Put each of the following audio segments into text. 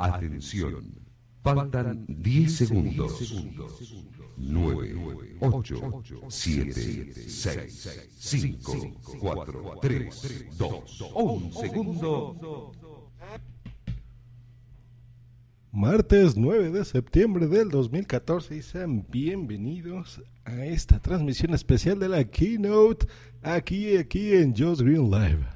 Atención, faltan 10 segundos. 9, 8, 7, 6, 5, 4, 3, 2, 1 segundo. Martes 9 de septiembre del 2014 y sean bienvenidos a esta transmisión especial de la Keynote aquí, aquí en Just Green Live.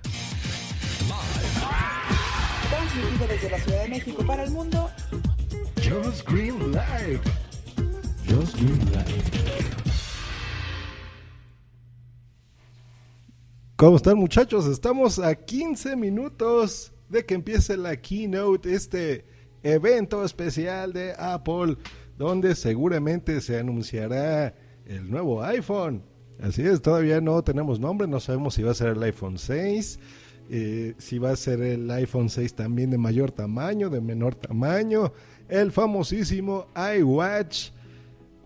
Transmitido desde la Ciudad de México para el mundo. Just Green Live. Just Green Live. ¿Cómo están muchachos? Estamos a 15 minutos de que empiece la Keynote, este evento especial de Apple, donde seguramente se anunciará el nuevo iPhone. Así es, todavía no tenemos nombre, no sabemos si va a ser el iPhone 6, eh, si va a ser el iPhone 6 también de mayor tamaño, de menor tamaño, el famosísimo iWatch.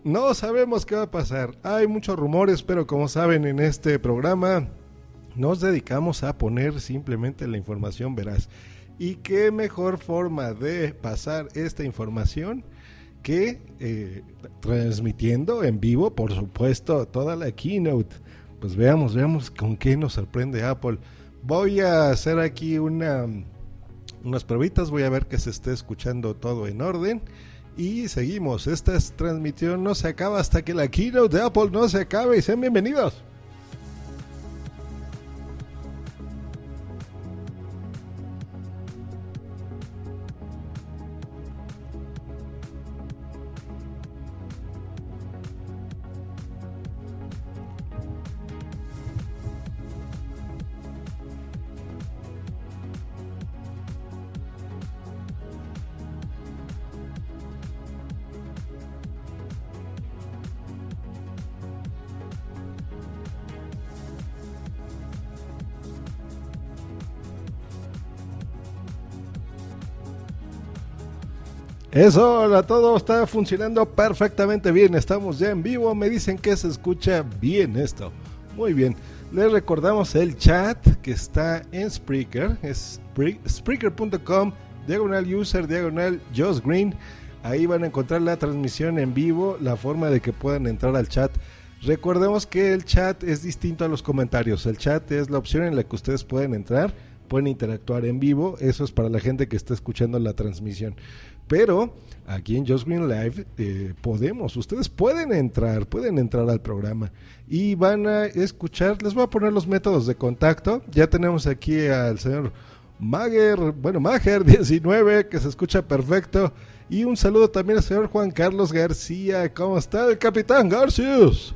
No sabemos qué va a pasar. Hay muchos rumores, pero como saben en este programa nos dedicamos a poner simplemente la información veraz. Y qué mejor forma de pasar esta información que eh, transmitiendo en vivo, por supuesto, toda la keynote. Pues veamos, veamos con qué nos sorprende Apple. Voy a hacer aquí una, unas pruebitas, voy a ver que se esté escuchando todo en orden. Y seguimos, esta transmisión no se acaba hasta que la keynote de Apple no se acabe. Y sean bienvenidos. Eso, hola, todo está funcionando perfectamente bien. Estamos ya en vivo. Me dicen que se escucha bien esto. Muy bien. Les recordamos el chat que está en Spreaker. Es Spreaker.com, diagonal user, diagonal Just Green. Ahí van a encontrar la transmisión en vivo, la forma de que puedan entrar al chat. Recordemos que el chat es distinto a los comentarios. El chat es la opción en la que ustedes pueden entrar, pueden interactuar en vivo. Eso es para la gente que está escuchando la transmisión. Pero aquí en Just Green Live eh, podemos, ustedes pueden entrar, pueden entrar al programa y van a escuchar, les voy a poner los métodos de contacto. Ya tenemos aquí al señor Mager, bueno, Mager19, que se escucha perfecto. Y un saludo también al señor Juan Carlos García. ¿Cómo está el capitán Garcius?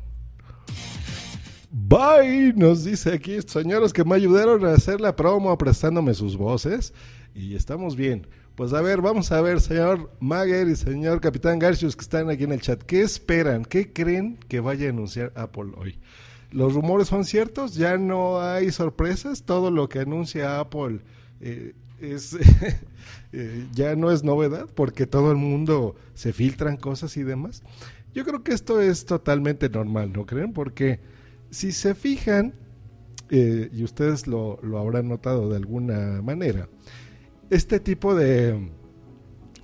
Bye, nos dice aquí señores que me ayudaron a hacer la promo prestándome sus voces y estamos bien. Pues a ver, vamos a ver, señor Mager y señor Capitán Garcius que están aquí en el chat. ¿Qué esperan? ¿Qué creen que vaya a anunciar Apple hoy? ¿Los rumores son ciertos? ¿Ya no hay sorpresas? ¿Todo lo que anuncia Apple eh, es eh, ya no es novedad porque todo el mundo se filtran cosas y demás? Yo creo que esto es totalmente normal, ¿no creen? Porque si se fijan, eh, y ustedes lo, lo habrán notado de alguna manera, este tipo de,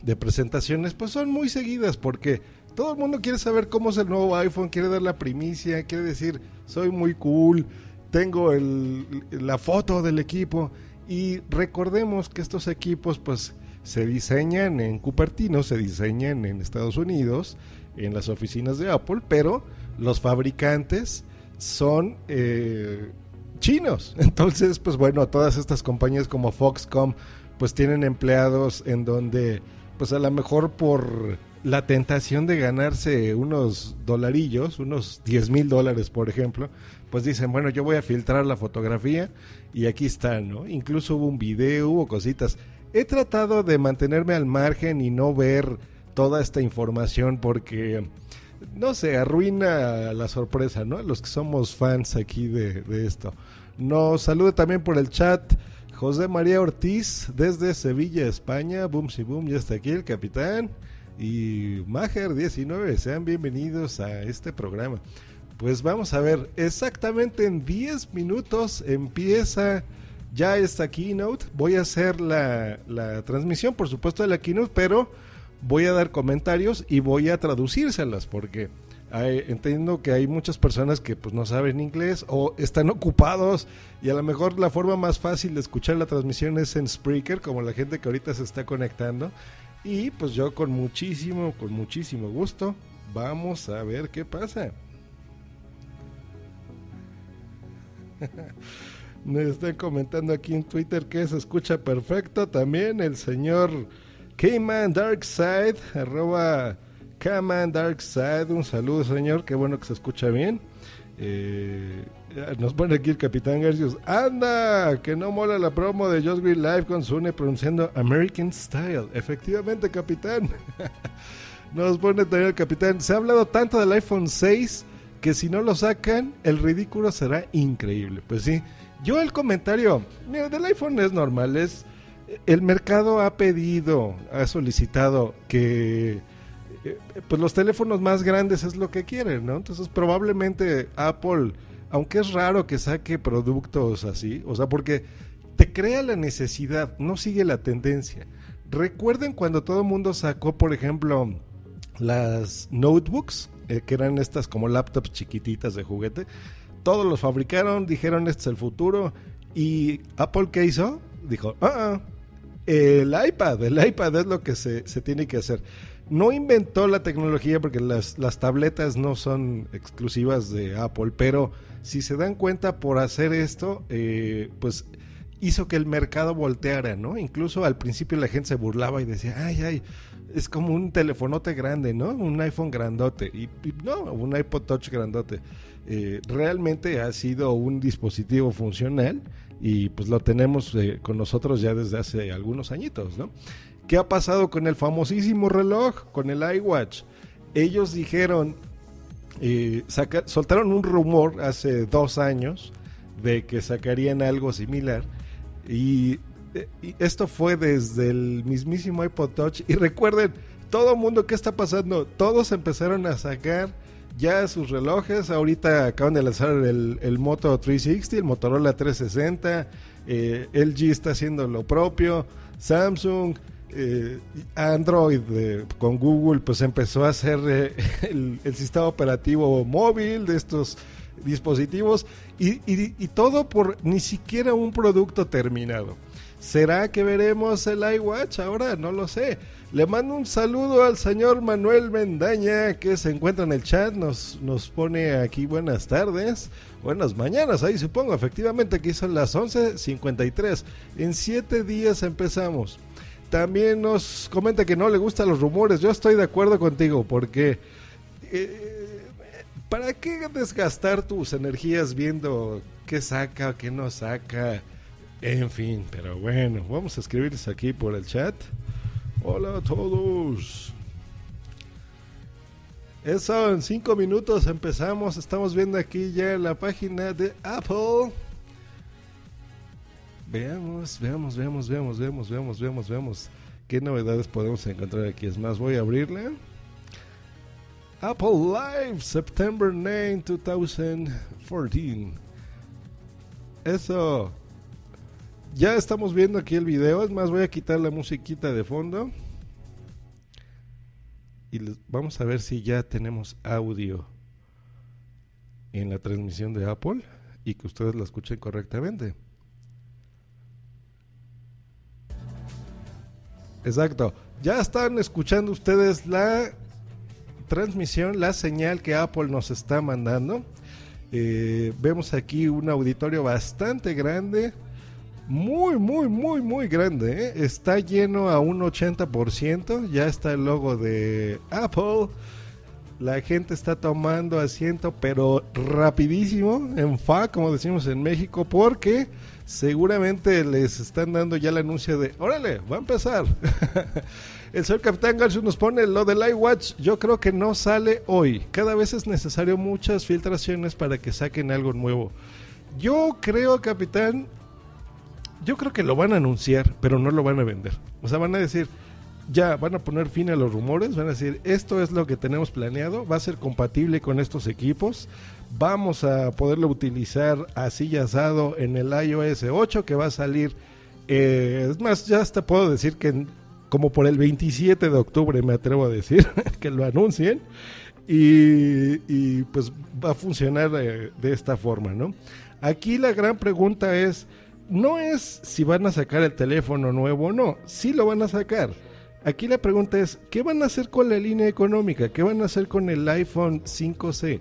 de presentaciones pues son muy seguidas porque todo el mundo quiere saber cómo es el nuevo iPhone, quiere dar la primicia, quiere decir soy muy cool tengo el, la foto del equipo y recordemos que estos equipos pues se diseñan en Cupertino, se diseñan en Estados Unidos, en las oficinas de Apple, pero los fabricantes son eh, chinos. Entonces, pues bueno, todas estas compañías como Foxcom, pues tienen empleados en donde, pues a lo mejor por la tentación de ganarse unos dolarillos, unos 10 mil dólares, por ejemplo, pues dicen, bueno, yo voy a filtrar la fotografía y aquí está, ¿no? Incluso hubo un video, hubo cositas. He tratado de mantenerme al margen y no ver toda esta información porque, no sé, arruina la sorpresa, ¿no? Los que somos fans aquí de, esto. Nos saluda también por el chat José María Ortiz desde Sevilla, España. Boom, si boom, ya está aquí el capitán. Y Mager19, sean bienvenidos a este programa. Pues vamos a ver, exactamente en 10 minutos empieza ya esta keynote. Voy a hacer la, la transmisión, por supuesto, de la keynote, pero voy a dar comentarios y voy a traducírselas porque entiendo que hay muchas personas que pues no saben inglés o están ocupados y a lo mejor la forma más fácil de escuchar la transmisión es en Spreaker, como la gente que ahorita se está conectando. Y pues yo con muchísimo, con muchísimo gusto, vamos a ver qué pasa. Me están comentando aquí en Twitter que se escucha perfecto. También el señor Kman Darkside, arroba Kman Darkside. Un saludo, señor. Qué bueno que se escucha bien. Eh, nos pone aquí el Capitán Garcius. ¡Anda! Que no mola la promo de Just Green Live con Sune pronunciando American Style. Efectivamente, Capitán. nos pone también el Capitán. Se ha hablado tanto del iPhone 6 que si no lo sacan, el ridículo será increíble. Pues sí, yo el comentario, mira, del iPhone es normal, es el mercado ha pedido, ha solicitado que eh, pues los teléfonos más grandes es lo que quieren, ¿no? Entonces probablemente Apple, aunque es raro que saque productos así, o sea, porque te crea la necesidad, no sigue la tendencia. Recuerden cuando todo el mundo sacó, por ejemplo, las notebooks, eh, que eran estas como laptops chiquititas de juguete. Todos los fabricaron, dijeron este es el futuro. Y Apple, ¿qué hizo? Dijo, ah, el iPad, el iPad es lo que se, tiene que hacer. No inventó la tecnología porque las, las tabletas no son exclusivas de Apple, pero si se dan cuenta por hacer esto, eh, pues hizo que el mercado volteara, ¿no? Incluso al principio la gente se burlaba y decía, ay, ay, es como un telefonote grande, ¿no? Un iPhone grandote. Y, no, un iPod Touch grandote. Eh, realmente ha sido un dispositivo funcional y pues lo tenemos eh, con nosotros ya desde hace algunos añitos, ¿no? ¿Qué ha pasado con el famosísimo reloj, con el iWatch? Ellos dijeron, eh, soltaron un rumor hace dos años de que sacarían algo similar y esto fue desde el mismísimo iPod Touch. Y recuerden, todo mundo, ¿qué está pasando? Todos empezaron a sacar ya sus relojes. Ahorita acaban de lanzar el, Moto 360, el Motorola 360. Eh, LG está haciendo lo propio. Samsung. Eh, Android con Google pues empezó a hacer eh, el, sistema operativo móvil de estos dispositivos y, y, todo por ni siquiera un producto terminado. ¿Será que veremos el iWatch ahora? No lo sé. Le mando un saludo al señor Manuel Mendaña que se encuentra en el chat. Nos, nos pone aquí buenas tardes. Buenas mañanas, ahí supongo. Efectivamente, aquí son las 11.53. En siete días empezamos. También nos comenta que no le gustan los rumores. Yo estoy de acuerdo contigo porque... Eh, ¿Para qué desgastar tus energías viendo qué saca, qué no saca? En fin, pero bueno, vamos a escribirles aquí por el chat. Hola a todos. Eso, en cinco minutos empezamos. Estamos viendo aquí ya la página de Apple. Veamos, veamos, veamos, veamos, veamos, veamos, veamos, veamos. ¿Qué novedades podemos encontrar aquí? Es más, voy a abrirla. Apple Live, September 9, 2014. Eso. Ya estamos viendo aquí el video. Es más, voy a quitar la musiquita de fondo. Y vamos a ver si ya tenemos audio en la transmisión de Apple. y que ustedes la escuchen correctamente. Exacto. Ya están escuchando ustedes la transmisión, la señal que Apple nos está mandando. Eh, vemos aquí un auditorio bastante grande. Muy, muy, muy, muy grande. ¿eh? Está lleno a un 80%. Ya está el logo de Apple. La gente está tomando asiento, pero rapidísimo, en fa, como decimos en México, porque seguramente les están dando ya el anuncio de, órale, va a empezar. el señor Capitán Garcio nos pone lo del iWatch, yo creo que no sale hoy. Cada vez es necesario muchas filtraciones para que saquen algo nuevo. Yo creo, Capitán, yo creo que lo van a anunciar, pero no lo van a vender. O sea, van a decir, ya van a poner fin a los rumores, van a decir, esto es lo que tenemos planeado, va a ser compatible con estos equipos, vamos a poderlo utilizar así ya asado en el iOS 8 que va a salir, eh, es más, ya hasta puedo decir que como por el 27 de octubre me atrevo a decir que lo anuncien y, pues va a funcionar de, de esta forma, ¿no? Aquí la gran pregunta es, no es si van a sacar el teléfono nuevo o no, sí lo van a sacar Aquí la pregunta es, ¿qué van a hacer con la línea económica? ¿Qué van a hacer con el iPhone 5C?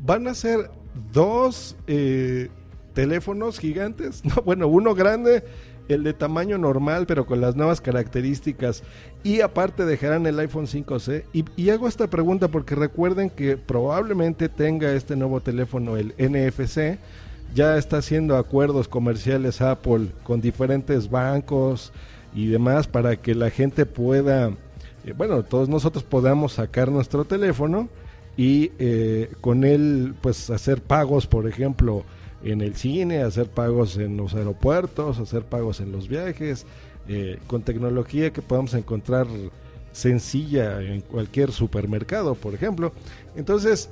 ¿Van a hacer dos eh, teléfonos gigantes? No, bueno, uno grande, el de tamaño normal, pero con las nuevas características. Y aparte dejarán el iPhone 5C. Y, y hago esta pregunta porque recuerden que probablemente tenga este nuevo teléfono, el NFC. Ya está haciendo acuerdos comerciales Apple con diferentes bancos y demás para que la gente pueda, eh, bueno, todos nosotros podamos sacar nuestro teléfono y eh, con él pues hacer pagos, por ejemplo, en el cine, hacer pagos en los aeropuertos, hacer pagos en los viajes, eh, con tecnología que podamos encontrar sencilla en cualquier supermercado, por ejemplo. Entonces,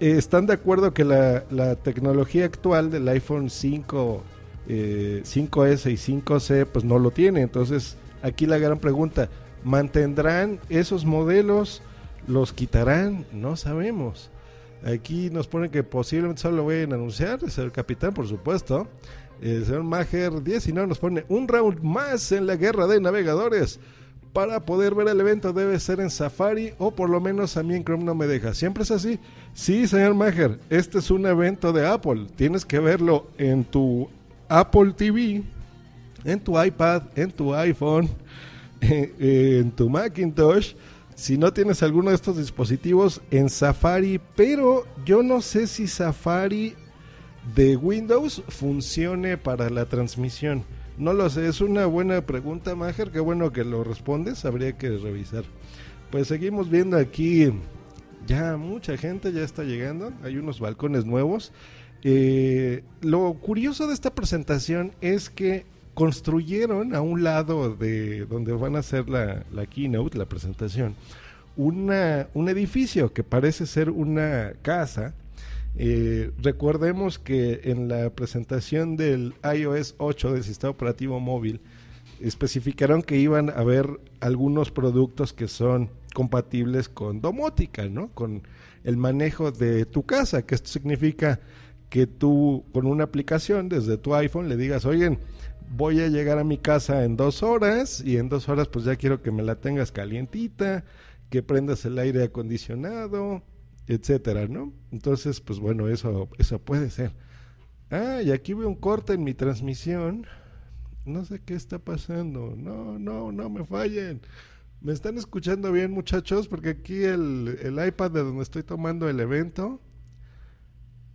¿están de acuerdo que la, la tecnología actual del iPhone 5 5S eh, y 5C pues no lo tiene. Entonces aquí la gran pregunta, ¿mantendrán esos modelos? ¿Los quitarán? No sabemos. Aquí nos ponen que posiblemente solo lo vayan a anunciar, es el capitán por supuesto. El señor Mager 19 nos pone un round más en la guerra de navegadores. Para poder ver el evento debe ser en Safari o por lo menos a mí en Chrome no me deja. ¿Siempre es así? Sí, señor Mager, este es un evento de Apple. Tienes que verlo en tu Apple TV, en tu iPad, en tu iPhone, en tu Macintosh. Si no tienes alguno de estos dispositivos en Safari, pero yo no sé si Safari de Windows funcione para la transmisión. No lo sé, es una buena pregunta, Mager. Qué bueno que lo respondes, habría que revisar. Pues seguimos viendo aquí, ya mucha gente ya está llegando, hay unos balcones nuevos. Eh, lo curioso de esta presentación es que construyeron a un lado de donde van a hacer la, keynote, la presentación, una, un edificio que parece ser una casa. Eh, recordemos que en la presentación del iOS 8 del sistema operativo móvil especificaron que iban a haber algunos productos que son compatibles con domótica, ¿no? Con el manejo de tu casa, que esto significa que tú con una aplicación desde tu iPhone le digas, oye, voy a llegar a mi casa en dos horas y en dos horas pues ya quiero que me la tengas calientita, que prendas el aire acondicionado, etcétera, ¿no? Entonces, pues bueno, eso, eso puede ser. Ah, y aquí veo un corte en mi transmisión. No sé qué está pasando. No, no, no me fallen. ¿Me están escuchando bien, muchachos? Porque aquí el, el iPad de donde estoy tomando el evento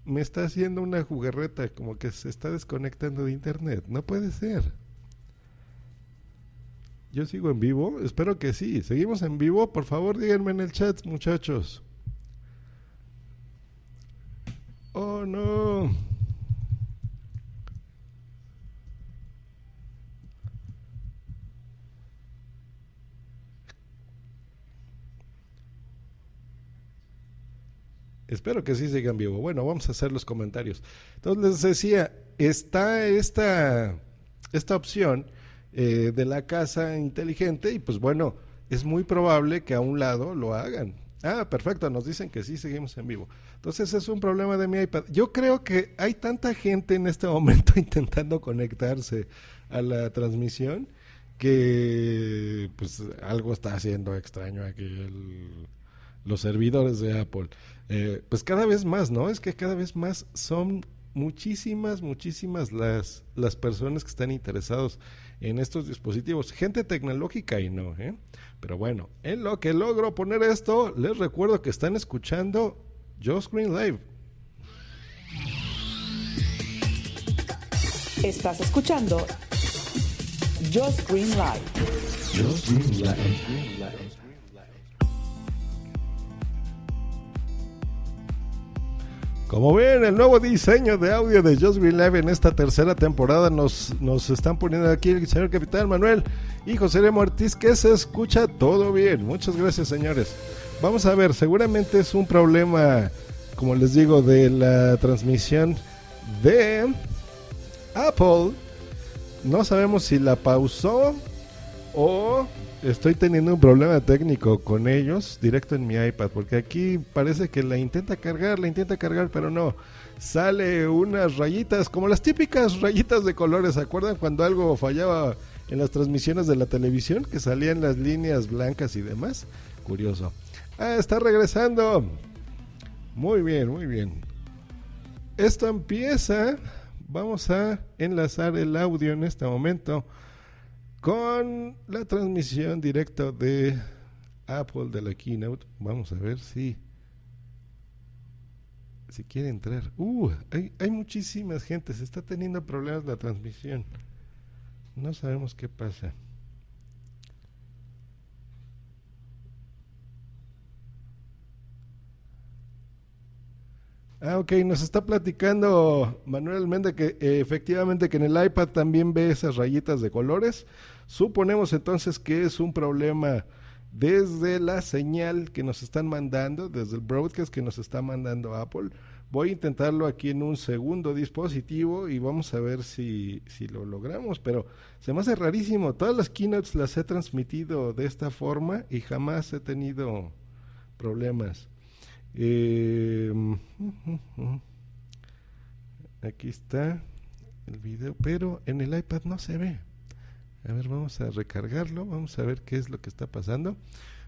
me está haciendo una jugarreta, como que se está desconectando de internet. No puede ser. Yo sigo en vivo, espero que sí. Seguimos en vivo, por favor díganme en el chat, muchachos. Oh no. Espero que sí sigan vivo. Bueno, vamos a hacer los comentarios. Entonces les decía, está esta, esta opción eh, de la casa inteligente y pues bueno, es muy probable que a un lado lo hagan. Ah, perfecto, nos dicen que sí, seguimos en vivo. Entonces es un problema de mi iPad. Yo creo que hay tanta gente en este momento intentando conectarse a la transmisión que pues algo está haciendo extraño aquí el, los servidores de Apple. Eh, pues cada vez más, ¿no? Es que cada vez más son muchísimas, muchísimas las, las personas que están interesados en estos dispositivos. Gente tecnológica y no, ¿eh? Pero bueno, en lo que logro poner esto, les recuerdo que están escuchando Joe Screen Live. Estás escuchando Just Green Live. Como ven, el nuevo diseño de audio de Just Green Live en esta tercera temporada nos, nos están poniendo aquí el señor Capitán Manuel y José Remo Ortiz, que se escucha todo bien. Muchas gracias, señores. Vamos a ver, seguramente es un problema, como les digo, de la transmisión de Apple. No sabemos si la pausó o estoy teniendo un problema técnico con ellos directo en mi iPad, porque aquí parece que la intenta cargar, la intenta cargar, pero no. Sale unas rayitas, como las típicas rayitas de colores. ¿Se acuerdan cuando algo fallaba en las transmisiones de la televisión? Que salían las líneas blancas y demás. Curioso. Ah, está regresando. Muy bien, muy bien. Esto empieza. Vamos a enlazar el audio en este momento con la transmisión directa de Apple de la Keynote. Vamos a ver si si quiere entrar. Uh, hay, hay muchísimas gente, se está teniendo problemas la transmisión. No sabemos qué pasa. Ah, ok, nos está platicando Manuel Almenda que eh, efectivamente que en el iPad también ve esas rayitas de colores. Suponemos entonces que es un problema desde la señal que nos están mandando, desde el broadcast que nos está mandando Apple. Voy a intentarlo aquí en un segundo dispositivo y vamos a ver si, si lo logramos, pero se me hace rarísimo. Todas las keynotes las he transmitido de esta forma y jamás he tenido problemas. Eh, aquí está el video, pero en el iPad no se ve. A ver, vamos a recargarlo, vamos a ver qué es lo que está pasando.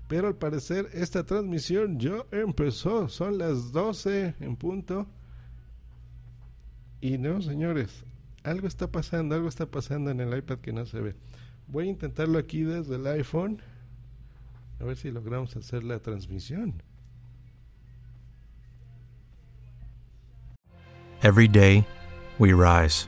Pero al parecer esta transmisión ya empezó, son las 12 en punto. Y no, señores, algo está pasando, algo está pasando en el iPad que no se ve. Voy a intentarlo aquí desde el iPhone, a ver si logramos hacer la transmisión. Every day, we rise,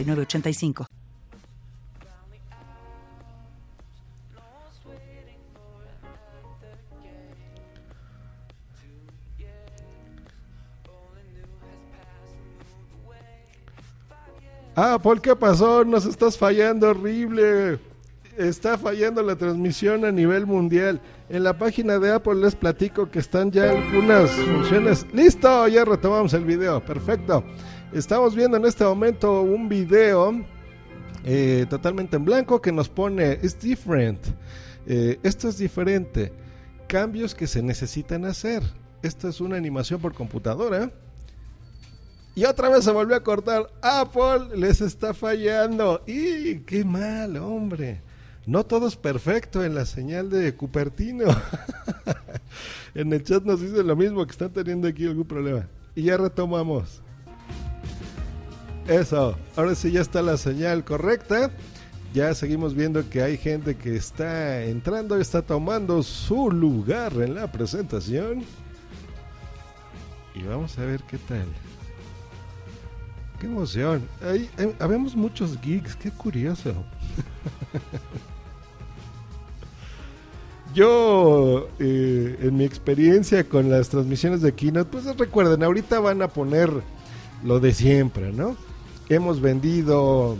906985. Ah, Paul, ¿qué pasó? Nos estás fallando horrible. Está fallando la transmisión a nivel mundial. En la página de Apple les platico que están ya algunas funciones. ¡Listo! Ya retomamos el video. Perfecto. Estamos viendo en este momento un video eh, totalmente en blanco que nos pone It's different. Eh, esto es diferente. Cambios que se necesitan hacer. Esto es una animación por computadora. Y otra vez se volvió a cortar. Apple les está fallando. ¡Y qué mal, hombre! No todo es perfecto en la señal de Cupertino. en el chat nos dicen lo mismo, que están teniendo aquí algún problema. Y ya retomamos. Eso, ahora sí ya está la señal correcta. Ya seguimos viendo que hay gente que está entrando está tomando su lugar en la presentación. Y vamos a ver qué tal. Qué emoción. Eh, habemos muchos geeks, qué curioso. Yo, eh, en mi experiencia con las transmisiones de Keynote, pues recuerden, ahorita van a poner lo de siempre, ¿no? Hemos vendido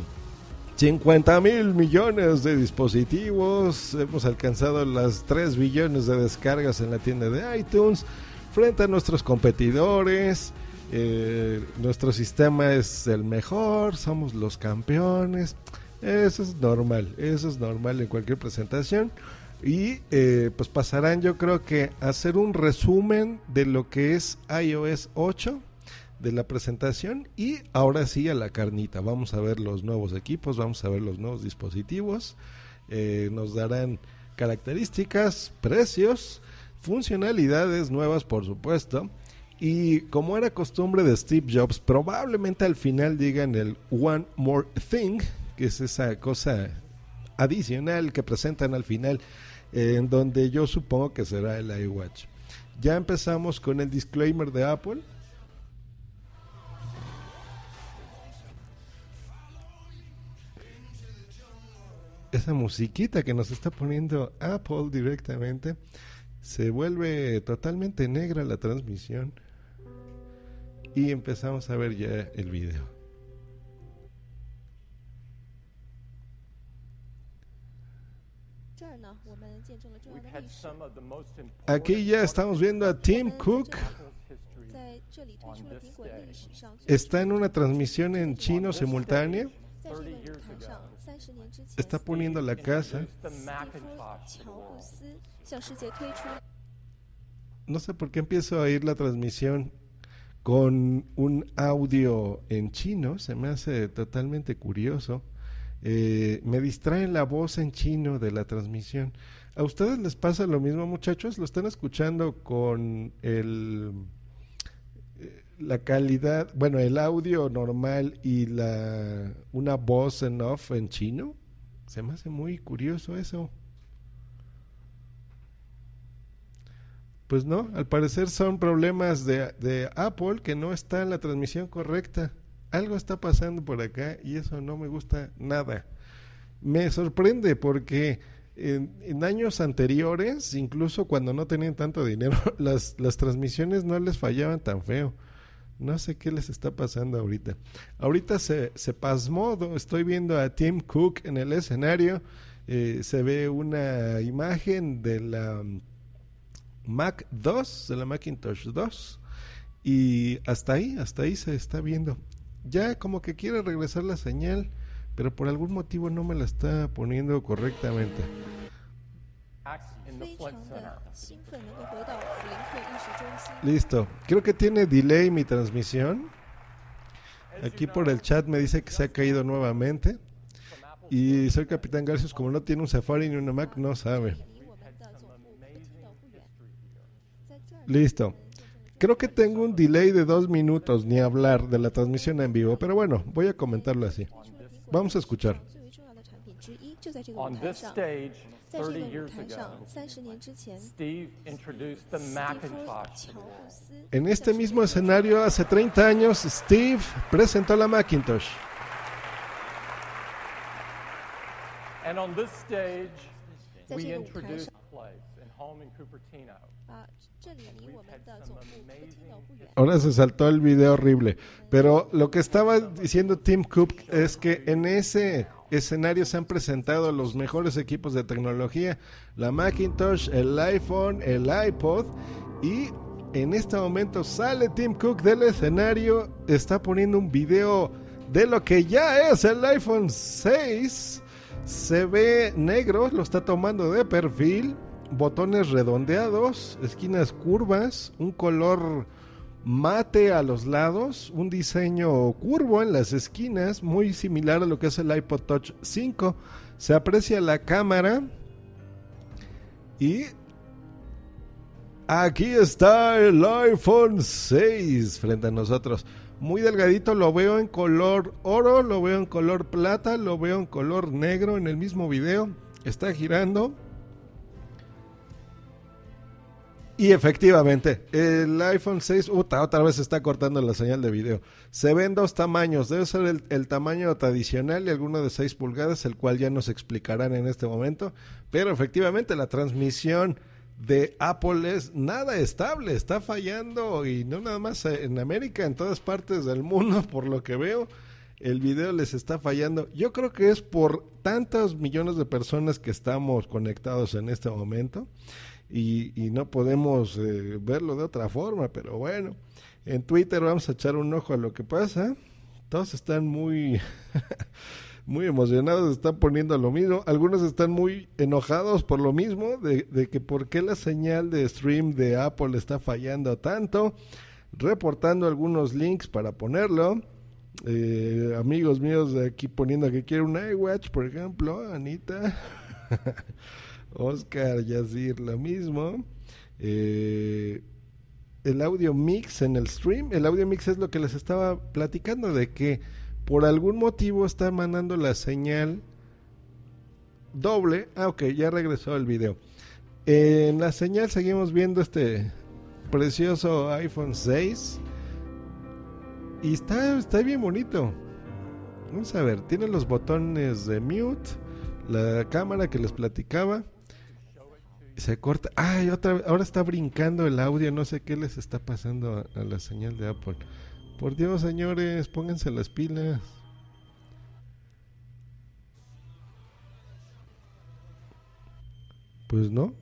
50 mil millones de dispositivos, hemos alcanzado las 3 billones de descargas en la tienda de iTunes frente a nuestros competidores. Eh, nuestro sistema es el mejor, somos los campeones. Eso es normal, eso es normal en cualquier presentación. Y eh, pues pasarán yo creo que a hacer un resumen de lo que es iOS 8 de la presentación y ahora sí a la carnita. Vamos a ver los nuevos equipos, vamos a ver los nuevos dispositivos. Eh, nos darán características, precios, funcionalidades nuevas por supuesto. Y como era costumbre de Steve Jobs, probablemente al final digan el One More Thing, que es esa cosa adicional que presentan al final en donde yo supongo que será el iWatch. Ya empezamos con el disclaimer de Apple. Esa musiquita que nos está poniendo Apple directamente se vuelve totalmente negra la transmisión y empezamos a ver ya el video. Aquí ya estamos viendo a Tim Cook. Está en una transmisión en chino simultánea. Está poniendo la casa. No sé por qué empiezo a oír la transmisión con un audio en chino. Se me hace totalmente curioso. Eh, me distrae la voz en chino de la transmisión. ¿A ustedes les pasa lo mismo, muchachos? ¿Lo están escuchando con el eh, la calidad, bueno, el audio normal y la una voz en off en chino? Se me hace muy curioso eso. Pues no, al parecer son problemas de, de Apple que no está en la transmisión correcta. Algo está pasando por acá y eso no me gusta nada. Me sorprende porque en, años anteriores, incluso cuando no tenían tanto dinero, las, las transmisiones no les fallaban tan feo. No sé qué les está pasando ahorita. Ahorita se, se pasmó, estoy viendo a Tim Cook en el escenario, eh, se ve una imagen de la Mac 2, de la Macintosh 2, y hasta ahí, hasta ahí se está viendo. Ya como que quiere regresar la señal pero por algún motivo no me la está poniendo correctamente. Listo. Creo que tiene delay mi transmisión. Aquí por el chat me dice que se ha caído nuevamente. Y soy Capitán Garcios, como no tiene un Safari ni una Mac, no sabe. Listo. Creo que tengo un delay de dos minutos ni hablar de la transmisión en vivo, pero bueno, voy a comentarlo así. Vamos a escuchar. En este mismo escenario, hace 30 años, Steve presentó la Macintosh. And on this stage, we introduced place in home in Cupertino. Ahora se saltó el video horrible. Pero lo que estaba diciendo Tim Cook es que en ese escenario se han presentado los mejores equipos de tecnología, la Macintosh, el iPhone, el iPod. Y en este momento sale Tim Cook del escenario, está poniendo un video de lo que ya es el iPhone 6. Se ve negro, lo está tomando de perfil. Botones redondeados, esquinas curvas, un color mate a los lados, un diseño curvo en las esquinas, muy similar a lo que es el iPod Touch 5. Se aprecia la cámara y Aquí está el iPhone 6 frente a nosotros. Muy delgadito, lo veo en color oro, lo veo en color plata, lo veo en color negro en el mismo video. Está girando. Y efectivamente, el iPhone 6, uta, otra vez está cortando la señal de video. Se ven dos tamaños, debe ser el, el, tamaño tradicional y alguno de 6 pulgadas, el cual ya nos explicarán en este momento. Pero efectivamente la transmisión de Apple es nada estable, está fallando y no nada más en América, en todas partes del mundo, por lo que veo. El video les está fallando. Yo creo que es por tantos millones de personas que estamos conectados en este momento y, no podemos eh, verlo de otra forma, pero bueno, en Twitter vamos a echar un ojo a lo que pasa. Todos están muy, muy emocionados, están poniendo lo mismo. Algunos están muy enojados por lo mismo, de, de que por qué la señal de stream de Apple está fallando tanto, reportando algunos links para ponerlo. Eh, amigos míos de aquí poniendo que quiere un iWatch, por ejemplo, Anita. Oscar Yazir, lo mismo. Eh, el audio mix en el stream, el audio mix es lo que les estaba platicando, de que por algún motivo está mandando la señal doble. Ah, ok, ya regresó el video. En la señal seguimos viendo este precioso iPhone 6. Y está, está bien bonito. Vamos a ver, tiene los botones de mute, la cámara que les platicaba se corta. Ay, otra vez, ahora está brincando el audio, no sé qué les está pasando a, la señal de Apple. Por Dios, señores, pónganse las pilas. Pues no.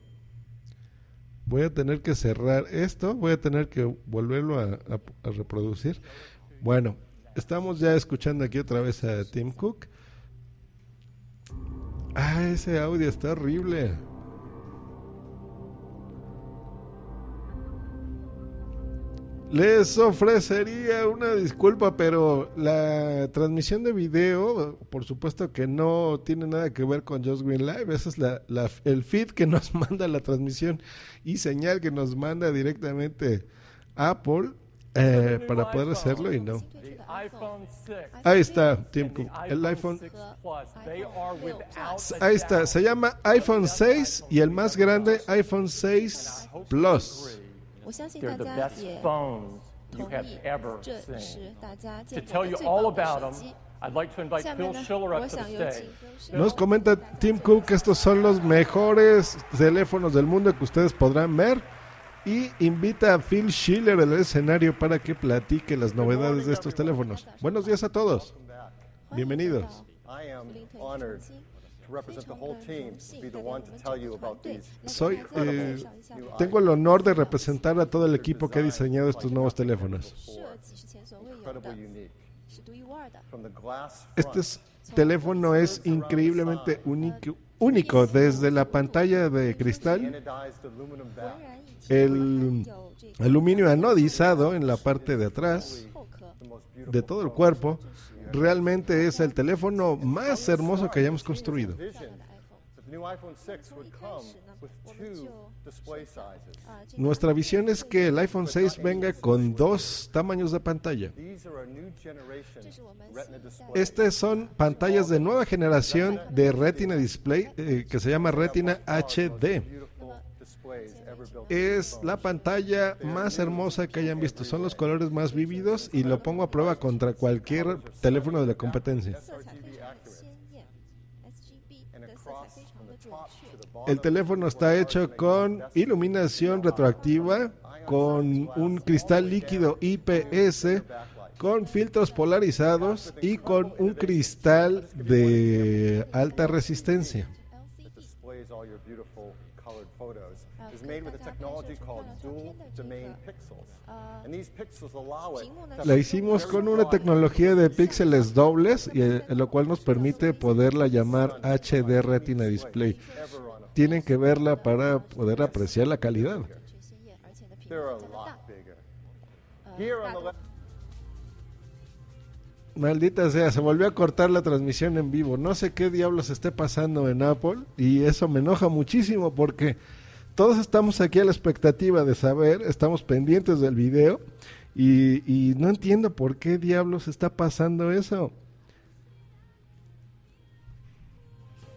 Voy a tener que cerrar esto, voy a tener que volverlo a, a, a reproducir. Bueno, estamos ya escuchando aquí otra vez a Tim Cook. Ah, ese audio está horrible. Les ofrecería una disculpa, pero la transmisión de video, por supuesto que no tiene nada que ver con Just Green Live. Ese es la, la, el feed que nos manda la transmisión y señal que nos manda directamente Apple eh, para poder hacerlo y no. Ahí está, Tim Cook. El iPhone. Ahí está, se llama iPhone 6 y el más grande iPhone 6 Plus. 我相信大家也同意，这是大家见过的最棒的手机。下面呢，我想有请 Nos comenta Tim Cook que estos son los mejores teléfonos del mundo que ustedes podrán ver y invita a Phil Schiller al escenario para que platique las novedades de estos teléfonos. Buenos días a todos. Bienvenidos. Soy, eh, tengo el honor de representar a todo el equipo que ha diseñado estos nuevos teléfonos. Este es, teléfono es increíblemente único, único. Desde la pantalla de cristal, el aluminio anodizado en la parte de atrás de todo el cuerpo, realmente es el teléfono más hermoso que hayamos construido. Nuestra visión es que el iPhone 6 venga con dos tamaños de pantalla. Estas son pantallas de nueva generación de Retina Display eh, que se llama Retina HD. Es la pantalla más hermosa que hayan visto. Son los colores más vívidos y lo pongo a prueba contra cualquier teléfono de la competencia. El teléfono está hecho con iluminación retroactiva, con un cristal líquido IPS, con filtros polarizados y con un cristal de alta resistencia. La hicimos con una tecnología de píxeles dobles, y, eh, lo cual nos permite poderla llamar HD Retina Display. Tienen que verla para poder apreciar la calidad. Maldita sea, se volvió a cortar la transmisión en vivo. No sé qué diablos esté pasando en Apple y eso me enoja muchísimo porque todos estamos aquí a la expectativa de saber, estamos pendientes del video y, no entiendo por qué diablos está pasando eso.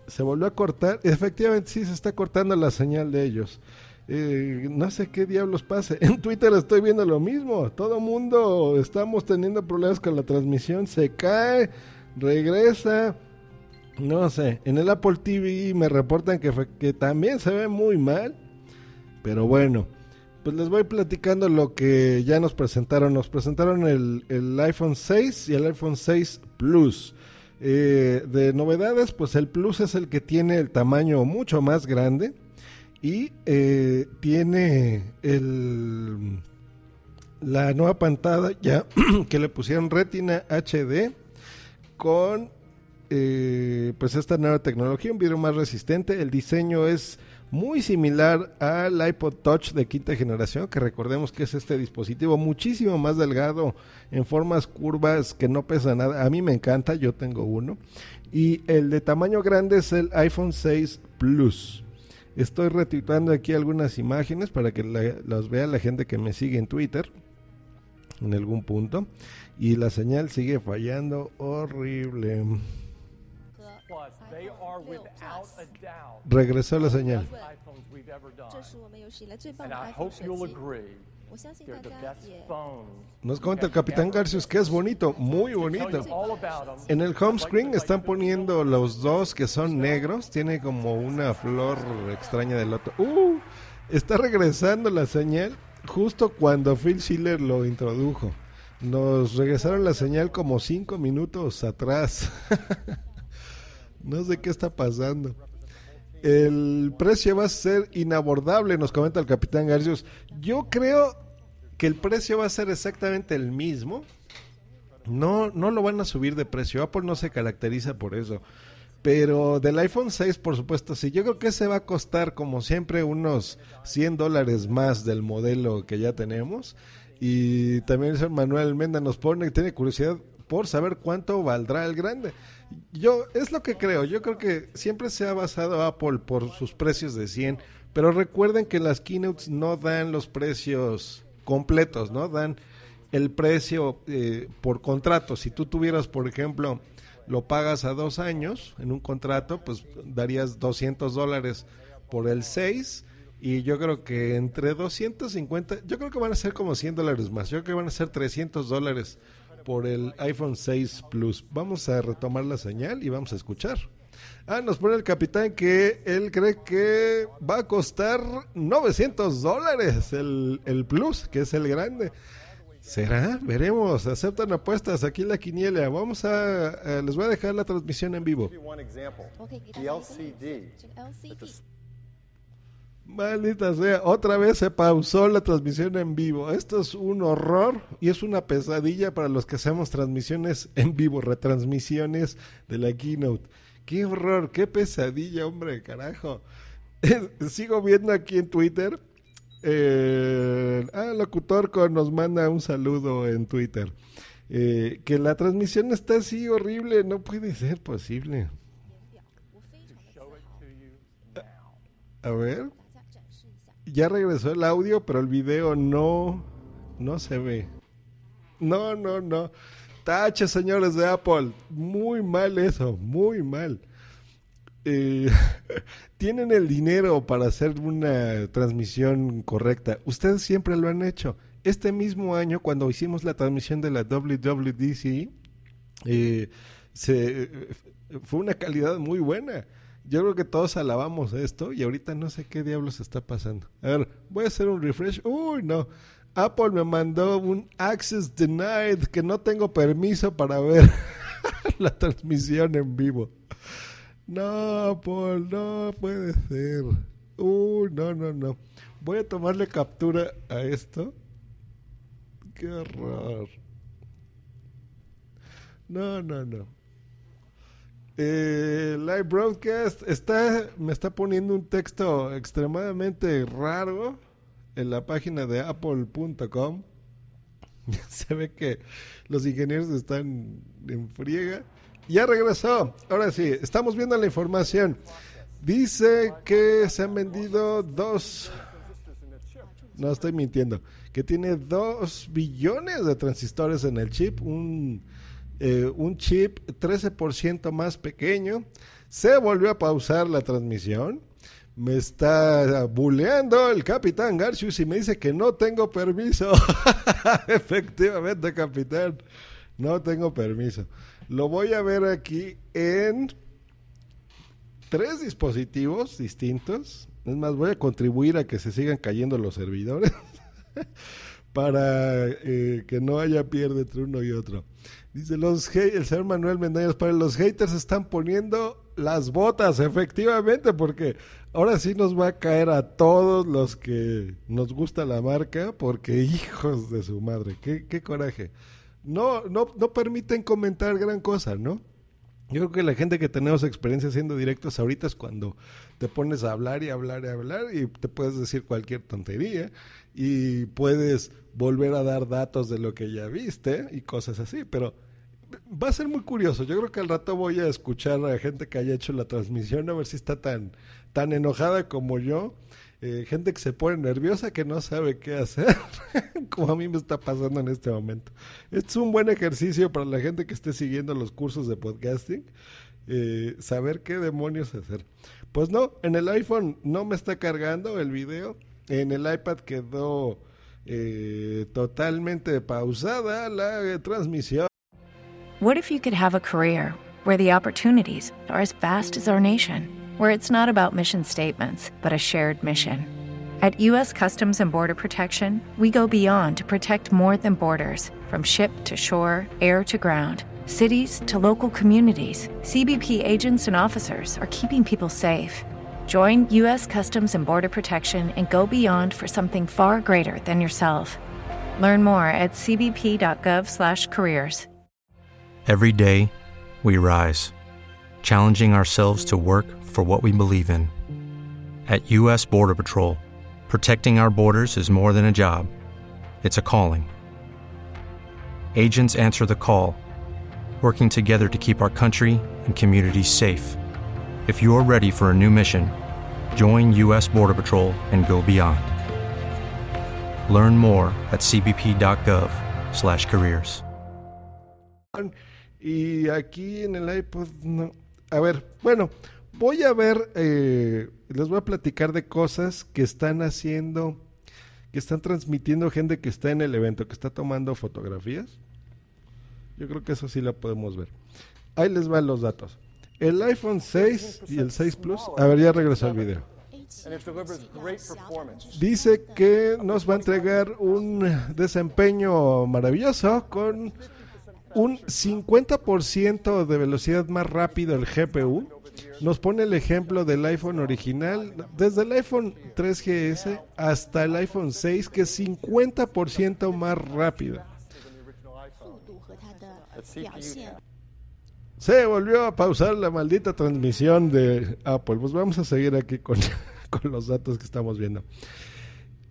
Se volvió a cortar, efectivamente sí se está cortando la señal de ellos. Eh, no sé qué diablos pase. En Twitter estoy viendo lo mismo. Todo mundo estamos teniendo problemas con la transmisión. Se cae, regresa. No sé. En el Apple TV me reportan que, que también se ve muy mal. Pero bueno, pues les voy platicando lo que ya nos presentaron. Nos presentaron el, el iPhone 6 y el iPhone 6 Plus. Eh, de novedades, pues el Plus es el que tiene el tamaño mucho más grande y eh, tiene el, la nueva pantalla ya que le pusieron Retina HD con eh, pues esta nueva tecnología, un vidrio más resistente. El diseño es muy similar al iPod Touch de quinta generación, que recordemos que es este dispositivo muchísimo más delgado, en formas curvas, que no pesa nada. A mí me encanta, yo tengo uno. Y el de tamaño grande es el iPhone 6 Plus. Estoy retuitando aquí algunas imágenes para que las vea la gente que me sigue en Twitter en algún punto. Y la señal sigue fallando horrible. Regresó la señal. Nos comenta el capitán Garcius que es bonito, muy bonito. En el home screen están poniendo los dos que son negros. Tiene como una flor extraña del otro. ¡Uh! Está regresando la señal justo cuando Phil Schiller lo introdujo. Nos regresaron la señal como cinco minutos atrás. no sé qué está pasando. El precio va a ser inabordable, nos comenta el capitán Garcius. Yo creo que el precio va a ser exactamente el mismo. No, no lo van a subir de precio. Apple no se caracteriza por eso. Pero del iPhone 6, por supuesto, sí. Yo creo que se va a costar, como siempre, unos 100 dólares más del modelo que ya tenemos. Y también el señor Manuel Menda nos pone que tiene curiosidad por saber cuánto valdrá el grande. Yo, es lo que creo. Yo creo que siempre se ha basado Apple por sus precios de 100. Pero recuerden que las keynotes no dan los precios completos, ¿no? Dan el precio eh, por contrato. Si tú tuvieras, por ejemplo, lo pagas a dos años en un contrato, pues darías 200 dólares por el 6 y yo creo que entre 250, yo creo que van a ser como 100 dólares más, yo creo que van a ser 300 dólares por el iPhone 6 Plus. Vamos a retomar la señal y vamos a escuchar. Ah, nos pone el capitán que él cree que va a costar 900 dólares el, el Plus, que es el grande. ¿Será? Veremos. Aceptan apuestas. Aquí la quiniela. Vamos a, Les voy a dejar la transmisión en vivo. Maldita sea, otra vez se pausó la transmisión en vivo. Esto es un horror y es una pesadilla para los que hacemos transmisiones en vivo, retransmisiones de la keynote. Qué horror, qué pesadilla, hombre, carajo. Sigo viendo aquí en Twitter. Eh, ah, locutor nos manda un saludo en Twitter. Eh, que la transmisión está así horrible, no puede ser posible. A ver. Ya regresó el audio, pero el video no, no se ve. No, no, no. Tache, señores de Apple. Muy mal eso, muy mal. Eh, tienen el dinero para hacer una transmisión correcta. Ustedes siempre lo han hecho. Este mismo año, cuando hicimos la transmisión de la WWDC, eh, se, fue una calidad muy buena. Yo creo que todos alabamos esto y ahorita no sé qué diablos está pasando. A ver, voy a hacer un refresh. Uy, no. Apple me mandó un access denied que no tengo permiso para ver la transmisión en vivo. No, Apple, no puede ser. Uy, no, no, no. Voy a tomarle captura a esto. Qué horror. No, no, no. Eh, live broadcast está me está poniendo un texto extremadamente raro en la página de apple.com. Se ve que los ingenieros están en friega. Ya regresó. Ahora sí, estamos viendo la información. Dice que se han vendido dos. No estoy mintiendo. Que tiene dos billones de transistores en el chip. Un, eh, un chip 13% más pequeño. Se volvió a pausar la transmisión. Me está buleando el capitán Garcius y me dice que no tengo permiso. Efectivamente, capitán. No tengo permiso. Lo voy a ver aquí en tres dispositivos distintos. Es más, voy a contribuir a que se sigan cayendo los servidores para eh, que no haya pierde entre uno y otro. Dice los el señor Manuel Mendañas, para los haters están poniendo las botas, efectivamente, porque ahora sí nos va a caer a todos los que nos gusta la marca, porque hijos de su madre, qué, qué coraje. No, no, no permiten comentar gran cosa, ¿no? Yo creo que la gente que tenemos experiencia haciendo directos ahorita es cuando te pones a hablar y hablar y hablar y te puedes decir cualquier tontería y puedes volver a dar datos de lo que ya viste y cosas así, pero va a ser muy curioso. Yo creo que al rato voy a escuchar a gente que haya hecho la transmisión a ver si está tan, tan enojada como yo eh, gente que se pone nerviosa que no sabe qué hacer, como a mí me está pasando en este momento. Es un buen ejercicio para la gente que esté siguiendo los cursos de podcasting, eh, saber qué demonios hacer. Pues no, en el iPhone no me está cargando el video, en el iPad quedó eh, totalmente pausada la transmisión. What if you could have a career where the opportunities are as vast as our nation? where it's not about mission statements, but a shared mission. At U.S. Customs and Border Protection, we go beyond to protect more than borders from ship to shore, air to ground, cities to local communities. CBP agents and officers are keeping people safe. Join U.S. Customs and Border Protection and go beyond for something far greater than yourself. Learn more at cbp.gov/careers. Every day, we rise, challenging ourselves to work for what we believe in. At U.S. Border Patrol, protecting our borders is more than a job, it's a calling. Agents answer the call, working together to keep our country and communities safe. If you're ready for a new mission, join U.S. Border Patrol and go beyond. Learn more at cbp.gov/careers. Y aquí en el iPod, no. a ver, bueno, voy a ver, eh, les voy a platicar de cosas que están haciendo, que están transmitiendo gente que está en el evento, que está tomando fotografías. Yo creo que eso sí la podemos ver. Ahí les van los datos. El iPhone 6 y el 6 Plus. A ver, ya regresó el video. Dice que nos va a entregar un desempeño maravilloso con un 50% de velocidad más rápido el GPU nos pone el ejemplo del iPhone original, desde el iPhone 3GS hasta el iPhone 6, que es 50% más rápido. Se volvió a pausar la maldita transmisión de Apple. Pues vamos a seguir aquí con, con los datos que estamos viendo.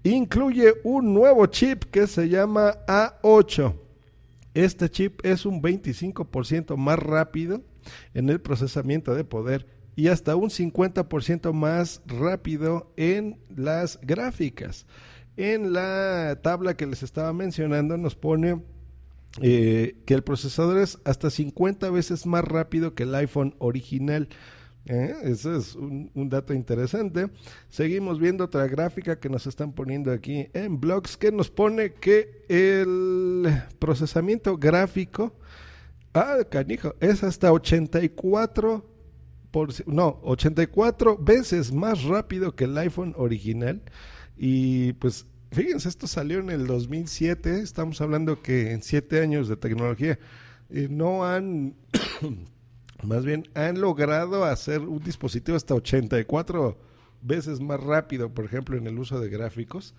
Incluye un nuevo chip que se llama A8. Este chip es un 25% más rápido en el procesamiento de poder y hasta un 50% más rápido en las gráficas. En la tabla que les estaba mencionando nos pone eh, que el procesador es hasta 50 veces más rápido que el iPhone original. ¿eh? Ese es un, dato interesante. Seguimos viendo otra gráfica que nos están poniendo aquí en blogs que nos pone que el procesamiento gráfico Ah, canijo, es hasta 84 por, no, 84 veces más rápido que el iPhone original. Y pues fíjense, esto salió en el 2007, estamos hablando que en 7 años de tecnología no han, más bien han logrado hacer un dispositivo hasta 84 veces más rápido, por ejemplo, en el uso de gráficos.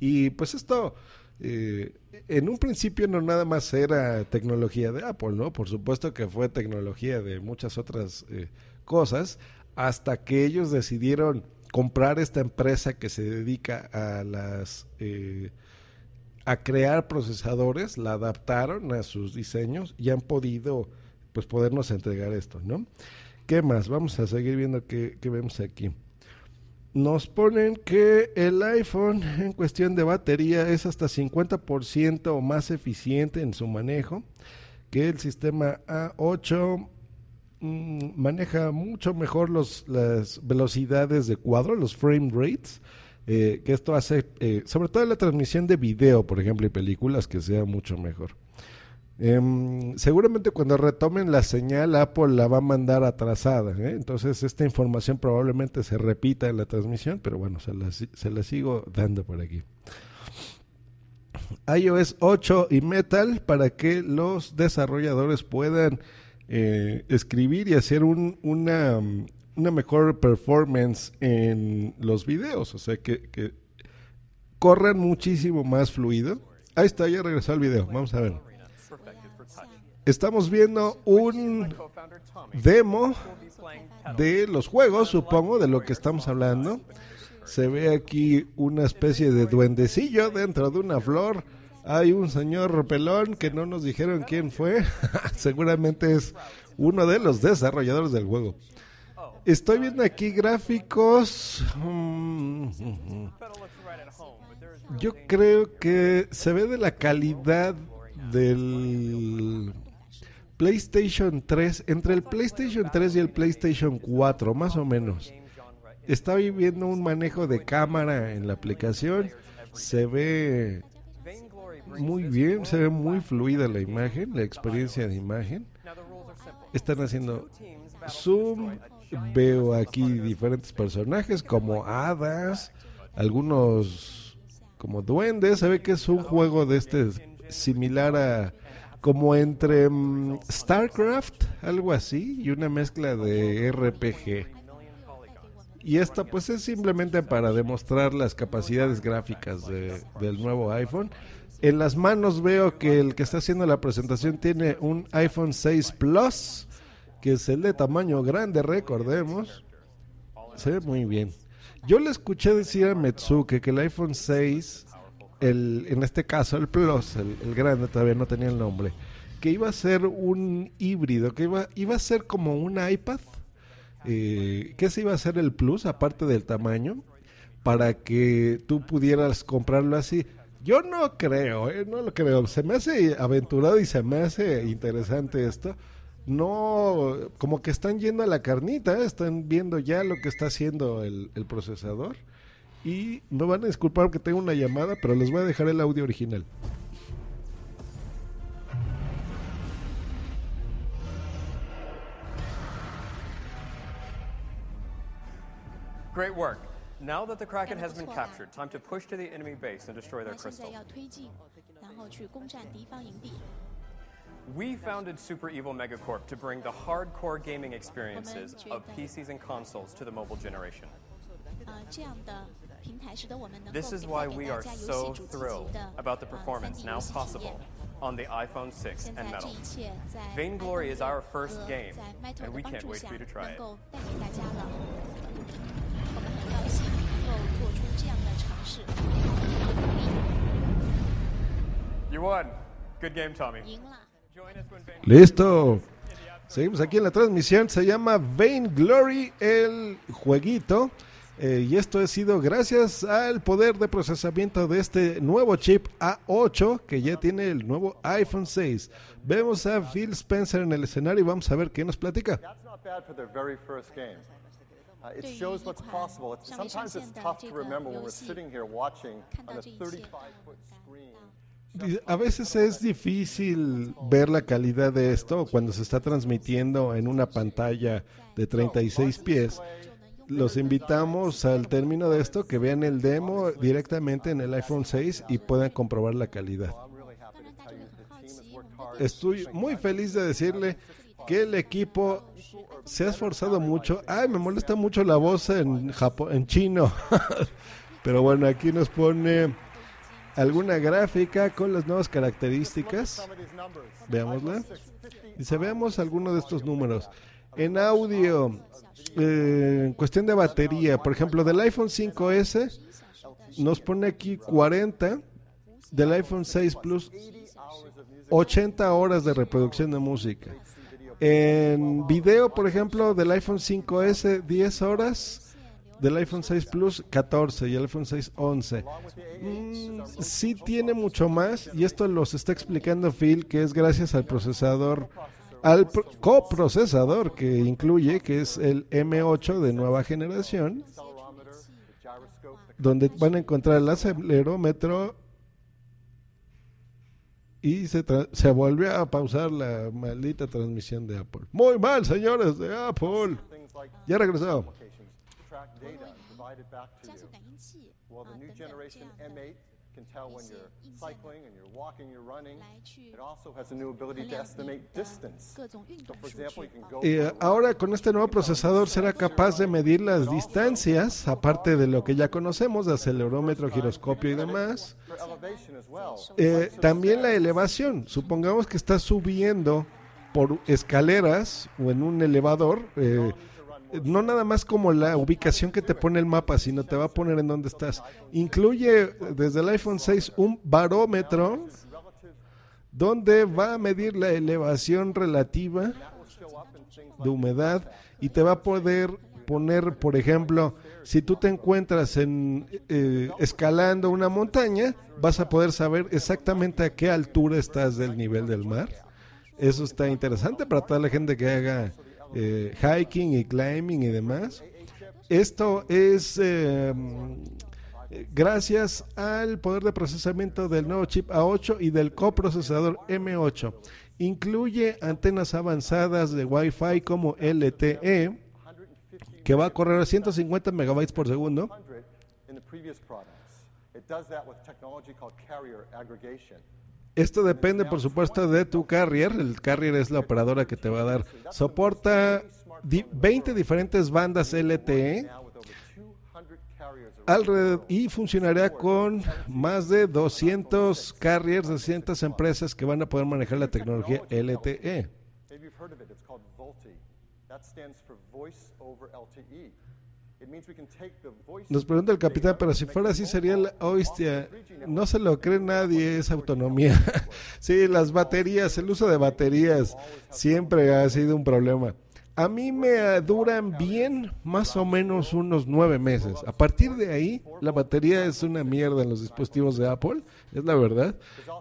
Y pues esto eh, en un principio no nada más era tecnología de Apple, ¿no? Por supuesto que fue tecnología de muchas otras eh, cosas, hasta que ellos decidieron comprar esta empresa que se dedica a las eh, a crear procesadores, la adaptaron a sus diseños y han podido pues podernos entregar esto, ¿no? ¿Qué más? Vamos a seguir viendo qué, qué vemos aquí. Nos ponen que el iPhone en cuestión de batería es hasta 50% más eficiente en su manejo que el sistema A8 mm, maneja mucho mejor los, las velocidades de cuadro, los frame rates, eh, que esto hace, eh, sobre todo la transmisión de video, por ejemplo, y películas, que sea mucho mejor. Em, seguramente cuando retomen la señal Apple la va a mandar atrasada, ¿eh? entonces esta información probablemente se repita en la transmisión, pero bueno, se la, se la sigo dando por aquí. iOS 8 y Metal para que los desarrolladores puedan eh, escribir y hacer un, una, una, mejor performance en los videos, o sea que, que corran muchísimo más fluido. Ahí está, ya regresó el video, vamos a ver. Estamos viendo un demo de los juegos, supongo, de lo que estamos hablando. Se ve aquí una especie de duendecillo dentro de una flor. Hay un señor pelón que no nos dijeron quién fue. Seguramente es uno de los desarrolladores del juego. Estoy viendo aquí gráficos. Mm, yo creo que se ve de la calidad del PlayStation 3, entre el PlayStation 3 y el PlayStation 4, más o menos. Está viviendo un manejo de cámara en la aplicación. Se ve muy bien, se ve muy fluida la imagen, la experiencia de imagen. Están haciendo zoom. Veo aquí diferentes personajes como hadas, algunos como duendes. Se ve que es un juego de este similar a como entre mm, StarCraft, algo así, y una mezcla de RPG. Y esta pues es simplemente para demostrar las capacidades gráficas del nuevo iPhone. En las manos veo que el que está haciendo la presentación tiene un iPhone 6 Plus, que es el de tamaño grande, recordemos. Se ve muy bien. Yo le escuché decir a Metsuke que el iPhone 6 el, en este caso el Plus, el, grande, todavía no tenía el nombre, que iba a ser un híbrido, que iba, iba a ser como un iPad, eh, que se iba a ser el Plus, aparte del tamaño, para que tú pudieras comprarlo así. Yo no creo, eh, no lo creo. Se me hace aventurado y se me hace interesante esto. No, como que están yendo a la carnita, eh, están viendo ya lo que está haciendo el, el procesador y me van a disculpar que tengo una llamada, pero les voy a dejar el audio original. Great work. Now that the Kraken has been captured, time to push to the enemy base and destroy their crystal. We founded Super Evil Megacorp to bring the hardcore gaming experiences of PCs and consoles to the mobile generation. This is why we are so thrilled about the performance now possible on the iPhone 6 and Metal. Vainglory is our first game, and we can't wait for you to try it. You won. Good game, Tommy. Listo. Seguimos aquí en la transmisión. Se llama Vainglory el jueguito. Eh, y esto ha sido gracias al poder de procesamiento de este nuevo chip A8 que ya tiene el nuevo iPhone 6. Vemos a Phil Spencer en el escenario y vamos a ver qué nos platica. A veces es difícil ver la calidad de esto cuando se está transmitiendo en una pantalla de 36 pies. Los invitamos al término de esto que vean el demo directamente en el iPhone 6 y puedan comprobar la calidad. Estoy muy feliz de decirle que el equipo se ha esforzado mucho. Ay, me molesta mucho la voz en Japón, en chino. Pero bueno, aquí nos pone alguna gráfica con las nuevas características. Veámosla. Dice, veamos algunos de estos números. En audio, eh, en cuestión de batería, por ejemplo, del iPhone 5S nos pone aquí 40, del iPhone 6 Plus 80 horas de reproducción de música. En video, por ejemplo, del iPhone 5S 10 horas, del iPhone 6 Plus 14 y el iPhone 6 11. Mm, sí tiene mucho más. Y esto los está explicando Phil que es gracias al procesador al coprocesador que incluye, que es el M8 de nueva generación, donde van a encontrar el acelerómetro y se, se volvió a pausar la maldita transmisión de Apple. Muy mal, señores de Apple. Ya regresó. Can tell when you're cycling and you're walking, you're running. It also has a new ability to estimate distance. So for example, you can go y ahora con este nuevo procesador será capaz de medir las distancias, aparte de lo que ya conocemos, de acelerómetro, giroscopio y demás. Eh, también la elevación. Supongamos que estás subiendo por escaleras o en un elevador. Eh, no nada más como la ubicación que te pone el mapa, sino te va a poner en dónde estás. Incluye desde el iPhone 6 un barómetro donde va a medir la elevación relativa de humedad y te va a poder poner, por ejemplo, si tú te encuentras en eh, escalando una montaña, vas a poder saber exactamente a qué altura estás del nivel del mar. Eso está interesante para toda la gente que haga eh, hiking y climbing y demás. Esto es em, gracias al poder de procesamiento del nuevo chip A8 y del coprocesador M8. Incluye antenas avanzadas de Wi-Fi como LTE, que va a correr a 150 megabytes por segundo. Esto depende, por supuesto, de tu carrier. El carrier es la operadora que te va a dar. Soporta 20 diferentes bandas LTE y funcionará con más de 200 carriers de 200 empresas que van a poder manejar la tecnología LTE. Nos pregunta el capitán, pero si fuera así sería la hostia. No se lo cree nadie esa autonomía. sí, las baterías, el uso de baterías siempre ha sido un problema. A mí me duran bien más o menos unos nueve meses. A partir de ahí, la batería es una mierda en los dispositivos de Apple, es la verdad.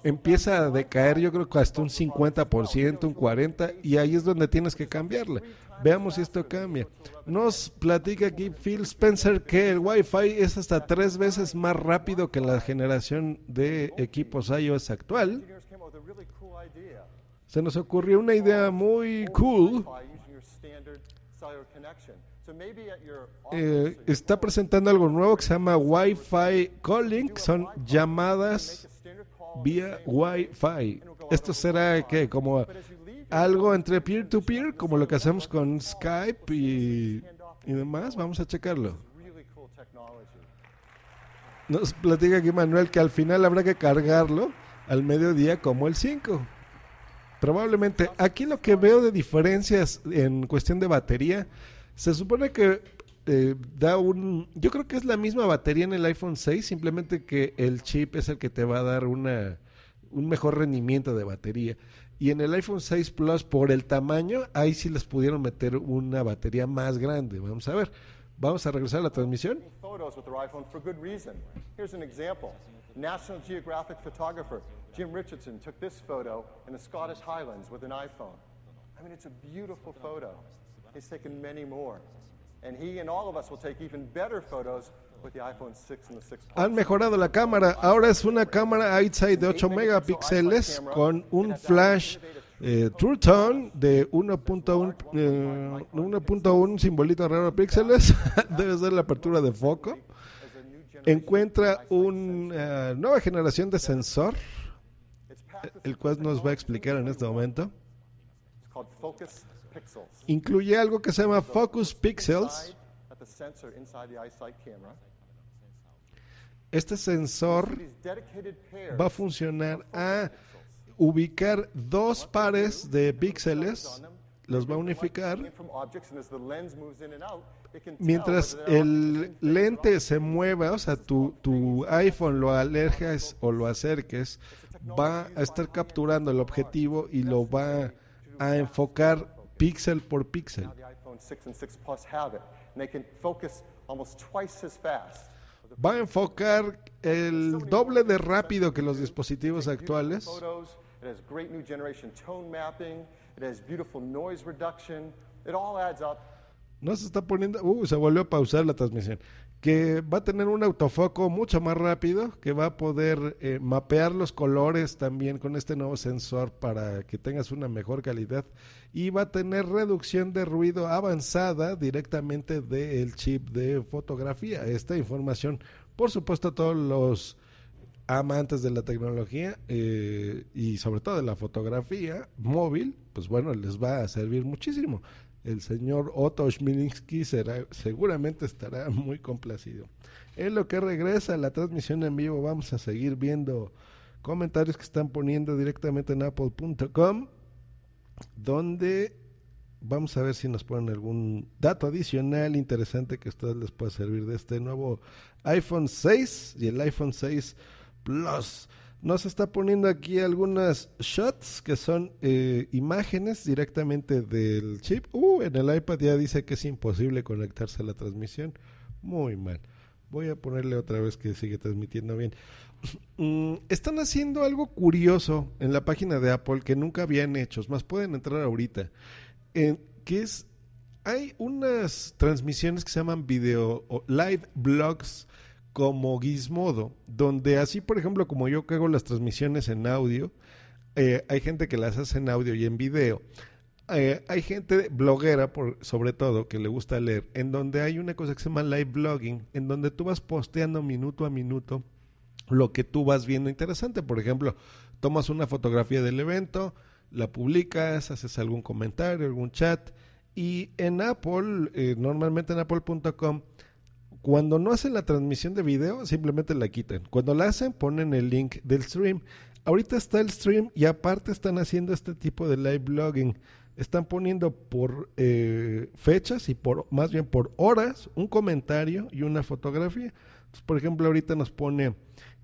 Empieza a decaer, yo creo que hasta un 50%, un 40%, y ahí es donde tienes que cambiarla. Veamos si esto cambia. Nos platica aquí Phil Spencer que el Wi-Fi es hasta tres veces más rápido que la generación de equipos iOS actual. Se nos ocurrió una idea muy cool. Eh, está presentando algo nuevo que se llama Wi-Fi Calling, son llamadas vía Wi-Fi. Esto será que como algo entre peer-to-peer, como lo que hacemos con Skype y, y demás. Vamos a checarlo. Nos platica aquí Manuel que al final habrá que cargarlo al mediodía como el 5. Probablemente. Aquí lo que veo de diferencias en cuestión de batería, se supone que eh, da un... Yo creo que es la misma batería en el iPhone 6, simplemente que el chip es el que te va a dar una, un mejor rendimiento de batería. Y en el iPhone 6 Plus, por el tamaño, ahí sí les pudieron meter una batería más grande. Vamos a ver. Vamos a regresar a la transmisión. National Geographic photographer Jim Richardson took this photo in the Scottish Highlands with an iPhone. I mean, it's a beautiful photo. He's taken many more. And he and all of us will take even better photos Han mejorado la cámara. Ahora es una cámara outside de 8 megapíxeles con un flash eh, True Tone de 1.1 eh, 1.1 simbolito raro píxeles. Debe ser la apertura de foco. Encuentra una uh, nueva generación de sensor, el cual nos va a explicar en este momento. Incluye algo que se llama Focus Pixels este sensor va a funcionar a ubicar dos pares de píxeles, los va a unificar. Mientras el lente se mueva, o sea, tu, tu iPhone lo alejes o lo acerques, va a estar capturando el objetivo y lo va a enfocar píxel por píxel. Va a enfocar el doble de rápido que los dispositivos actuales. No se está poniendo, uh, se volvió a pausar la transmisión que va a tener un autofoco mucho más rápido, que va a poder eh, mapear los colores también con este nuevo sensor para que tengas una mejor calidad y va a tener reducción de ruido avanzada directamente del chip de fotografía. Esta información, por supuesto, todos los amantes de la tecnología eh, y sobre todo de la fotografía móvil, pues bueno, les va a servir muchísimo el señor Otto Schmilinski será, seguramente estará muy complacido. En lo que regresa la transmisión en vivo, vamos a seguir viendo comentarios que están poniendo directamente en apple.com, donde vamos a ver si nos ponen algún dato adicional interesante que a ustedes les pueda servir de este nuevo iPhone 6 y el iPhone 6 Plus. Nos está poniendo aquí algunas shots que son eh, imágenes directamente del chip. Uh, en el iPad ya dice que es imposible conectarse a la transmisión. Muy mal. Voy a ponerle otra vez que sigue transmitiendo bien. Mm, están haciendo algo curioso en la página de Apple que nunca habían hecho. más, pueden entrar ahorita. que es, hay unas transmisiones que se llaman video o live blogs como Gizmodo, donde así, por ejemplo, como yo que hago las transmisiones en audio, eh, hay gente que las hace en audio y en video. Eh, hay gente bloguera, por, sobre todo, que le gusta leer, en donde hay una cosa que se llama live blogging, en donde tú vas posteando minuto a minuto lo que tú vas viendo interesante. Por ejemplo, tomas una fotografía del evento, la publicas, haces algún comentario, algún chat, y en Apple, eh, normalmente en apple.com, cuando no hacen la transmisión de video, simplemente la quitan. Cuando la hacen, ponen el link del stream. Ahorita está el stream y aparte están haciendo este tipo de live blogging. Están poniendo por eh, fechas y por más bien por horas un comentario y una fotografía. por ejemplo, ahorita nos pone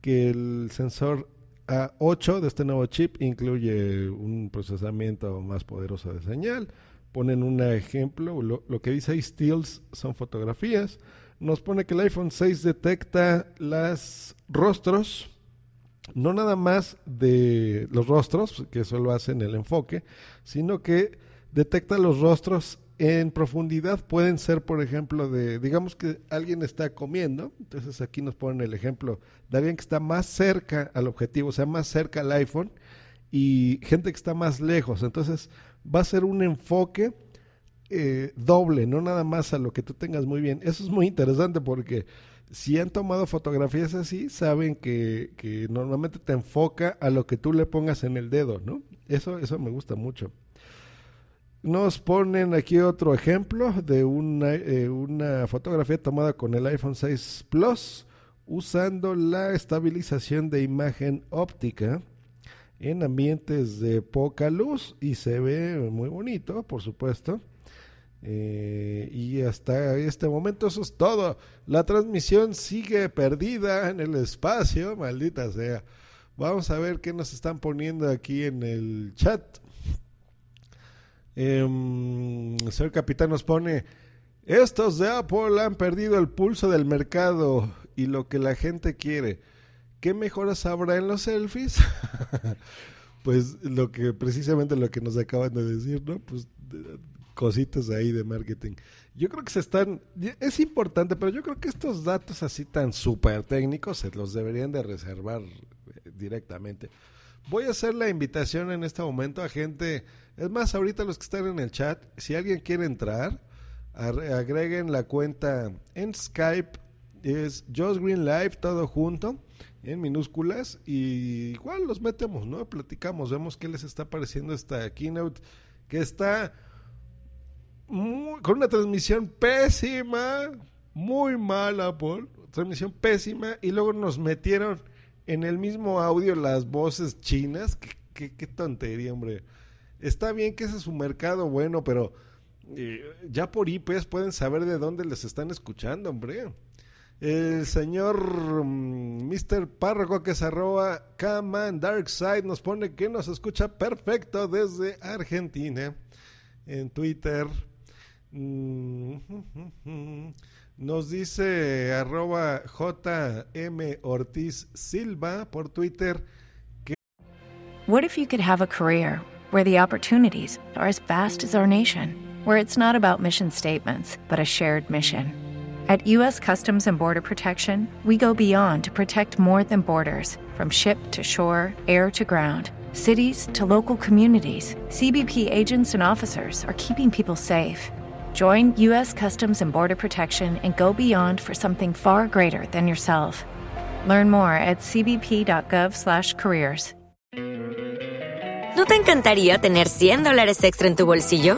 que el sensor A8 de este nuevo chip incluye un procesamiento más poderoso de señal. Ponen un ejemplo, lo, lo que dice ahí, stills son fotografías nos pone que el iPhone 6 detecta los rostros, no nada más de los rostros, que eso lo hace en el enfoque, sino que detecta los rostros en profundidad. Pueden ser, por ejemplo, de, digamos que alguien está comiendo, entonces aquí nos ponen el ejemplo de alguien que está más cerca al objetivo, o sea, más cerca al iPhone, y gente que está más lejos. Entonces va a ser un enfoque eh, doble, no nada más a lo que tú tengas muy bien. Eso es muy interesante porque si han tomado fotografías así, saben que, normalmente te enfoca a lo que tú le pongas en el dedo, ¿no? Eso, eso me gusta mucho. Nos ponen aquí otro ejemplo de una, eh, una fotografía tomada con el iPhone 6 Plus usando la estabilización de imagen óptica en ambientes de poca luz y se ve muy bonito, por supuesto. Eh, y hasta este momento eso es todo. La transmisión sigue perdida en el espacio, maldita sea. Vamos a ver qué nos están poniendo aquí en el chat. Eh, señor capitán nos pone, estos de Apple han perdido el pulso del mercado y lo que la gente quiere. ¿Qué mejoras habrá en los selfies? pues lo que precisamente lo que nos acaban de decir, ¿no? Pues cositas ahí de marketing. Yo creo que se están, es importante, pero yo creo que estos datos así tan súper técnicos se los deberían de reservar eh, directamente. Voy a hacer la invitación en este momento a gente, es más, ahorita los que están en el chat, si alguien quiere entrar, agreguen la cuenta en Skype, es Josh Green Live, todo junto, en minúsculas, y igual los metemos, ¿no? Platicamos, vemos qué les está pareciendo esta keynote, que está con una transmisión pésima, muy mala, Paul, transmisión pésima, y luego nos metieron en el mismo audio las voces chinas. Qué, tontería, hombre. Está bien que ese es su mercado bueno, pero eh, ya por IPs pueden saber de dónde les están escuchando, hombre. El señor Mr. Mm, Párroco que se arroba Kaman Dark Side nos pone que nos escucha perfecto desde Argentina. en Twitter. Mm, nos dice arroba JM Ortiz Silva por Twitter. Que What if you could have a career where the opportunities are as vast as our nation, where it's not about mission statements, but a shared mission? At U.S. Customs and Border Protection, we go beyond to protect more than borders from ship to shore, air to ground. Cities to local communities, CBP agents and officers are keeping people safe. Join U.S. Customs and Border Protection and go beyond for something far greater than yourself. Learn more at cbp.gov/careers. ¿No te encantaría tener 100 dólares extra en tu bolsillo?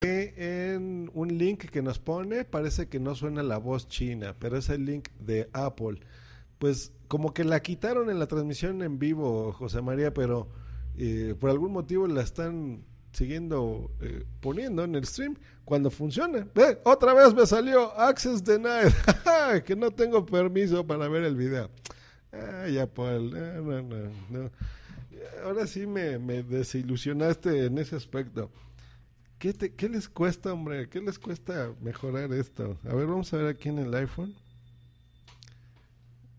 En un link que nos pone, parece que no suena la voz china, pero es el link de Apple. Pues como que la quitaron en la transmisión en vivo, José María, pero eh, por algún motivo la están siguiendo eh, poniendo en el stream cuando funciona. Ve, otra vez me salió Access Denied, que no tengo permiso para ver el video. Ay, Apple, no, no, no. Ahora sí me, me desilusionaste en ese aspecto. ¿Qué, te, ¿Qué les cuesta, hombre? ¿Qué les cuesta mejorar esto? A ver, vamos a ver aquí en el iPhone.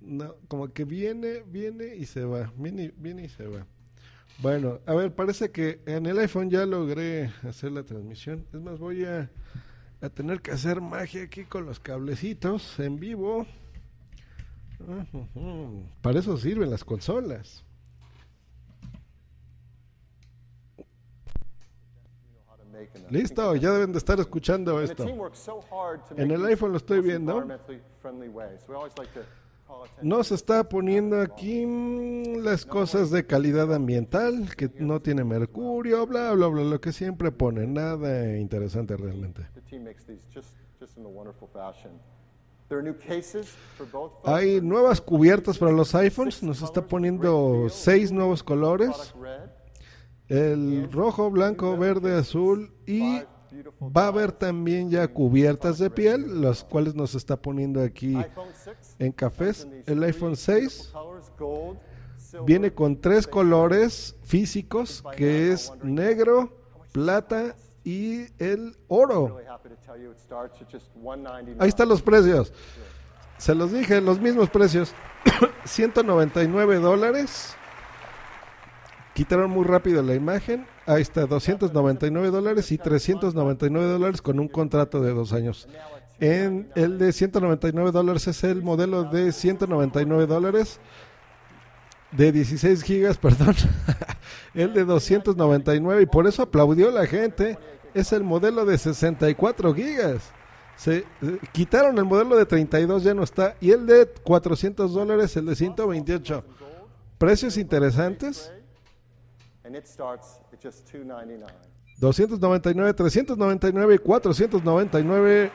No, como que viene, viene y se va. Viene, viene y se va. Bueno, a ver, parece que en el iPhone ya logré hacer la transmisión. Es más, voy a, tener que hacer magia aquí con los cablecitos en vivo. Para eso sirven las consolas. Listo, ya deben de estar escuchando esto. En el iPhone lo estoy viendo. Nos está poniendo aquí las cosas de calidad ambiental, que no tiene mercurio, bla, bla, bla, lo que siempre pone. Nada interesante realmente. Hay nuevas cubiertas para los iPhones. Nos está poniendo seis nuevos colores el rojo, blanco, verde, azul y va a haber también ya cubiertas de piel, las cuales nos está poniendo aquí en cafés. El iPhone 6 viene con tres colores físicos, que es negro, plata y el oro. Ahí están los precios. Se los dije, los mismos precios. 199 dólares. Quitaron muy rápido la imagen. Ahí está, 299 dólares y 399 dólares con un contrato de dos años. En el de 199 dólares es el modelo de 199 dólares. De 16 gigas, perdón. el de 299 y por eso aplaudió la gente. Es el modelo de 64 gigas. Se quitaron el modelo de 32, ya no está. Y el de 400 dólares, el de 128. Precios interesantes. 299, 399 y 499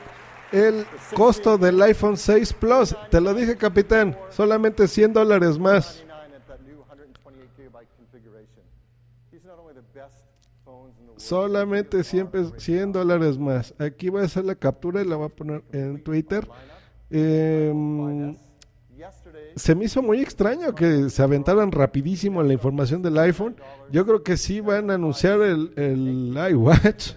el costo del iPhone 6 Plus. Te lo dije, capitán, solamente 100 dólares más. Solamente 100, 100 dólares más. Aquí voy a hacer la captura y la voy a poner en Twitter. Eh, se me hizo muy extraño que se aventaran rapidísimo la información del iPhone. Yo creo que sí van a anunciar el, el iWatch.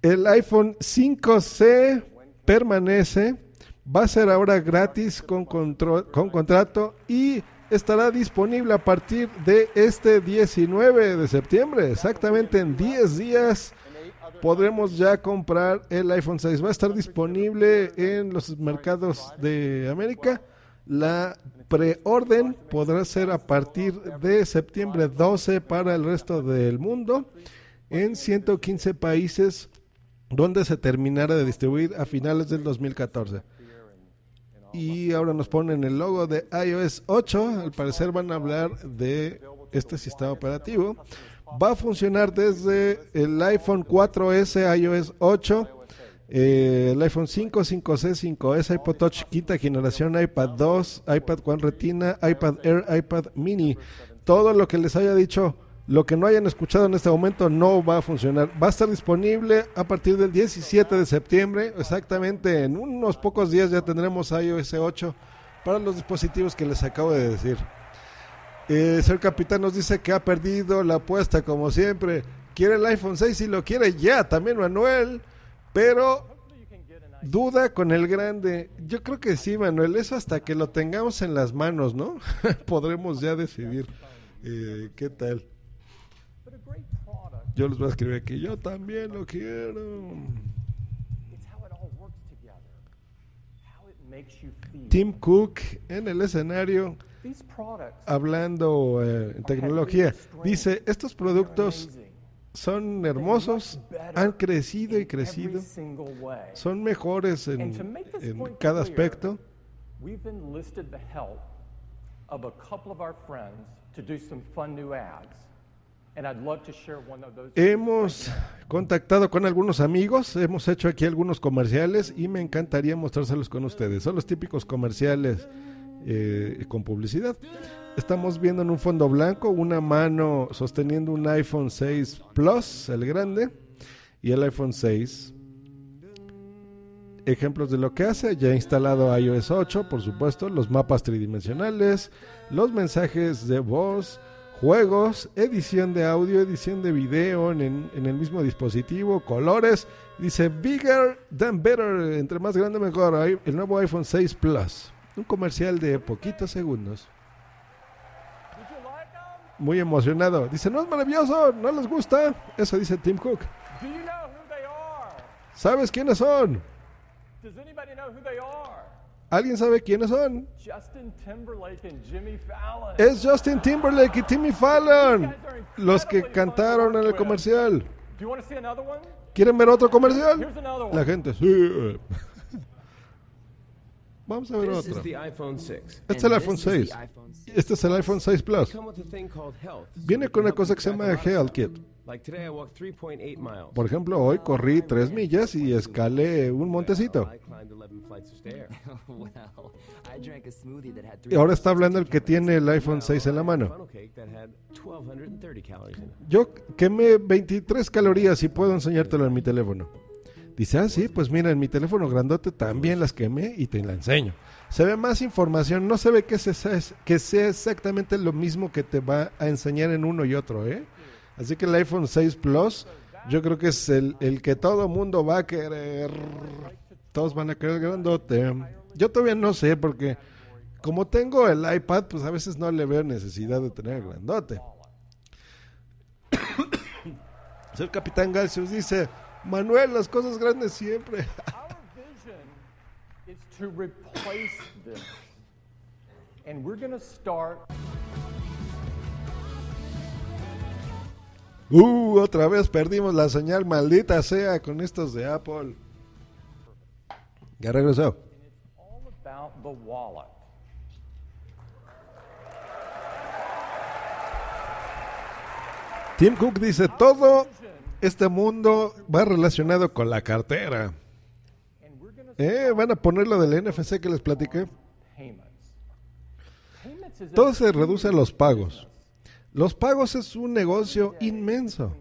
El iPhone 5C permanece, va a ser ahora gratis con, con contrato y estará disponible a partir de este 19 de septiembre, exactamente en 10 días podremos ya comprar el iPhone 6. Va a estar disponible en los mercados de América. La preorden podrá ser a partir de septiembre 12 para el resto del mundo en 115 países donde se terminará de distribuir a finales del 2014. Y ahora nos ponen el logo de iOS 8. Al parecer van a hablar de este sistema operativo va a funcionar desde el iPhone 4S iOS 8 Eh, el iPhone 5, 5C, 5S, iPod Touch quinta generación, iPad 2, iPad One Retina, iPad Air, iPad Mini. Todo lo que les haya dicho, lo que no hayan escuchado en este momento no va a funcionar. Va a estar disponible a partir del 17 de septiembre, exactamente en unos pocos días ya tendremos iOS 8 para los dispositivos que les acabo de decir. Eh, Ser Capitán nos dice que ha perdido la apuesta como siempre. Quiere el iPhone 6 y lo quiere ya, también Manuel. Pero duda con el grande. Yo creo que sí, Manuel. Eso hasta que lo tengamos en las manos, ¿no? Podremos ya decidir eh, qué tal. Yo les voy a escribir aquí. Yo también lo quiero. Tim Cook en el escenario hablando eh, en tecnología. Dice, estos productos son hermosos, han crecido y crecido, son mejores en, cada aspecto. Hemos contactado con algunos amigos, hemos hecho aquí algunos comerciales y me encantaría mostrárselos con ustedes. Son los típicos comerciales eh, con publicidad. Estamos viendo en un fondo blanco una mano sosteniendo un iPhone 6 Plus, el grande, y el iPhone 6. Ejemplos de lo que hace, ya instalado iOS 8, por supuesto, los mapas tridimensionales, los mensajes de voz, juegos, edición de audio, edición de video en, en, el mismo dispositivo, colores. Dice bigger than better, entre más grande mejor. El nuevo iPhone 6 Plus. Un comercial de poquitos segundos. Muy emocionado. Dice, no es maravilloso, no les gusta. Eso dice Tim Cook. ¿Sabes quiénes son? ¿Alguien sabe quiénes son? Es Justin Timberlake y Timmy Fallon, los que cantaron en el comercial. ¿Quieren ver otro comercial? La gente, sí. Vamos a ver otro. Este es el iPhone 6. Este es el iPhone 6 Plus. Viene con una cosa que se llama Health Kit. Por ejemplo, hoy corrí 3 millas y escalé un montecito. Y ahora está hablando el que tiene el iPhone 6 en la mano. Yo quemé 23 calorías y puedo enseñártelo en mi teléfono. Dice, ah, sí, pues mira, en mi teléfono grandote también las quemé y te la enseño. Se ve más información, no se ve que, que sea exactamente lo mismo que te va a enseñar en uno y otro, ¿eh? Así que el iPhone 6 Plus, yo creo que es el, el que todo mundo va a querer. Todos van a querer grandote. Yo todavía no sé, porque como tengo el iPad, pues a veces no le veo necesidad de tener grandote. el Capitán Galcius dice, Manuel, las cosas grandes siempre. Uh, otra vez perdimos la señal, maldita sea, con estos de Apple. Ya regresó. Tim Cook dice todo este mundo va relacionado con la cartera. Eh, van a poner lo del NFC que les platiqué. Todo se reduce a los pagos. Los pagos es un negocio inmenso.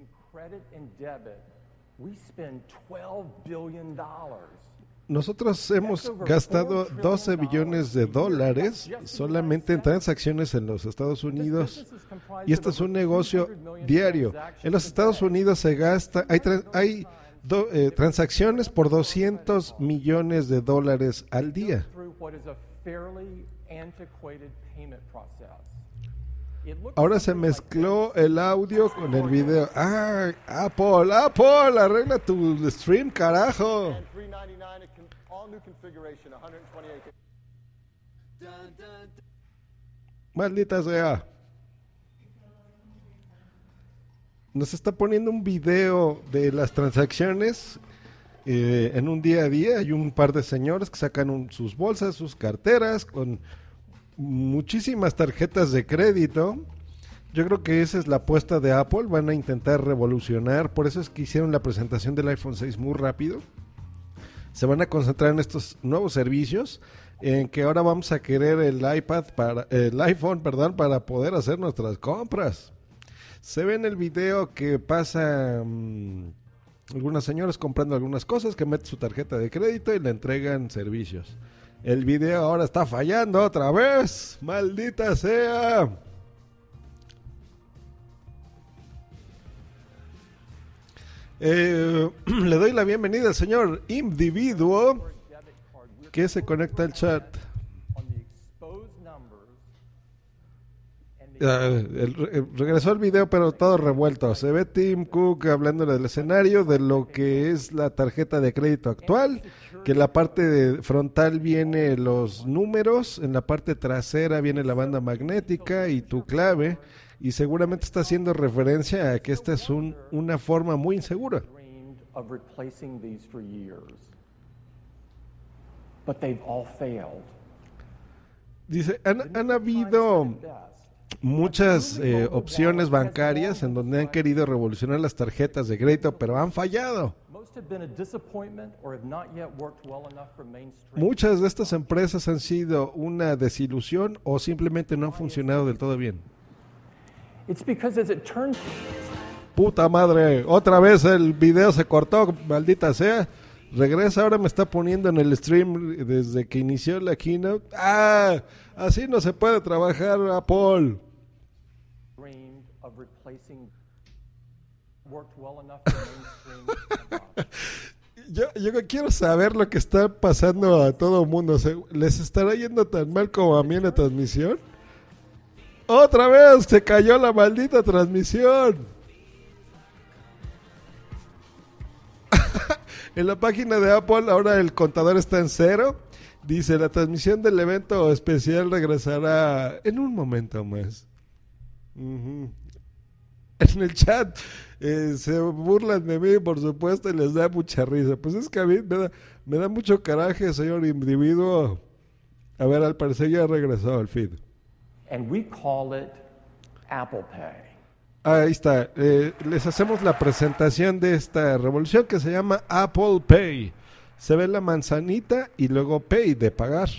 Nosotros hemos gastado 12 billones de dólares solamente en transacciones en los Estados Unidos y este es un negocio diario. En los Estados Unidos se gasta, hay, hay eh, transacciones por 200 millones de dólares al día. Ahora se mezcló el audio con el video. Ah, Apple, Apple, arregla tu stream, carajo. Maldita sea. Nos está poniendo un video de las transacciones eh, en un día a día. Hay un par de señores que sacan sus bolsas, sus carteras con muchísimas tarjetas de crédito. Yo creo que esa es la apuesta de Apple. Van a intentar revolucionar. Por eso es que hicieron la presentación del iPhone 6 muy rápido se van a concentrar en estos nuevos servicios en que ahora vamos a querer el iPad para el iPhone, para poder hacer nuestras compras. Se ve en el video que pasa mm, algunas señoras comprando algunas cosas que meten su tarjeta de crédito y le entregan servicios. El video ahora está fallando otra vez. Maldita sea. Eh, le doy la bienvenida al señor individuo que se conecta al chat. regresó el video, pero todo revuelto. Se ve Tim Cook hablando del escenario, de lo que es la tarjeta de crédito actual, que en la parte frontal viene los números, en la parte trasera viene la banda magnética y tu clave, y seguramente está haciendo referencia a que esta es un, una forma muy insegura. Dice, han, han habido muchas eh, opciones bancarias en donde han querido revolucionar las tarjetas de crédito, pero han fallado. Muchas de estas empresas han sido una desilusión o simplemente no han funcionado del todo bien. Puta madre, otra vez el video se cortó, maldita sea. Regresa, ahora me está poniendo en el stream desde que inició la keynote. Ah, así no se puede trabajar Apple. yo, yo quiero saber lo que está pasando a todo el mundo. ¿Les estará yendo tan mal como a mí en la transmisión? Otra vez se cayó la maldita transmisión. En la página de Apple ahora el contador está en cero. Dice, la transmisión del evento especial regresará en un momento más. En el chat eh, se burlan de mí, por supuesto, y les da mucha risa. Pues es que a mí me da, me da mucho caraje, señor individuo. A ver, al parecer ya regresó al feed. And we call it Apple Pay. Ahí está. Eh, les hacemos la presentación de esta revolución que se llama Apple Pay. Se ve la manzanita y luego Pay de pagar.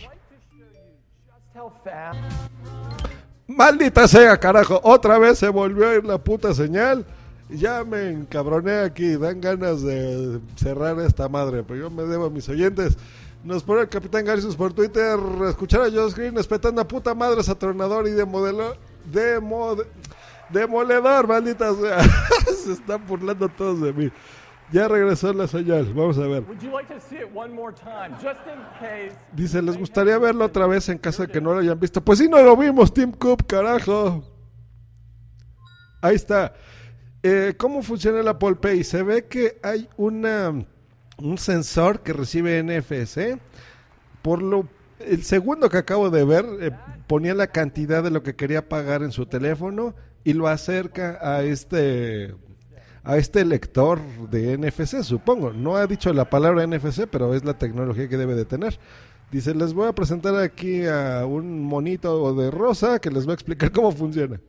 Maldita sea, carajo. Otra vez se volvió a ir la puta señal. Ya me encabroné aquí. Dan ganas de cerrar esta madre. Pero yo me debo a mis oyentes. Nos pone el Capitán Garcius por Twitter. Escuchar a Josh Green espetando a puta madre satronador y de modelo. De mod Demoledor, maldita sea. Se están burlando todos de mí. Ya regresó la señal. Vamos a ver. Dice, ¿les gustaría verlo otra vez en caso de que no lo hayan visto? Pues sí, no lo vimos, Tim Cook, carajo. Ahí está. Eh, ¿Cómo funciona el Apple Pay? Se ve que hay una, un sensor que recibe NFC. Por lo el segundo que acabo de ver, eh, ponía la cantidad de lo que quería pagar en su teléfono y lo acerca a este a este lector de NFC, supongo. No ha dicho la palabra NFC, pero es la tecnología que debe de tener. Dice, les voy a presentar aquí a un monito de rosa que les va a explicar cómo funciona.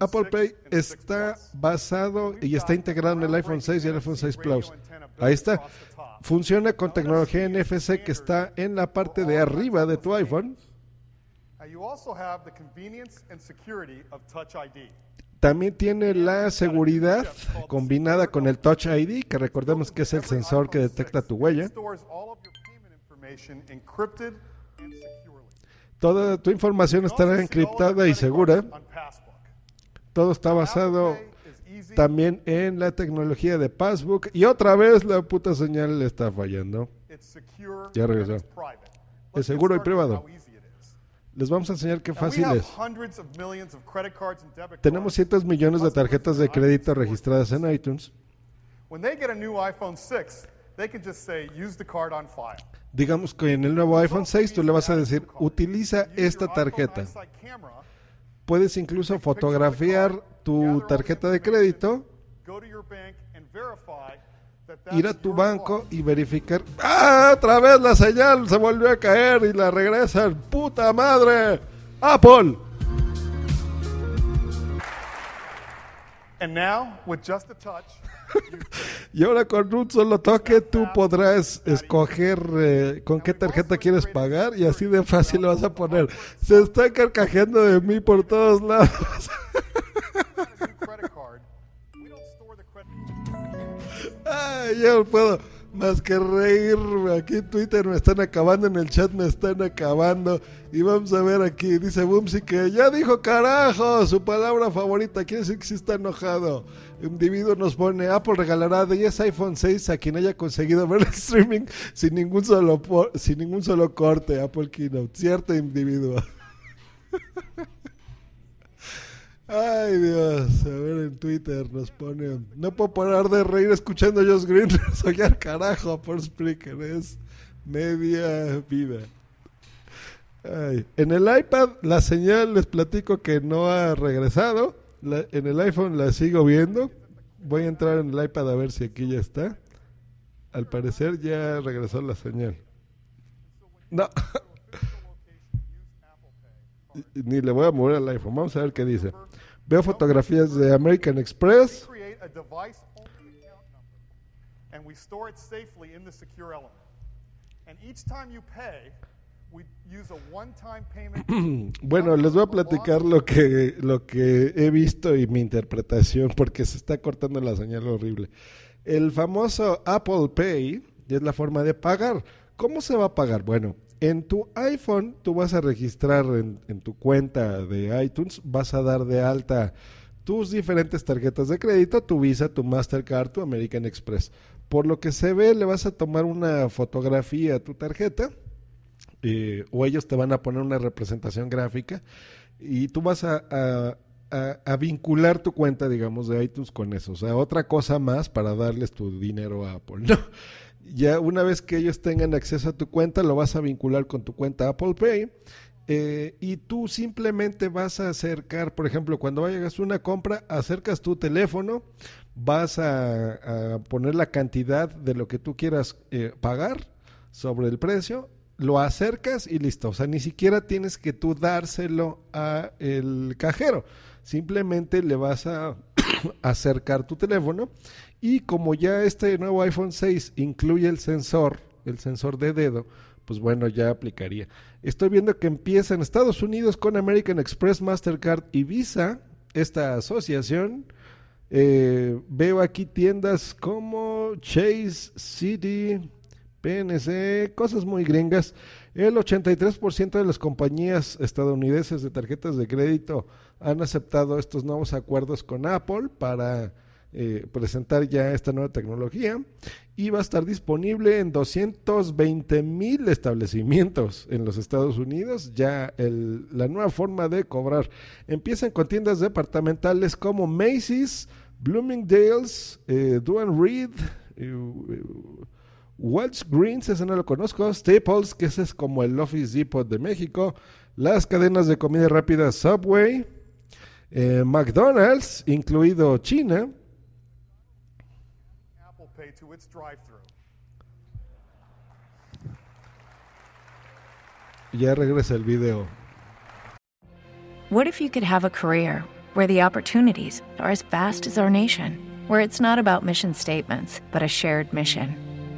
Apple, Pay está basado y está integrado en el iPhone 6 y el iPhone 6 Plus. Ahí está. Funciona con tecnología NFC que está en la parte de arriba de tu iPhone. También tiene la seguridad combinada con el Touch ID, que recordemos que es el sensor que detecta tu huella. Toda tu información estará encriptada y segura. Todo está basado también en la tecnología de Passbook. Y otra vez la puta señal le está fallando. Ya regresó. Es seguro y privado. Les vamos a enseñar qué fácil es. Tenemos cientos millones de tarjetas de crédito registradas en iTunes. Digamos que en el nuevo iPhone 6 tú le vas a decir, utiliza esta tarjeta. Puedes incluso fotografiar tu tarjeta de crédito ir a tu banco y verificar. ¡Ah! Otra vez la señal se volvió a caer y la regresan. ¡Puta madre! ¡Apple! Y ahora con un solo toque tú podrás escoger eh, con qué tarjeta quieres pagar y así de fácil lo vas a poner. Se está carcajeando de mí por todos lados. Ay, ya no puedo más que reír. Aquí en Twitter me están acabando, en el chat me están acabando. Y vamos a ver aquí, dice Bumsy que ya dijo carajo, su palabra favorita. Quiere decir que sí está enojado. Individuo nos pone, Apple regalará 10 iPhone 6 a quien haya conseguido ver el streaming sin ningún solo, sin ningún solo corte. Apple Keynote, cierto individuo. Ay Dios, a ver en Twitter nos pone, no puedo parar de reír escuchando a Josh Green al carajo por Spreaker, es media vida. Ay. En el iPad la señal les platico que no ha regresado, en el iPhone la sigo viendo, voy a entrar en el iPad a ver si aquí ya está. Al parecer ya regresó la señal. No. Ni le voy a mover al iPhone. Vamos a ver qué dice. Veo fotografías de American Express. bueno, les voy a platicar lo que, lo que he visto y mi interpretación porque se está cortando la señal horrible. El famoso Apple Pay es la forma de pagar. ¿Cómo se va a pagar? Bueno, en tu iPhone tú vas a registrar en, tu cuenta de iTunes, vas a dar de alta tus diferentes tarjetas de crédito, tu Visa, tu Mastercard, tu American Express. Por lo que se ve, le vas a tomar una fotografía a tu tarjeta eh, o ellos te van a poner una representación gráfica y tú vas a, a, vincular tu cuenta, digamos, de iTunes con eso. O sea, otra cosa más para darles tu dinero a Apple. ¿no? ya una vez que ellos tengan acceso a tu cuenta, lo vas a vincular con tu cuenta Apple Pay. Eh, y tú simplemente vas a acercar, por ejemplo, cuando vayas a una compra, acercas tu teléfono, vas a, poner la cantidad de lo que tú quieras eh, pagar sobre el precio, lo acercas y listo. O sea, ni siquiera tienes que tú dárselo a el cajero. Simplemente le vas a acercar tu teléfono y como ya este nuevo iPhone 6 incluye el sensor, el sensor de dedo, pues bueno, ya aplicaría. Estoy viendo que empieza en Estados Unidos con American Express, Mastercard y Visa, esta asociación. Eh, veo aquí tiendas como Chase City, PNC, cosas muy gringas. El 83% de las compañías estadounidenses de tarjetas de crédito han aceptado estos nuevos acuerdos con Apple para eh, presentar ya esta nueva tecnología y va a estar disponible en 220 mil establecimientos en los Estados Unidos. Ya la nueva forma de cobrar empiezan con tiendas departamentales como Macy's, Bloomingdale's, eh, Duane Reed, eh, Greens, ese no lo conozco, Staples, que ese es como el Office Depot de México, las cadenas de comida rápida Subway, eh, McDonald's, incluido China, Ya regresa el video. What if you could have a career where the opportunities are as vast as our nation, where it's not about mission statements, but a shared mission?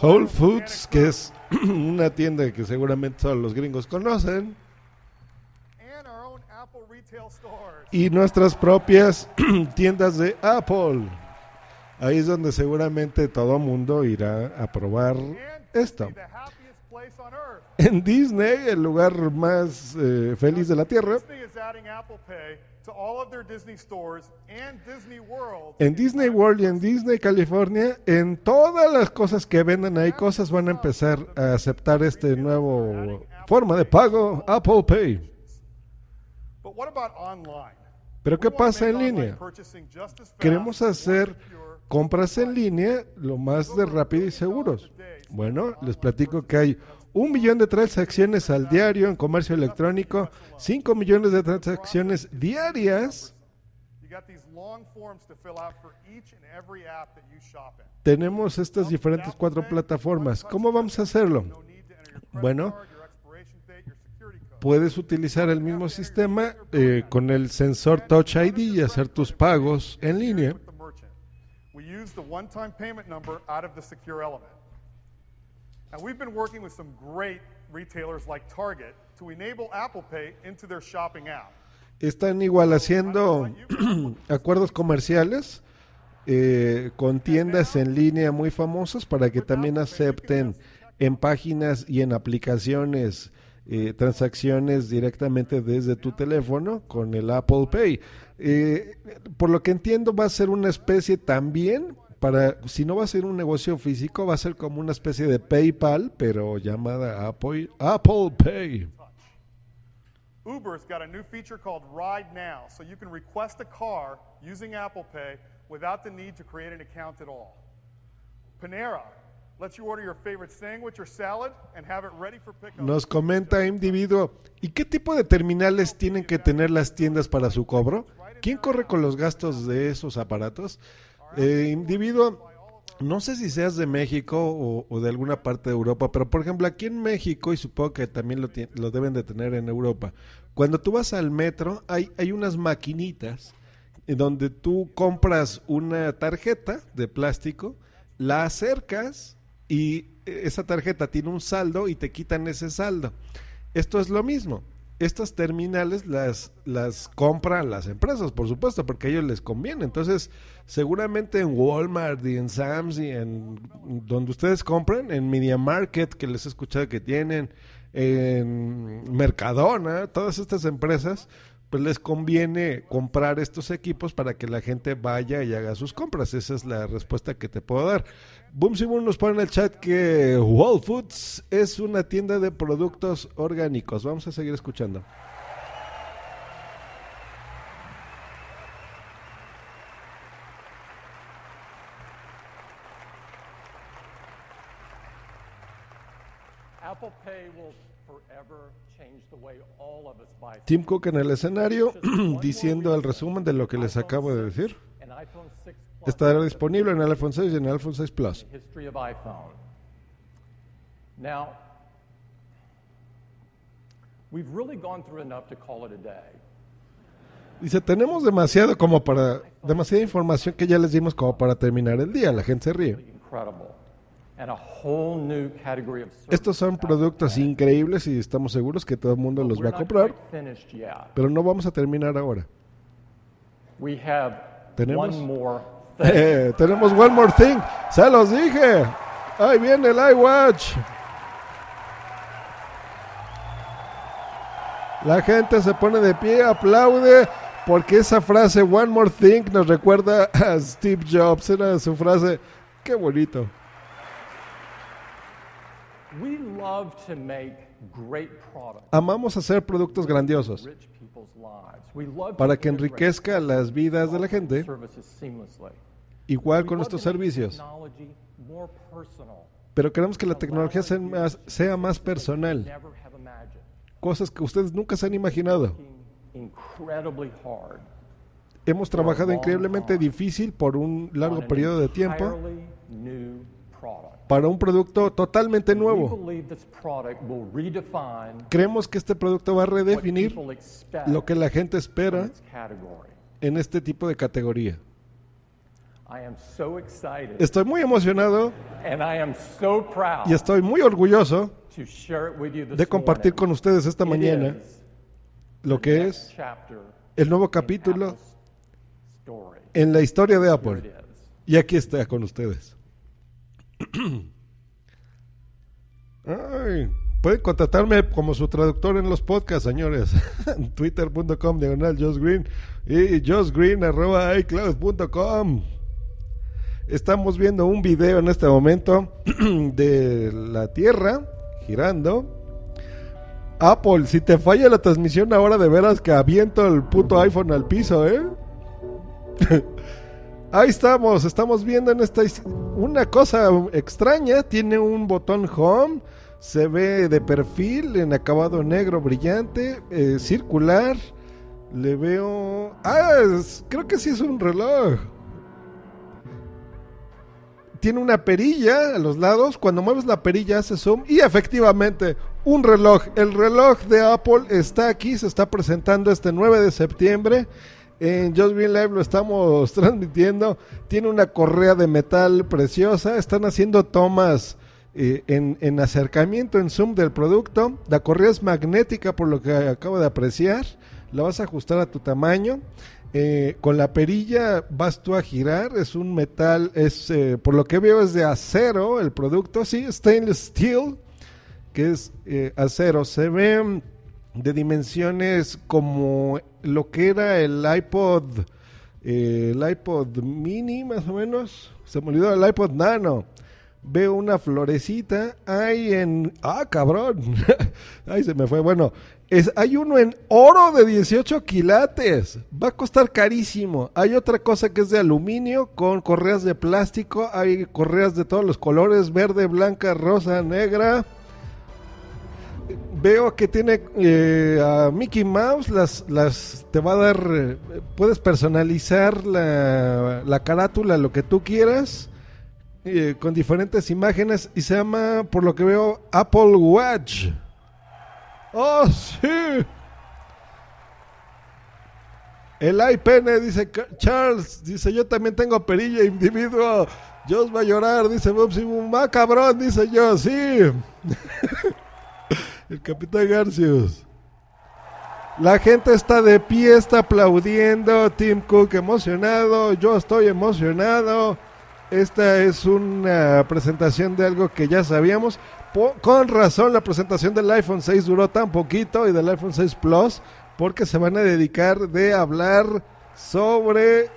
Whole Foods, que es una tienda que seguramente todos los gringos conocen. Y nuestras propias tiendas de Apple. Ahí es donde seguramente todo mundo irá a probar esto. En Disney, el lugar más eh, feliz de la Tierra, en Disney World y en Disney California, en todas las cosas que venden ahí, cosas van a empezar a aceptar este nuevo forma de pago, Apple Pay. Pero ¿qué pasa en línea? Queremos hacer compras en línea lo más de rápido y seguros. Bueno, les platico que hay un millón de transacciones al diario en comercio electrónico, 5 millones de transacciones diarias. Tenemos estas diferentes cuatro plataformas. ¿Cómo vamos a hacerlo? Bueno, puedes utilizar el mismo sistema eh, con el sensor Touch ID y hacer tus pagos en línea. And we've been working with some great retailers like Target to enable Apple Pay into their shopping app. Están igual haciendo acuerdos comerciales eh, con tiendas en línea muy famosas para que también acepten en páginas y en aplicaciones eh, transacciones directamente desde tu teléfono con el Apple Pay. Eh, por lo que entiendo va a ser una especie también para, si no va a ser un negocio físico, va a ser como una especie de PayPal, pero llamada Apple, Apple Pay. Uber's got a new feature called Ride Now, so you can request a car using Apple Pay without the need to create an account at all. Panera lets you order your favorite sandwich or salad and have it ready for pickup. Nos comenta individuo, ¿y qué tipo de terminales tienen que tener las tiendas para su cobro? ¿Quién corre con los gastos de esos aparatos? Eh, individuo, no sé si seas de México o, de alguna parte de Europa, pero por ejemplo aquí en México, y supongo que también lo, lo deben de tener en Europa, cuando tú vas al metro hay, hay unas maquinitas donde tú compras una tarjeta de plástico, la acercas y esa tarjeta tiene un saldo y te quitan ese saldo. Esto es lo mismo estas terminales las, las compran las empresas, por supuesto, porque a ellos les conviene. Entonces, seguramente en Walmart y en Sam's y en donde ustedes compren, en Media Market, que les he escuchado que tienen, en Mercadona, todas estas empresas, pues les conviene comprar estos equipos para que la gente vaya y haga sus compras. Esa es la respuesta que te puedo dar. Boom Simon nos pone en el chat que Whole Foods es una tienda de productos orgánicos. Vamos a seguir escuchando. Tim Cook en el escenario diciendo el resumen de lo que les acabo de decir. Estará disponible en el iPhone 6 y en el iPhone 6 Plus. Dice, tenemos demasiado como para, demasiada información que ya les dimos como para terminar el día. La gente se ríe. Estos son productos increíbles y estamos seguros que todo el mundo los va a comprar, pero no vamos a terminar ahora. Tenemos, eh, tenemos One More Thing, se los dije. Ahí viene el iWatch. La gente se pone de pie, aplaude, porque esa frase One More Thing nos recuerda a Steve Jobs. Era su frase, qué bonito. Amamos hacer productos grandiosos para que enriquezca las vidas de la gente, igual con nuestros servicios. Pero queremos que la tecnología sea más, sea más personal, cosas que ustedes nunca se han imaginado. Hemos trabajado increíblemente difícil por un largo periodo de tiempo para un producto totalmente nuevo. Creemos que este producto va a redefinir lo que la gente espera en este tipo de categoría. Estoy muy emocionado y estoy muy orgulloso de compartir con ustedes esta mañana lo que es el nuevo capítulo en la historia de Apple. Y aquí está con ustedes. Pueden contratarme como su traductor en los podcasts, señores. Twitter.com diagonal Josh Green y joshgreen.icloud.com. Estamos viendo un video en este momento de la Tierra girando. Apple, si te falla la transmisión ahora de veras que aviento el puto iPhone al piso, ¿eh? Ahí estamos, estamos viendo en esta una cosa extraña, tiene un botón home, se ve de perfil en acabado negro brillante, eh, circular, le veo... Ah, creo que sí es un reloj. Tiene una perilla a los lados, cuando mueves la perilla hace zoom y efectivamente un reloj. El reloj de Apple está aquí, se está presentando este 9 de septiembre. En Just Green Live lo estamos transmitiendo. Tiene una correa de metal preciosa. Están haciendo tomas eh, en, acercamiento, en zoom del producto. La correa es magnética, por lo que acabo de apreciar. La vas a ajustar a tu tamaño. Eh, con la perilla vas tú a girar. Es un metal, es eh, por lo que veo es de acero el producto. Sí, stainless steel, que es acero. Se ve de dimensiones como lo que era el iPod, eh, el iPod mini más o menos, se me olvidó el iPod nano. Veo una florecita, hay en... Ah, cabrón. Ay, se me fue. Bueno, es, hay uno en oro de 18 quilates. Va a costar carísimo. Hay otra cosa que es de aluminio con correas de plástico. Hay correas de todos los colores, verde, blanca, rosa, negra veo que tiene eh, a Mickey Mouse, las, las te va a dar, eh, puedes personalizar la, la, carátula, lo que tú quieras, eh, con diferentes imágenes y se llama, por lo que veo, Apple Watch. Oh, sí. El iPene, dice Charles, dice yo también tengo perilla individuo. Dios va a llorar, dice Bob más cabrón, dice yo, sí. El capitán Garcius. La gente está de pie, está aplaudiendo. Tim Cook emocionado. Yo estoy emocionado. Esta es una presentación de algo que ya sabíamos. con razón, la presentación del iPhone 6 duró tan poquito y del iPhone 6 Plus, porque se van a dedicar de hablar sobre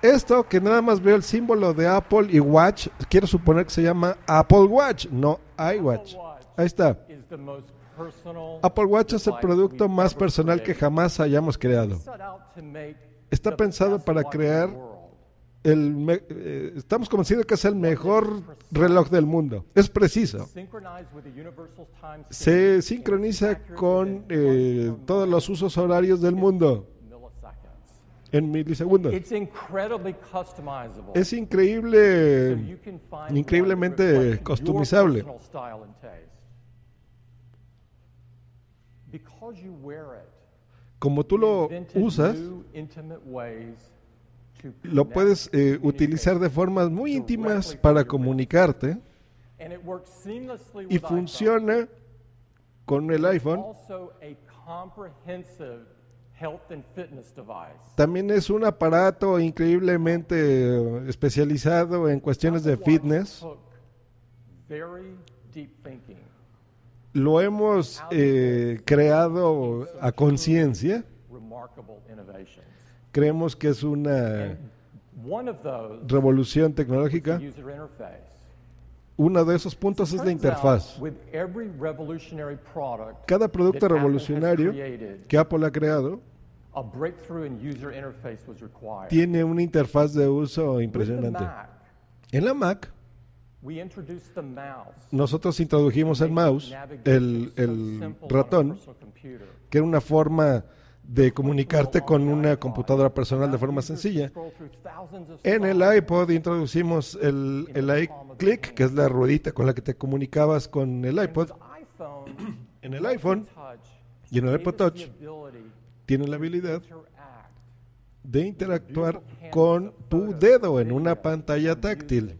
esto que nada más veo el símbolo de Apple y Watch. Quiero suponer que se llama Apple Watch, no iWatch. Ahí está. Apple Watch es el producto más personal que jamás hayamos creado. Está pensado para crear el eh, estamos convencidos que es el mejor reloj del mundo. Es preciso. Se sincroniza con eh, todos los usos horarios del mundo en milisegundos. Es increíble, increíblemente customizable. Como tú lo usas, lo puedes eh, utilizar de formas muy íntimas para comunicarte y funciona con el iPhone. También es un aparato increíblemente especializado en cuestiones de fitness lo hemos eh, creado a conciencia. Creemos que es una revolución tecnológica. Uno de esos puntos es la interfaz. Cada producto revolucionario que Apple ha creado tiene una interfaz de uso impresionante. En la Mac nosotros introdujimos el mouse, el, el ratón, que era una forma de comunicarte con una computadora personal de forma sencilla. En el iPod introducimos el, el iClick, que es la ruedita con la que te comunicabas con el iPod. En el iPhone y en el iPod Touch tiene la habilidad de interactuar con tu dedo en una pantalla táctil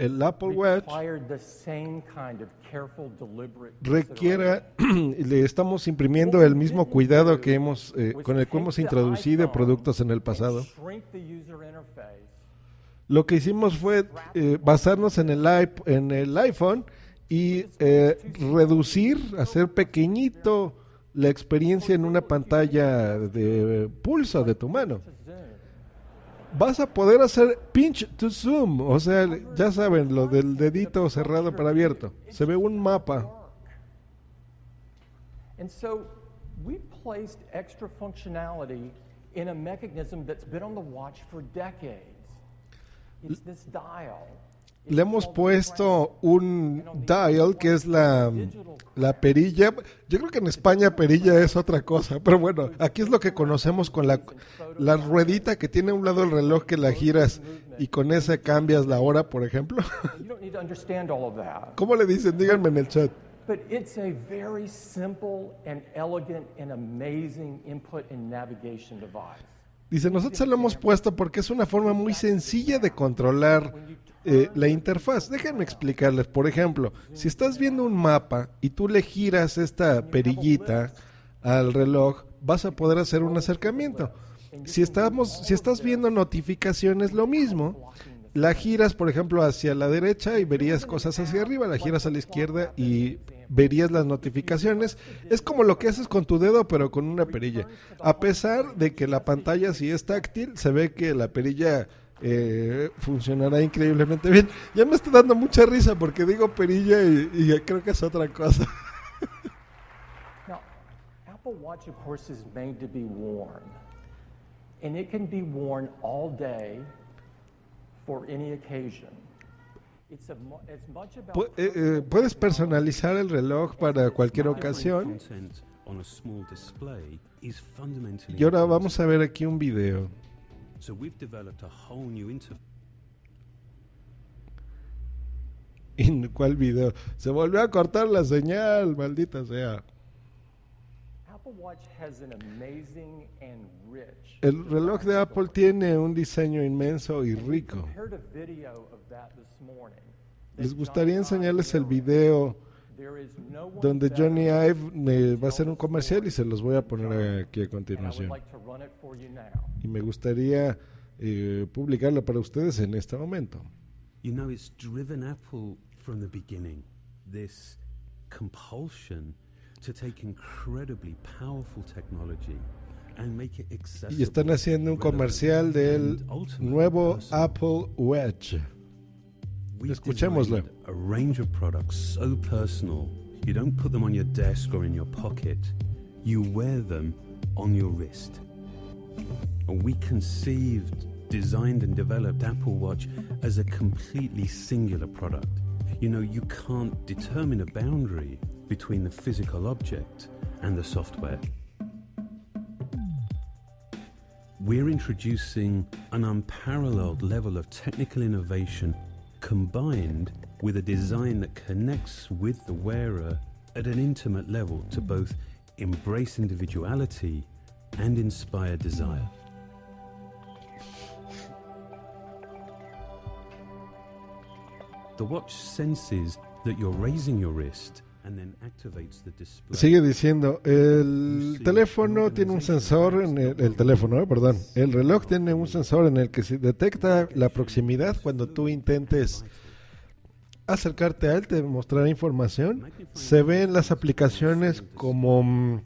el Apple Watch requiere, le estamos imprimiendo el mismo cuidado que hemos, eh, con el que hemos introducido productos en el pasado. Lo que hicimos fue eh, basarnos en el, en el iPhone y eh, reducir, hacer pequeñito la experiencia en una pantalla de pulso de tu mano vas a poder hacer pinch to zoom. O sea, ya saben, lo del dedito cerrado para abierto. Se ve un mapa. And so we placed extra functionality in a mechanism that's been on the watch for decades. It's this dial le hemos puesto un dial que es la, la, perilla. Yo creo que en España perilla es otra cosa, pero bueno, aquí es lo que conocemos con la, la ruedita que tiene a un lado el reloj que la giras y con esa cambias la hora, por ejemplo. ¿Cómo le dicen? Díganme en el chat. But it's a very simple and elegant and amazing input and navigation device. Dice, nosotros lo hemos puesto porque es una forma muy sencilla de controlar eh, la interfaz. Déjenme explicarles. Por ejemplo, si estás viendo un mapa y tú le giras esta perillita al reloj, vas a poder hacer un acercamiento. Si estamos, si estás viendo notificaciones, lo mismo. La giras, por ejemplo, hacia la derecha y verías cosas hacia arriba, la giras a la izquierda y verías las notificaciones. Es como lo que haces con tu dedo, pero con una perilla. A pesar de que la pantalla si es táctil, se ve que la perilla eh, funcionará increíblemente bien. Ya me está dando mucha risa porque digo perilla y, creo que es otra cosa. Apple Watch, of course, is made to be worn. And it can be worn all day for any occasion. Eh, eh, puedes personalizar el reloj para cualquier ocasión. Y ahora vamos a ver aquí un video. So we've developed a whole new interface. ¿En cuál video? Se volvió a cortar la señal, maldita sea. El reloj de Apple tiene un diseño inmenso y rico. Les gustaría enseñarles el video donde Johnny Ive me va a hacer un comercial y se los voy a poner aquí a continuación. Y me gustaría eh, publicarlo para ustedes en este momento. You know, it's driven Apple from the beginning. This compulsion to take incredibly powerful technology and make it accessible. Y están haciendo un comercial del nuevo Apple Watch. Escuchémoslo. A range of products so personal, you don't put them on your desk or in your pocket. You wear them on your wrist. And we conceived, designed, and developed Apple Watch as a completely singular product. You know, you can't determine a boundary between the physical object and the software. We're introducing an unparalleled level of technical innovation combined with a design that connects with the wearer at an intimate level to both embrace individuality and inspire desire. The watch senses that you're raising your wrist Sigue diciendo, el teléfono tiene un sensor en el, el teléfono, eh, perdón, el reloj tiene un sensor en el que se detecta la proximidad cuando tú intentes acercarte a él, te mostrará información. Se ven las aplicaciones como mm,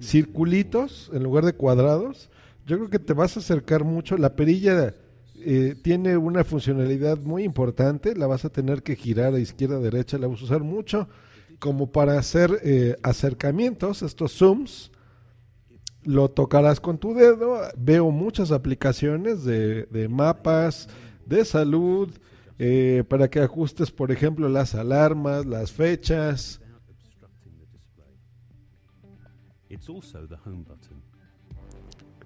circulitos en lugar de cuadrados. Yo creo que te vas a acercar mucho. La perilla eh, tiene una funcionalidad muy importante. La vas a tener que girar a izquierda, a derecha. La vas a usar mucho como para hacer eh, acercamientos, estos zooms. Lo tocarás con tu dedo. Veo muchas aplicaciones de, de mapas, de salud, eh, para que ajustes, por ejemplo, las alarmas, las fechas.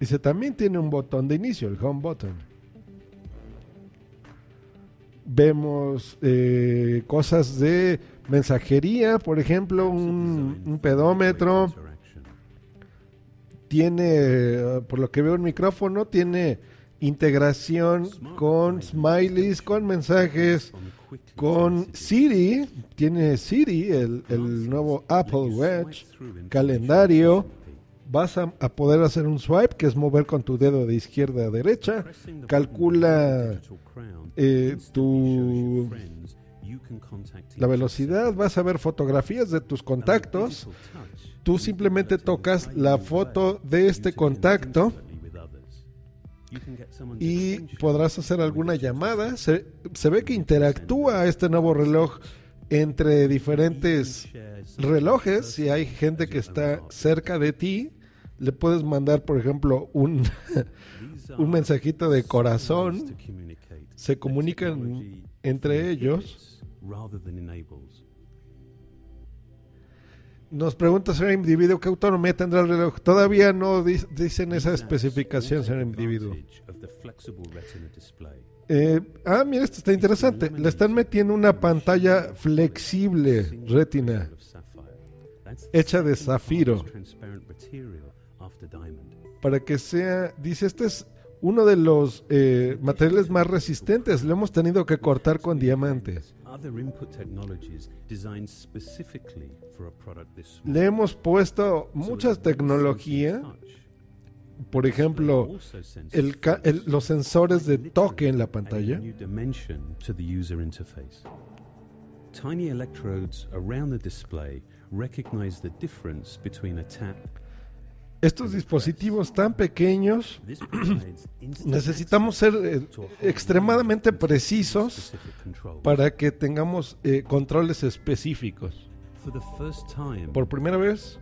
Dice, también tiene un botón de inicio, el home button. Vemos eh, cosas de mensajería, por ejemplo, un, un pedómetro. Tiene, por lo que veo el micrófono, tiene integración con smileys, con mensajes, con Siri. Tiene Siri, el, el nuevo Apple Watch, calendario. Vas a, a, poder hacer un swipe, que es mover con tu dedo de izquierda a derecha. Calcula eh, tu la velocidad, vas a ver fotografías de tus contactos. Tú simplemente tocas la foto de este contacto y podrás hacer alguna llamada. Se, se ve que interactúa este nuevo reloj entre diferentes relojes. Si hay gente que está cerca de ti, le puedes mandar, por ejemplo, un, un mensajito de corazón. Se comunican entre ellos. Nos pregunta señor individuo qué autonomía tendrá el reloj. Todavía no dicen esa especificación, señor individuo. Eh, ah, mira, esto está interesante. Le están metiendo una pantalla flexible retina hecha de zafiro para que sea, dice, este es uno de los eh, materiales más resistentes. Lo hemos tenido que cortar con diamantes. Le hemos puesto mucha tecnología, por ejemplo, el, el, los sensores de toque en la pantalla. Tiny electrodes around the display recognize the difference between a tap estos dispositivos tan pequeños necesitamos ser eh, extremadamente precisos para que tengamos eh, controles específicos. Por primera vez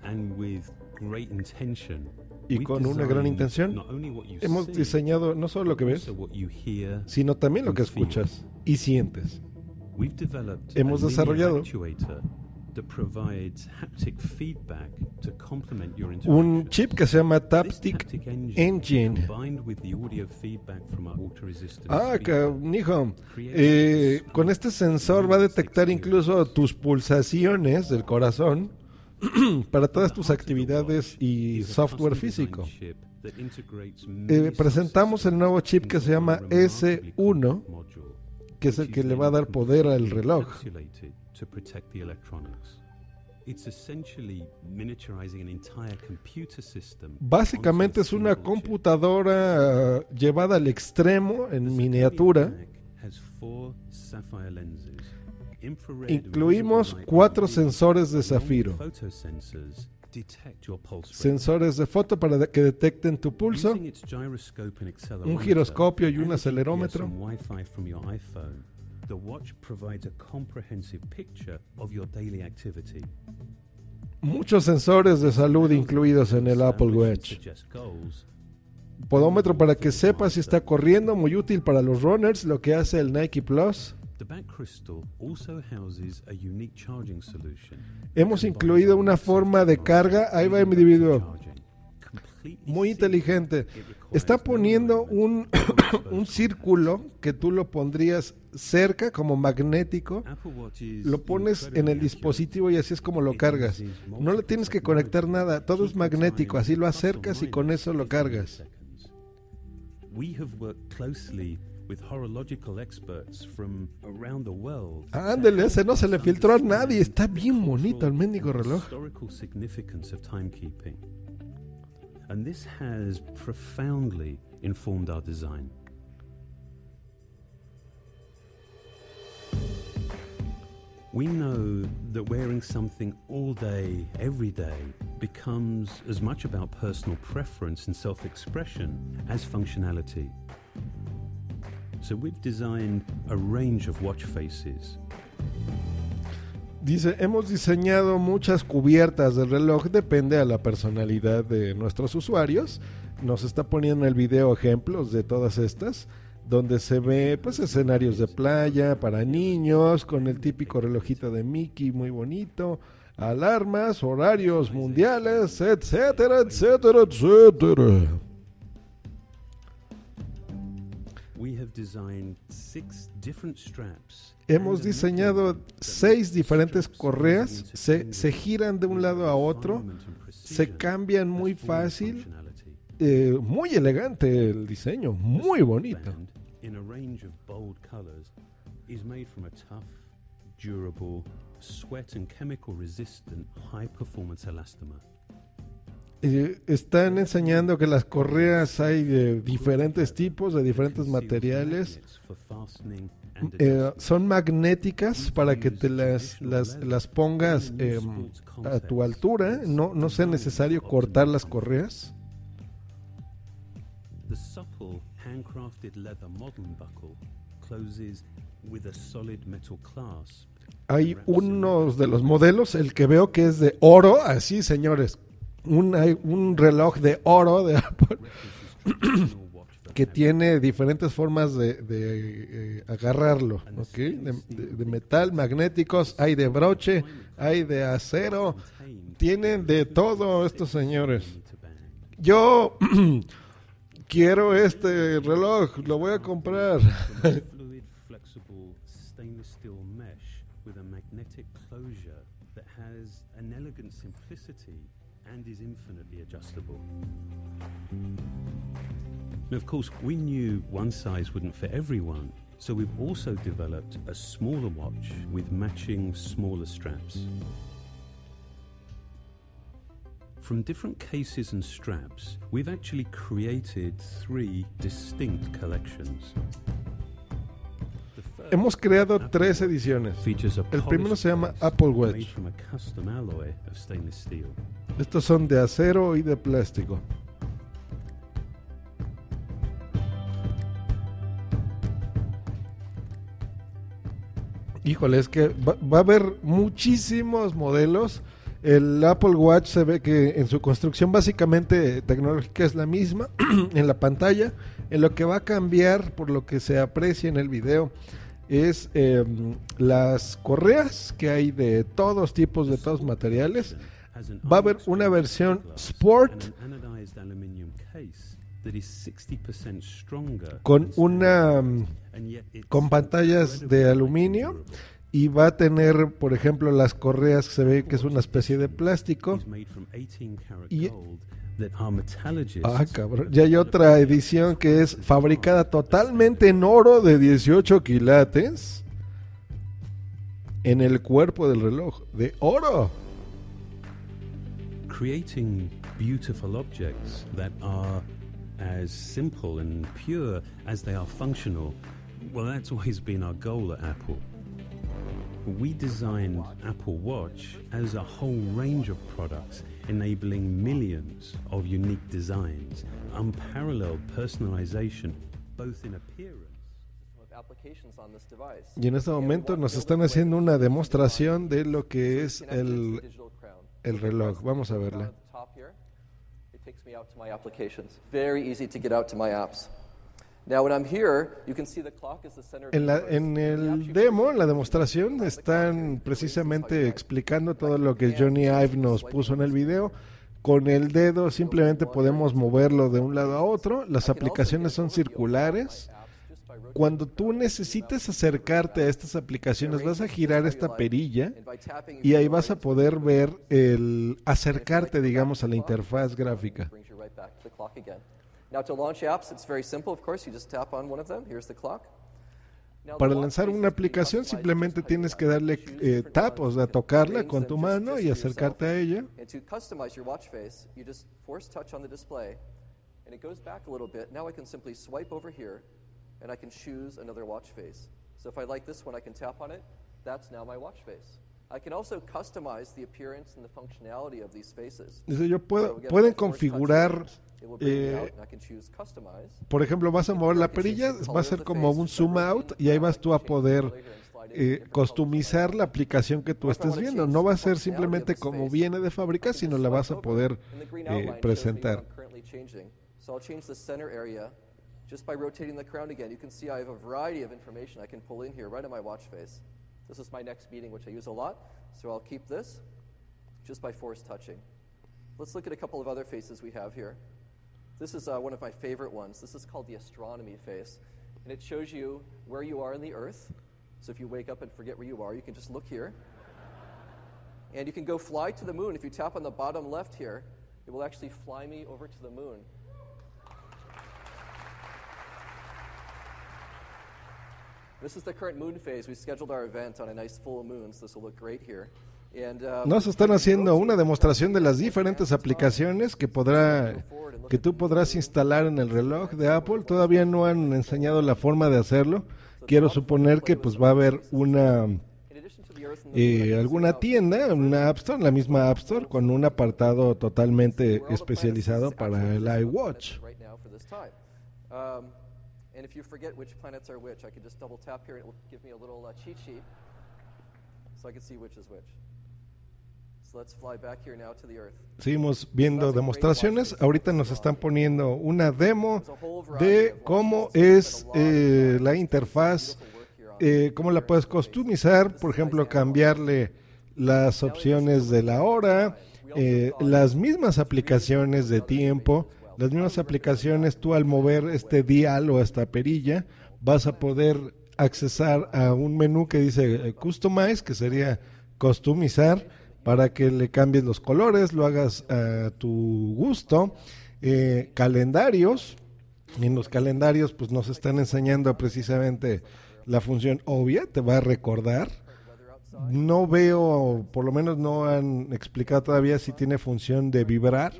y con una gran intención, hemos diseñado no solo lo que ves, sino también lo que escuchas y sientes. Hemos desarrollado un chip que se llama Taptic Engine. Ah, hijo. Eh, con este sensor va a detectar incluso tus pulsaciones del corazón para todas tus actividades y software físico. Eh, presentamos el nuevo chip que se llama S1, que es el que le va a dar poder al reloj. Básicamente es una computadora uh, llevada al extremo en miniatura. Incluimos cuatro sensores de zafiro. Sensores de foto para que detecten tu pulso, un giroscopio y un acelerómetro The watch provides a comprehensive picture of your daily activity. Muchos sensores de salud incluidos en el Apple Watch. Podómetro para que sepa si está corriendo, muy útil para los runners, lo que hace el Nike Plus. Hemos incluido una forma de carga, ahí va el individuo, muy inteligente. Está poniendo un, un círculo que tú lo pondrías cerca como magnético, lo pones en el dispositivo y así es como lo cargas. No le tienes que conectar nada, todo es magnético, así lo acercas y con eso lo cargas. Ándele, ese no se le filtró a nadie, está bien bonito el mendigo reloj. And this has profoundly informed our design. We know that wearing something all day, every day, becomes as much about personal preference and self expression as functionality. So we've designed a range of watch faces Dice, hemos diseñado muchas cubiertas del reloj, depende a la personalidad de nuestros usuarios. Nos está poniendo en el video ejemplos de todas estas, donde se ve pues escenarios de playa para niños, con el típico relojito de Mickey muy bonito, alarmas, horarios mundiales, etcétera, etcétera, etcétera. Hemos diseñado seis diferentes correas, se, se, giran de un lado a otro, se cambian muy fácil eh, muy elegante el diseño, muy bonito. In a range of bold colors is made from a tough, durable, sweat and chemical resistant high performance elastomer. Eh, están enseñando que las correas hay de diferentes tipos, de diferentes materiales. Eh, son magnéticas para que te las, las, las pongas eh, a tu altura, no, no sea necesario cortar las correas. The supple, handcrafted leather modern buckle closes with a solid metal clasp. Hay unos de los modelos, el que veo que es de oro, así señores, un, hay un reloj de oro de Apple que tiene diferentes formas de, de eh, agarrarlo, ¿okay? de, de, de, metal, magnéticos, hay de broche, hay de acero, tienen de todo estos señores. Yo quiero este reloj, lo voy a comprar. and is infinitely adjustable. And of course, we knew one size wouldn't fit everyone, so we've also developed a smaller watch with matching smaller straps. From different cases and straps, we've actually created three distinct collections. Hemos creado tres ediciones. El primero se llama Apple Watch. Estos son de acero y de plástico. Híjole, es que va, va, a haber muchísimos modelos. El Apple Watch se ve que en su construcción básicamente tecnológica es la misma en la pantalla. En lo que va a cambiar, por lo que se aprecia en el video, es eh, las correas que hay de todos tipos, de todos materiales. Va a haber una versión Sport con una con pantallas de aluminio y va a tener, por ejemplo, las correas que se ve que es una especie de plástico. Y, Ah, cabrón. Ya hay otra edición que es fabricada totalmente en oro de 18 quilates en el cuerpo del reloj de oro. Creating beautiful objects that are as simple and pure as they are functional. Well, that's always been our goal at Apple. We designed Apple Watch as a whole range of products enabling millions of unique designs, unparalleled personalization, both in appearance. Y en este momento nos están haciendo una demostración de lo que es el, el reloj. Vamos a verla. En, la, en el demo, en la demostración, están precisamente explicando todo lo que Johnny Ive nos puso en el video. Con el dedo simplemente podemos moverlo de un lado a otro. Las aplicaciones son circulares. Cuando tú necesites acercarte a estas aplicaciones, vas a girar esta perilla y ahí vas a poder ver el acercarte, digamos, a la interfaz gráfica. Para lanzar una aplicación simplemente tienes que darle eh, tap, o sea, tocarla con tu mano y acercarte a ella. And it goes back a little bit. Now I can simply swipe over here and I can choose another watch face. So if I like this one, I can tap on it. That's now my watch face. I can also customize the appearance and the functionality of these faces. Dice, yo puedo, so pueden configurar eh, por ejemplo, vas a mover la perilla, va a ser como un zoom out y ahí vas tú a poder eh, customizar la aplicación que tú estés viendo. No va a ser simplemente como viene de fábrica, sino la vas a poder eh, presentar. Just by rotating the crown again, you can see I have a variety of information I can pull in here right on my watch face. This is my next meeting, which I use a lot, so I'll keep this just by force touching. Let's look at a couple of other faces we have here. This is uh, one of my favorite ones. This is called the astronomy face, and it shows you where you are in the Earth. So if you wake up and forget where you are, you can just look here. and you can go fly to the moon. If you tap on the bottom left here, it will actually fly me over to the moon. This is the current moon phase. We scheduled our event on a nice full moon, so this will look great here. Nos están haciendo una demostración de las diferentes aplicaciones que podrá que tú podrás instalar en el reloj de Apple. Todavía no han enseñado la forma de hacerlo. Quiero suponer que pues va a haber una eh, alguna tienda, una App Store, la misma App Store, con un apartado totalmente especializado para el iWatch. Seguimos viendo demostraciones. Ahorita nos están poniendo una demo de cómo es eh, la interfaz, eh, cómo la puedes customizar, por ejemplo, cambiarle las opciones de la hora, eh, las mismas aplicaciones de tiempo las mismas aplicaciones, tú al mover este dial o esta perilla, vas a poder accesar a un menú que dice Customize, que sería customizar, para que le cambies los colores, lo hagas a tu gusto. Eh, calendarios, en los calendarios pues nos están enseñando precisamente la función obvia, te va a recordar. No veo, por lo menos no han explicado todavía si tiene función de vibrar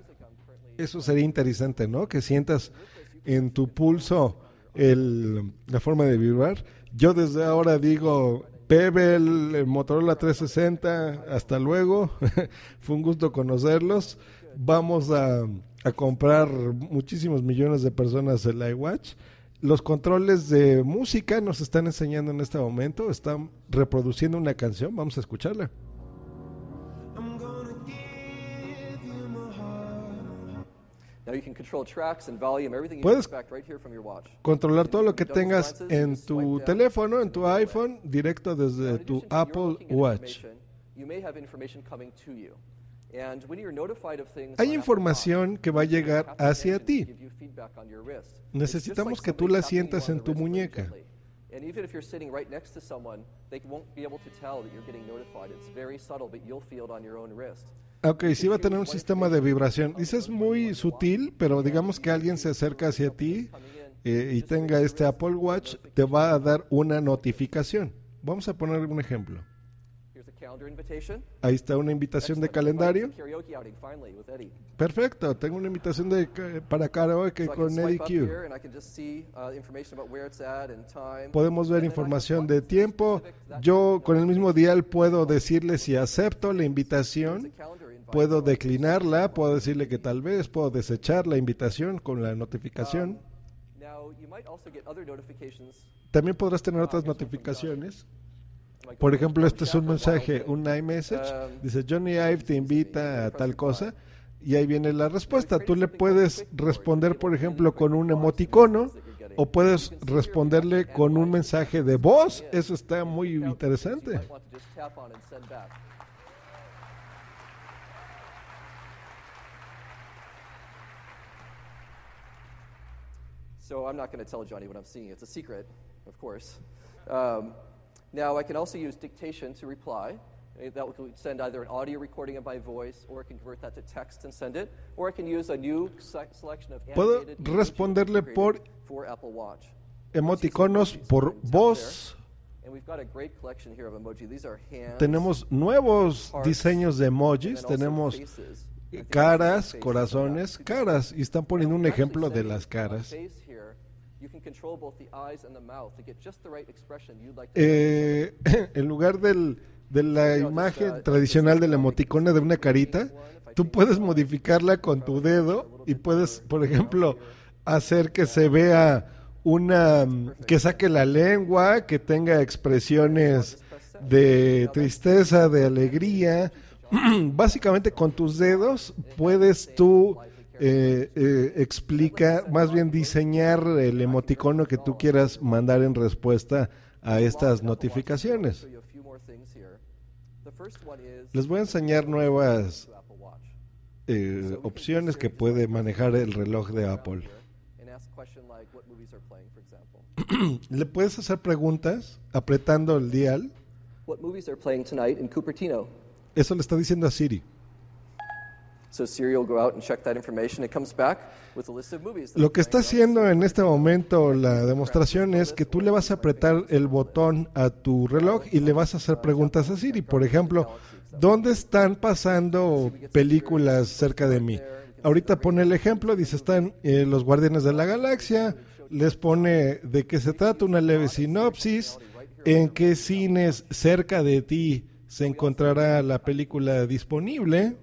eso sería interesante, ¿no? Que sientas en tu pulso el, la forma de vibrar. Yo desde ahora digo, Pebble, Motorola 360, hasta luego. Fue un gusto conocerlos. Vamos a, a, comprar muchísimos millones de personas el iWatch. Los controles de música nos están enseñando en este momento. Están reproduciendo una canción. Vamos a escucharla. Puedes controlar todo lo que tengas en tu teléfono, en tu iPhone, directo desde tu Apple Watch. Hay información que va a llegar hacia ti. Necesitamos que tú la sientas en tu muñeca. And even if you're sitting right next to someone, they won't be able to tell that you're getting notified. It's very subtle, but you'll feel it on your own wrist. Ok, sí va a tener un sistema de vibración. Dices muy sutil, pero digamos que alguien se acerca hacia ti eh, y tenga este Apple Watch, te va a dar una notificación. Vamos a poner un ejemplo. Ahí está una invitación de calendario. Perfecto, tengo una invitación de, para karaoke con Eddie Q. Uh, Podemos ver información de tiempo. Yo con el mismo dial puedo decirle si acepto la invitación Puedo declinarla, puedo decirle que tal vez, puedo desechar la invitación con la notificación. También podrás tener otras notificaciones. Por ejemplo, este es un mensaje, un iMessage. Dice, Johnny Ive te invita a tal cosa. Y ahí viene la respuesta. Tú le puedes responder, por ejemplo, con un emoticono o puedes responderle con un mensaje de voz. Eso está muy interesante. So I'm not going to tell Johnny what I'm seeing. It's a secret, of course. Um, now, I can also use dictation to reply. That will send either an audio recording of my voice, or I can convert that to text and send it, or I can use a new selection of Puedo responderle por for Apple Watch. emoticonos por voz. Tenemos nuevos diseños de emojis. Tenemos caras, corazones, caras. Y están poniendo un ejemplo de las caras. Eh, en lugar del, de la imagen tradicional de la emoticona de una carita, tú puedes modificarla con tu dedo y puedes, por ejemplo, hacer que se vea una que saque la lengua, que tenga expresiones de tristeza, de alegría. Básicamente con tus dedos puedes tú eh, eh, explica, más bien diseñar el emoticono que tú quieras mandar en respuesta a estas notificaciones. Les voy a enseñar nuevas eh, opciones que puede manejar el reloj de Apple. Le puedes hacer preguntas apretando el dial. Eso le está diciendo a Siri. Lo que está haciendo en este momento la demostración es que tú le vas a apretar el botón a tu reloj y le vas a hacer preguntas a Siri. Por ejemplo, ¿dónde están pasando películas cerca de mí? Ahorita pone el ejemplo, dice, están eh, los Guardianes de la Galaxia, les pone de qué se trata, una leve sinopsis, en qué cines cerca de ti se encontrará la película disponible.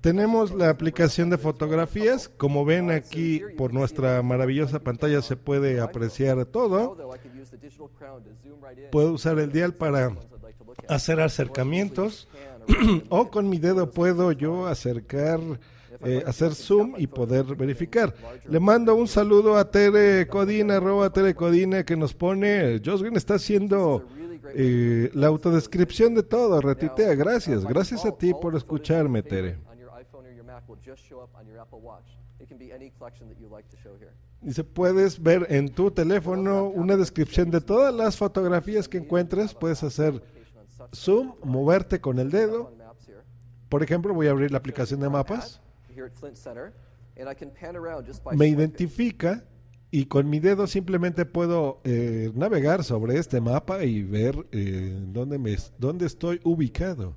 Tenemos la aplicación de fotografías. Como ven aquí por nuestra maravillosa pantalla se puede apreciar todo. Puedo usar el dial para hacer acercamientos. o con mi dedo puedo yo acercar eh, hacer zoom y poder verificar. Le mando un saludo a Tere Codina, arroba Tere Codina, que nos pone, Josh Green está haciendo eh, la autodescripción de todo, retuitea, gracias, gracias a ti por escucharme, Tere. Dice, puedes ver en tu teléfono una descripción de todas las fotografías que encuentres, puedes hacer zoom, moverte con el dedo. Por ejemplo, voy a abrir la aplicación de mapas me identifica y con mi dedo simplemente puedo eh, navegar sobre este mapa y ver eh, dónde, me, dónde estoy ubicado.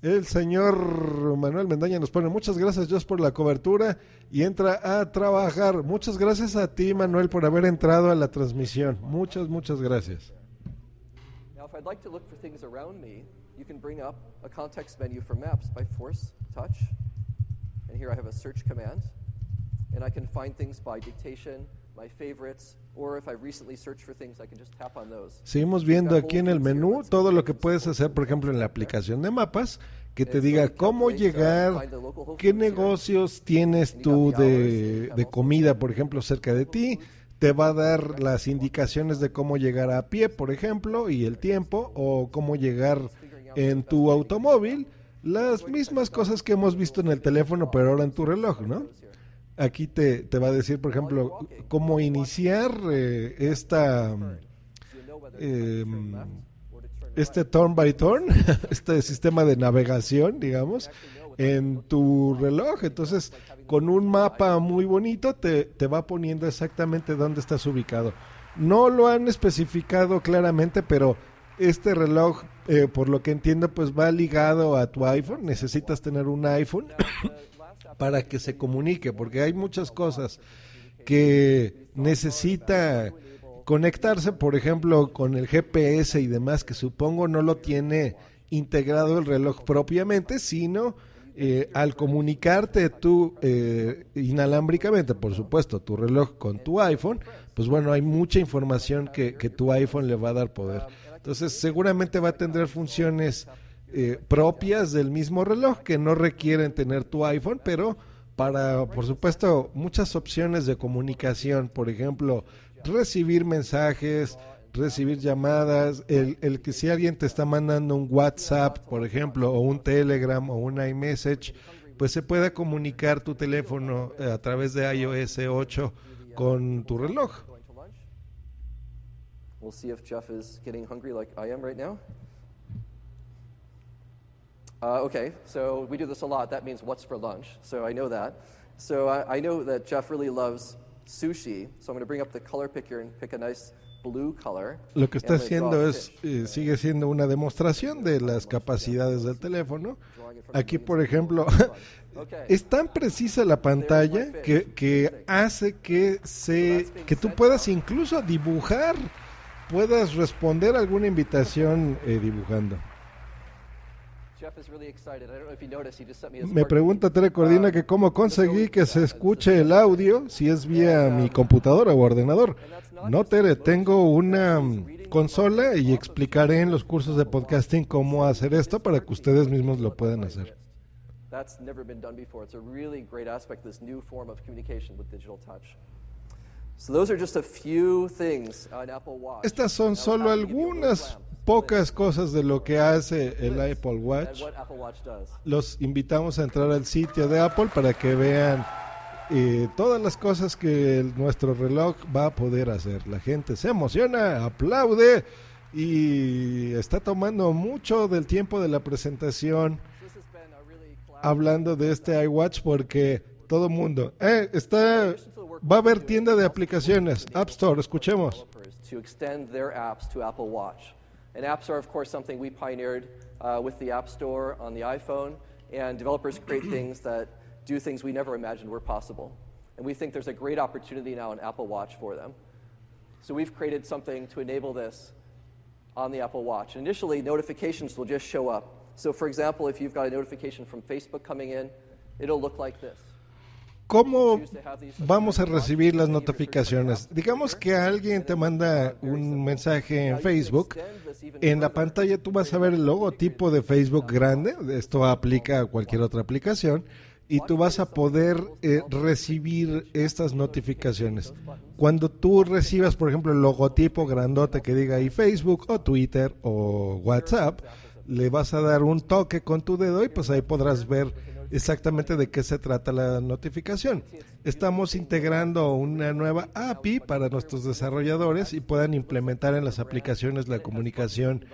El señor Manuel Mendaña nos pone muchas gracias Dios por la cobertura y entra a trabajar. Muchas gracias a ti Manuel por haber entrado a la transmisión. Muchas, muchas gracias. Now, And here I have a search command. And I can find things by dictation, my favorites, or if I recently searched for things, I can just tap on those. Seguimos viendo aquí en el menú todo lo que puedes hacer, por ejemplo, en la aplicación de mapas, que te diga cómo llegar, qué negocios tienes tú de, de comida, por ejemplo, cerca de ti. Te va a dar las indicaciones de cómo llegar a pie, por ejemplo, y el tiempo, o cómo llegar en tu automóvil las mismas cosas que hemos visto en el teléfono, pero ahora en tu reloj, ¿no? Aquí te, te va a decir, por ejemplo, cómo iniciar eh, esta... Eh, este turn by turn, este sistema de navegación, digamos, en tu reloj. Entonces, con un mapa muy bonito te, te, va poniendo exactamente dónde estás ubicado. No lo han especificado claramente, pero este reloj, eh, por lo que entiendo, pues va ligado a tu iPhone. Necesitas tener un iPhone para que se comunique, porque hay muchas cosas que necesita conectarse, por ejemplo, con el GPS y demás, que supongo no lo tiene integrado el reloj propiamente, sino eh, al comunicarte tú eh, inalámbricamente, por supuesto, tu reloj con tu iPhone, pues bueno, hay mucha información que, que tu iPhone le va a dar poder. Entonces seguramente va a tener funciones eh, propias del mismo reloj que no requieren tener tu iPhone, pero para, por supuesto, muchas opciones de comunicación, por ejemplo, recibir mensajes, recibir llamadas, el, el, que si alguien te está mandando un WhatsApp, por ejemplo, o un Telegram o un iMessage, pues se pueda comunicar tu teléfono eh, a través de iOS 8 con tu reloj. We'll see if Jeff is getting hungry like I am right now. Uh, okay, so we do this a lot. That means what's for lunch. So I know that. So I, I know that Jeff really loves sushi. So I'm going to bring up the color picker and pick a nice blue color. Lo que está haciendo es, eh, sigue siendo una demostración de las capacidades del teléfono. Aquí, por ejemplo, es tan precisa la pantalla que, que hace que, se, que tú puedas incluso dibujar puedas responder alguna invitación eh, dibujando. Me pregunta Tere Cordina que cómo conseguí que se escuche el audio si es vía mi computadora o ordenador. No, Tere, tengo una mm, consola y explicaré en los cursos de podcasting cómo hacer esto para que ustedes mismos lo puedan hacer. That's never been done before. It's a really great aspect of this new form of communication with digital touch. Estas son solo algunas pocas cosas de lo que hace el Apple Watch. Los invitamos a entrar al sitio de Apple para que vean eh, todas las cosas que nuestro reloj va a poder hacer. La gente se emociona, aplaude y está tomando mucho del tiempo de la presentación hablando de este iWatch porque todo mundo, eh, está, va a haber tienda de aplicaciones, App Store, escuchemos. To extend their apps to Apple Watch. And apps are, of course, something we pioneered uh, with the App Store on the iPhone, and developers create things that do things we never imagined were possible. And we think there's a great opportunity now in Apple Watch for them. So we've created something to enable this on the Apple Watch. Initially, notifications will just show up. So, for example, if you've got a notification from Facebook coming in, it'll look like this. ¿Cómo vamos a recibir las notificaciones? Digamos que alguien te manda un mensaje en Facebook. En la pantalla tú vas a ver el logotipo de Facebook grande. Esto aplica a cualquier otra aplicación. Y tú vas a poder eh, recibir estas notificaciones. Cuando tú recibas, por ejemplo, el logotipo grandote que diga ahí Facebook o Twitter o WhatsApp, le vas a dar un toque con tu dedo y pues ahí podrás ver exactamente de qué se trata la notificación. Estamos integrando una nueva API para nuestros desarrolladores y puedan implementar en las aplicaciones la comunicación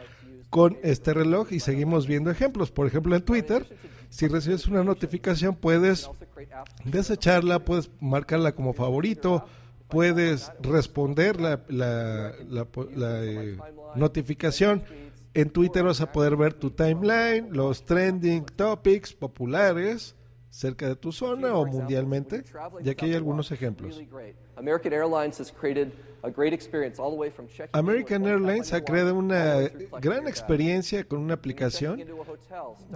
con este reloj y seguimos viendo ejemplos. Por ejemplo, en Twitter, si recibes una notificación, puedes desecharla, puedes marcarla como favorito, puedes responder la, la, eh, notificación en Twitter vas a poder ver tu timeline, los trending topics populares cerca de tu zona o mundialmente, y aquí hay algunos ejemplos. American Airlines ha creado una gran experiencia con una aplicación.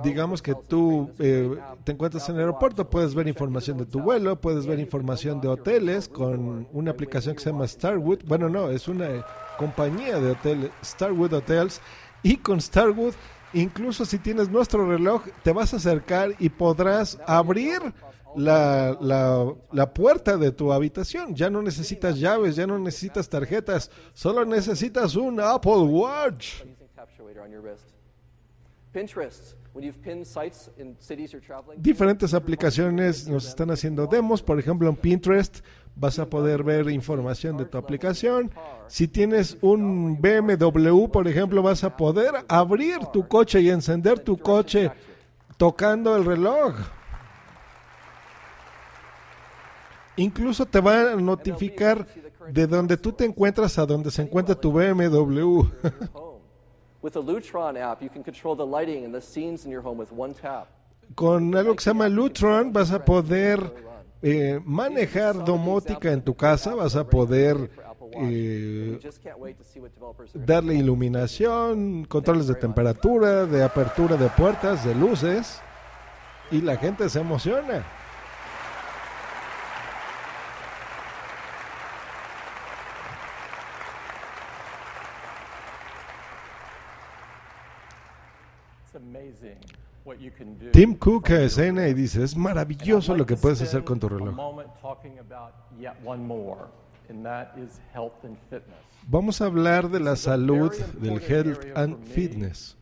Digamos que tú eh, te encuentras en el aeropuerto, puedes ver información de tu vuelo, puedes ver información de hoteles con una aplicación que se llama Starwood. Bueno, no, es una compañía de hoteles, Starwood Hotels y con Starwood, incluso si tienes nuestro reloj, te vas a acercar y podrás abrir la, la, puerta de tu habitación. Ya no necesitas llaves, ya no necesitas tarjetas, solo necesitas un Apple Watch. Diferentes aplicaciones nos están haciendo demos, por ejemplo en Pinterest vas a poder ver información de tu aplicación. Si tienes un BMW, por ejemplo, vas a poder abrir tu coche y encender tu coche tocando el reloj. Incluso te va a notificar de donde tú te encuentras a donde se encuentra tu BMW. Con algo que se llama Lutron vas a poder eh, manejar domótica en tu casa, vas a poder eh, darle iluminación, controles de temperatura, de apertura de puertas, de luces, y la gente se emociona. Tim Cook escena y dice, es maravilloso lo que puedes hacer con tu reloj. Vamos a hablar de la salud, del health and fitness.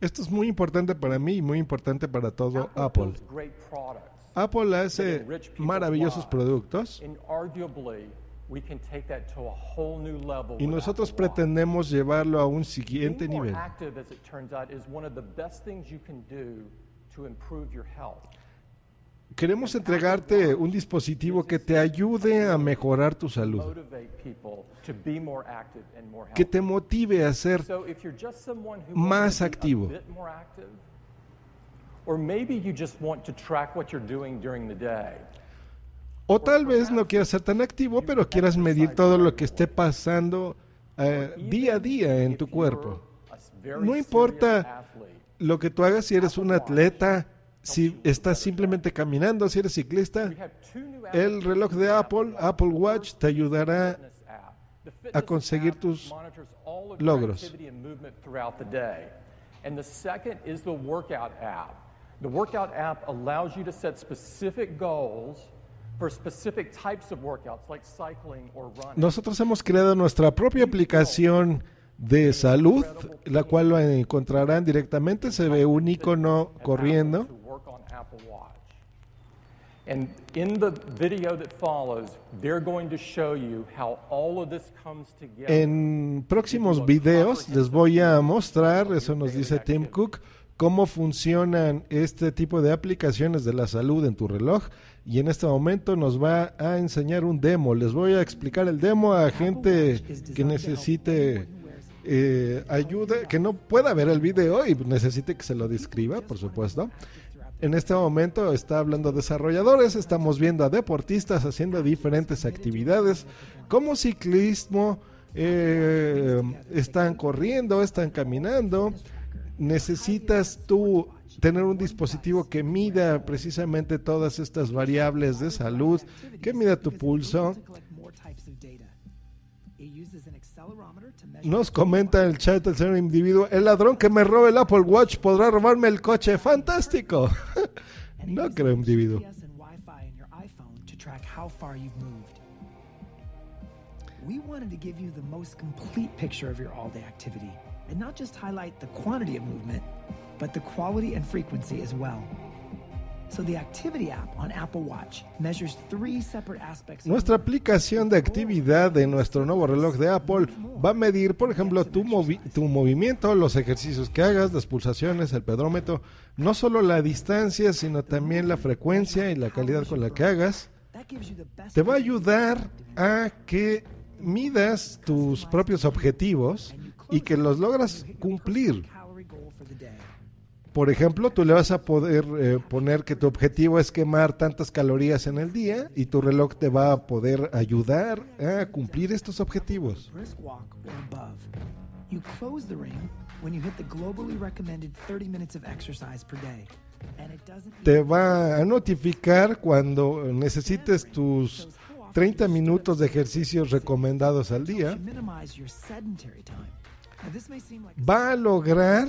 Esto es muy importante para mí y muy importante para todo Apple. Apple hace maravillosos productos y nosotros pretendemos llevarlo a un siguiente nivel. Queremos entregarte un dispositivo que te ayude a mejorar tu salud, que te motive a ser más activo. O tal vez no quieras ser tan activo, pero quieras medir todo lo que esté pasando eh, día a día en tu cuerpo. No importa lo que tú hagas, si eres un atleta, si estás simplemente caminando, si eres ciclista, el reloj de Apple, Apple Watch, te ayudará a conseguir tus logros. The workout app allows you to set specific goals nosotros hemos creado nuestra propia aplicación de salud, la cual lo encontrarán directamente. Se ve un icono corriendo. And in the video that follows, they're going to show you how all of this comes together. En próximos videos les voy a mostrar, eso nos dice Tim Cook, cómo funcionan este tipo de aplicaciones de la salud en tu reloj y en este momento nos va a enseñar un demo. Les voy a explicar el demo a gente que necesite eh, ayuda, que no pueda ver el video y necesite que se lo describa, por supuesto. En este momento está hablando desarrolladores, estamos viendo a deportistas haciendo diferentes actividades como ciclismo, eh, están corriendo, están caminando. Necesitas tú tener un dispositivo que mida precisamente todas estas variables de salud, que mida tu pulso. Nos comenta en el chat el señor individuo, el ladrón que me robe el Apple Watch podrá robarme el coche. Fantástico. no creo individuo. We wanted to give you the most complete picture of your all-day activity and not just highlight the quantity of movement, but the quality and frequency as well. Nuestra aplicación de actividad de nuestro nuevo reloj de Apple va a medir, por ejemplo, tu, tu movimiento, los ejercicios que hagas, las pulsaciones, el pedrómetro, no solo la distancia, sino también la frecuencia y la calidad con la que hagas. Te va a ayudar a que midas tus propios objetivos y que los logras cumplir. Por ejemplo, tú le vas a poder eh, poner que tu objetivo es quemar tantas calorías en el día y tu reloj te va a poder ayudar a cumplir estos objetivos. Te va a notificar cuando necesites tus 30 minutos de ejercicios recomendados al día. Va a lograr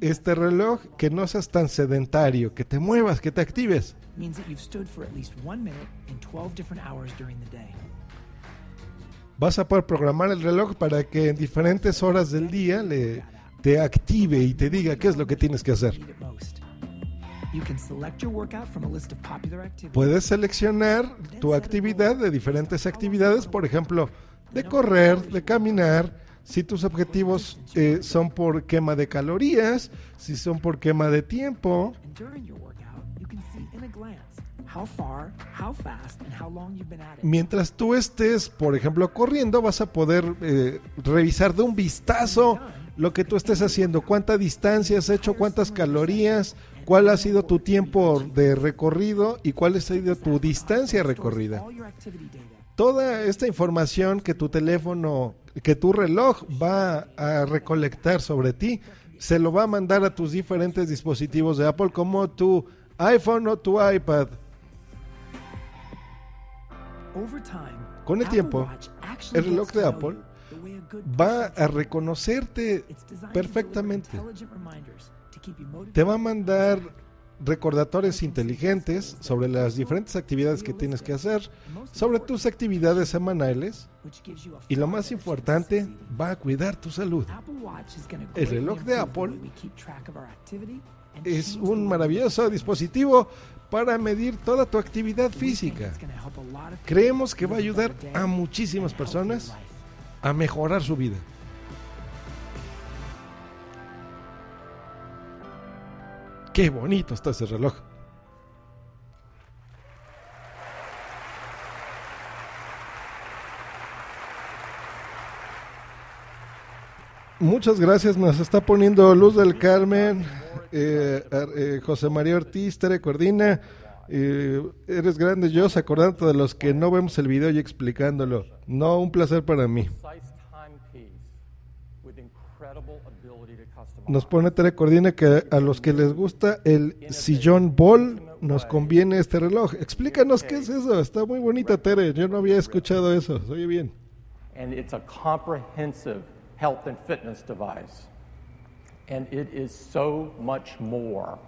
este reloj que no seas tan sedentario, que te muevas, que te actives. Vas a poder programar el reloj para que en diferentes horas del día le, te active y te diga qué es lo que tienes que hacer. Puedes seleccionar tu actividad de diferentes actividades, por ejemplo, de correr, de caminar, si tus objetivos eh, son por quema de calorías, si son por quema de tiempo. Mientras tú estés, por ejemplo, corriendo, vas a poder eh, revisar de un vistazo lo que tú estés haciendo, cuánta distancia has hecho, cuántas calorías, cuál ha sido tu tiempo de recorrido y cuál ha sido tu distancia recorrida. Toda esta información que tu teléfono que tu reloj va a recolectar sobre ti, se lo va a mandar a tus diferentes dispositivos de Apple como tu iPhone o tu iPad. Con el tiempo, el reloj de Apple va a reconocerte perfectamente. Te va a mandar recordatorios inteligentes sobre las diferentes actividades que tienes que hacer, sobre tus actividades semanales y lo más importante, va a cuidar tu salud. El reloj de Apple es un maravilloso dispositivo para medir toda tu actividad física. Creemos que va a ayudar a muchísimas personas a mejorar su vida. Qué bonito está ese reloj. Muchas gracias, nos está poniendo Luz del Carmen, eh, eh, José María Ortiz, Tere Cordina. Eh, eres grande, yo acordando de los que no vemos el video y explicándolo. No, un placer para mí. Nos pone Tere Cordina que a los que les gusta el sillón ball nos conviene este reloj. Explícanos qué es eso. Está muy bonita Tere. Yo no había escuchado eso. Oye bien. And it's a comprehensive health and fitness device. And it is so much more.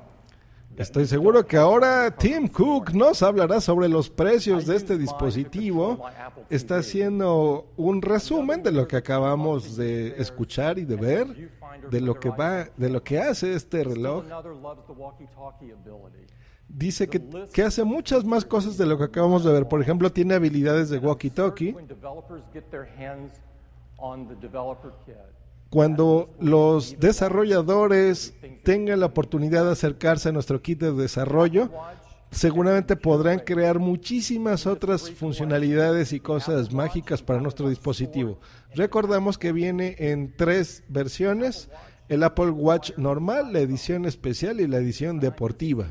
Estoy seguro que ahora Tim Cook nos hablará sobre los precios de este dispositivo. Está haciendo un resumen de lo que acabamos de escuchar y de ver, de lo que va, de lo que hace este reloj. dice que, que hace muchas más cosas de lo que acabamos de ver. Por ejemplo, tiene habilidades de walkie-talkie. Cuando los desarrolladores tengan la oportunidad de acercarse a nuestro kit de desarrollo, seguramente podrán crear muchísimas otras funcionalidades y cosas mágicas para nuestro dispositivo. Recordamos que viene en tres versiones, el Apple Watch normal, la edición especial y la edición deportiva.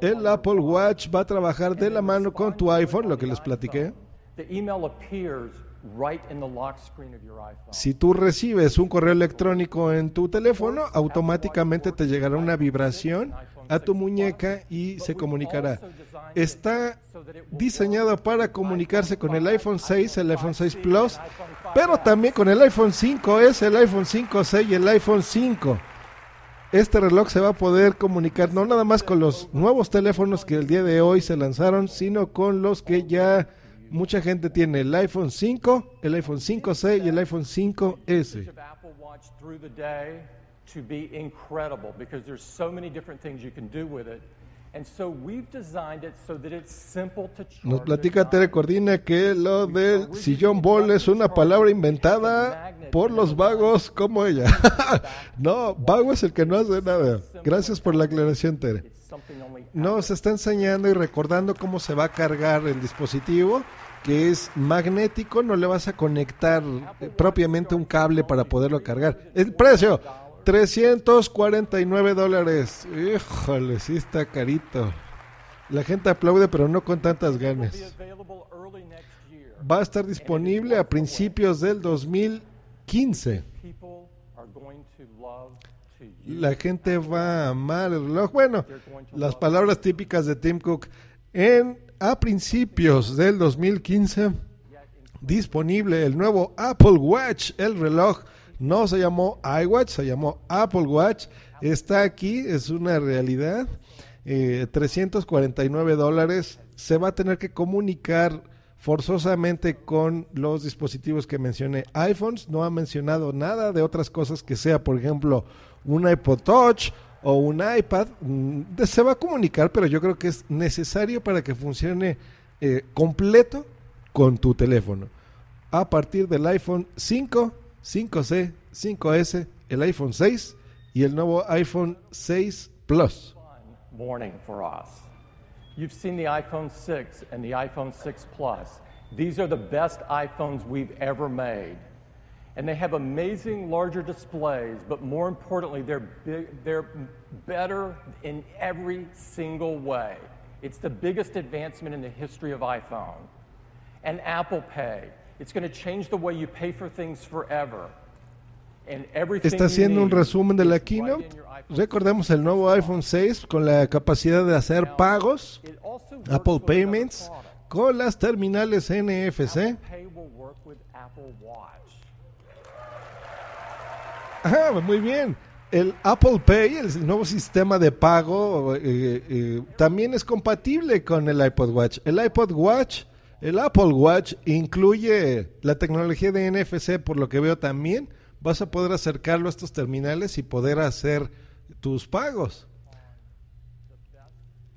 El Apple Watch va a trabajar de la mano con tu iPhone, lo que les platiqué. Si tú recibes un correo electrónico en tu teléfono, automáticamente te llegará una vibración a tu muñeca y se comunicará. Está diseñado para comunicarse con el iPhone 6, el iPhone 6 Plus, pero también con el iPhone 5S, el iPhone 5C y el iPhone 5 este reloj se va a poder comunicar no nada más con los nuevos teléfonos que el día de hoy se lanzaron, sino con los que ya mucha gente tiene, el iPhone 5, el iPhone 5C y el iPhone 5S. Nos platica Tere Cordina que lo del sillón bol es una palabra inventada por los vagos como ella. no, vago es el que no hace nada. Gracias por la aclaración, Tere. Nos está enseñando y recordando cómo se va a cargar el dispositivo, que es magnético, no le vas a conectar propiamente un cable para poderlo cargar. El precio, 349 dólares. Híjole, sí está carito. La gente aplaude, pero no con tantas ganas. Va a estar disponible a principios del 2015. La gente va a amar el reloj. Bueno, las palabras típicas de Tim Cook. En, a principios del 2015, disponible el nuevo Apple Watch, el reloj no se llamó iWatch, se llamó Apple Watch. Está aquí, es una realidad. 349 eh, dólares. Se va a tener que comunicar forzosamente con los dispositivos que mencioné. iPhones no ha mencionado nada de otras cosas que sea, por ejemplo, un iPod Touch o un iPad. Mm, se va a comunicar, pero yo creo que es necesario para que funcione eh, completo con tu teléfono. A partir del iPhone 5 5C, 5S, el iPhone 6 y el nuevo iPhone 6 Plus. Morning for us. You've seen the iPhone 6 and the iPhone 6 Plus. These are the best iPhones we've ever made. And they have amazing larger displays, but more importantly, they're, big, they're better in every single way. It's the biggest advancement in the history of iPhone. And Apple Pay, It's going to change the way you pay for things forever. Está haciendo un resumen de la keynote. Recordemos el nuevo iPhone 6 con la capacidad de hacer pagos, Apple Payments, con las terminales NFC. Muy bien. El Apple Pay, el nuevo sistema de pago, eh, eh, también es compatible con el iPod Watch. El iPod Watch el Apple Watch incluye la tecnología de NFC, por lo que veo también. Vas a poder acercarlo a estos terminales y poder hacer tus pagos.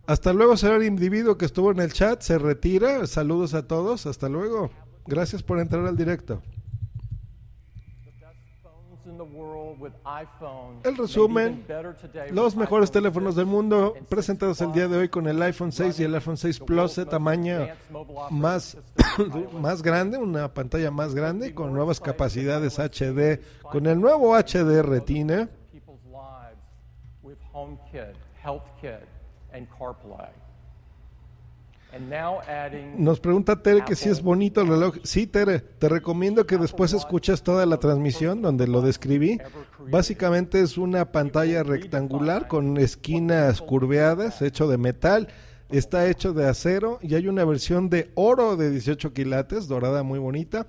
Hasta luego, señor individuo que estuvo en el chat. Se retira. Saludos a todos. Hasta luego. Gracias por entrar al directo. El resumen, los mejores teléfonos del mundo presentados el día de hoy con el iPhone 6 y el iPhone 6 Plus de tamaño más, más grande, una pantalla más grande con nuevas capacidades HD, con el nuevo HD Retina. Nos pregunta Tere que si es bonito el reloj. Sí, Tere, te recomiendo que después escuches toda la transmisión donde lo describí. Básicamente es una pantalla rectangular con esquinas curveadas, hecho de metal. Está hecho de acero y hay una versión de oro de 18 quilates, dorada muy bonita.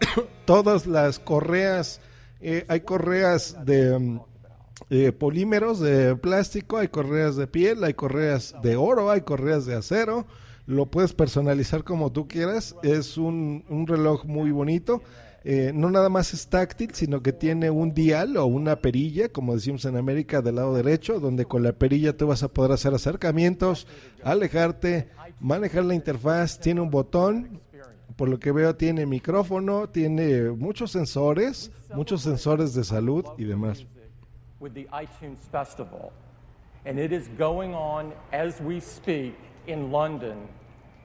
Todas las correas, eh, hay correas de mm, eh, polímeros de plástico, hay correas de piel, hay correas de oro, hay correas de acero lo puedes personalizar como tú quieras. Es un, reloj muy bonito. eh, no nada más es táctil, sino que tiene un dial o una perilla, como decimos en América, del lado derecho, donde con la perilla tú vas a poder hacer acercamientos, alejarte, manejar la interfaz, tiene un botón, por lo que veo tiene micrófono, tiene muchos sensores, muchos sensores de salud y demás. And it is going on as we speak in London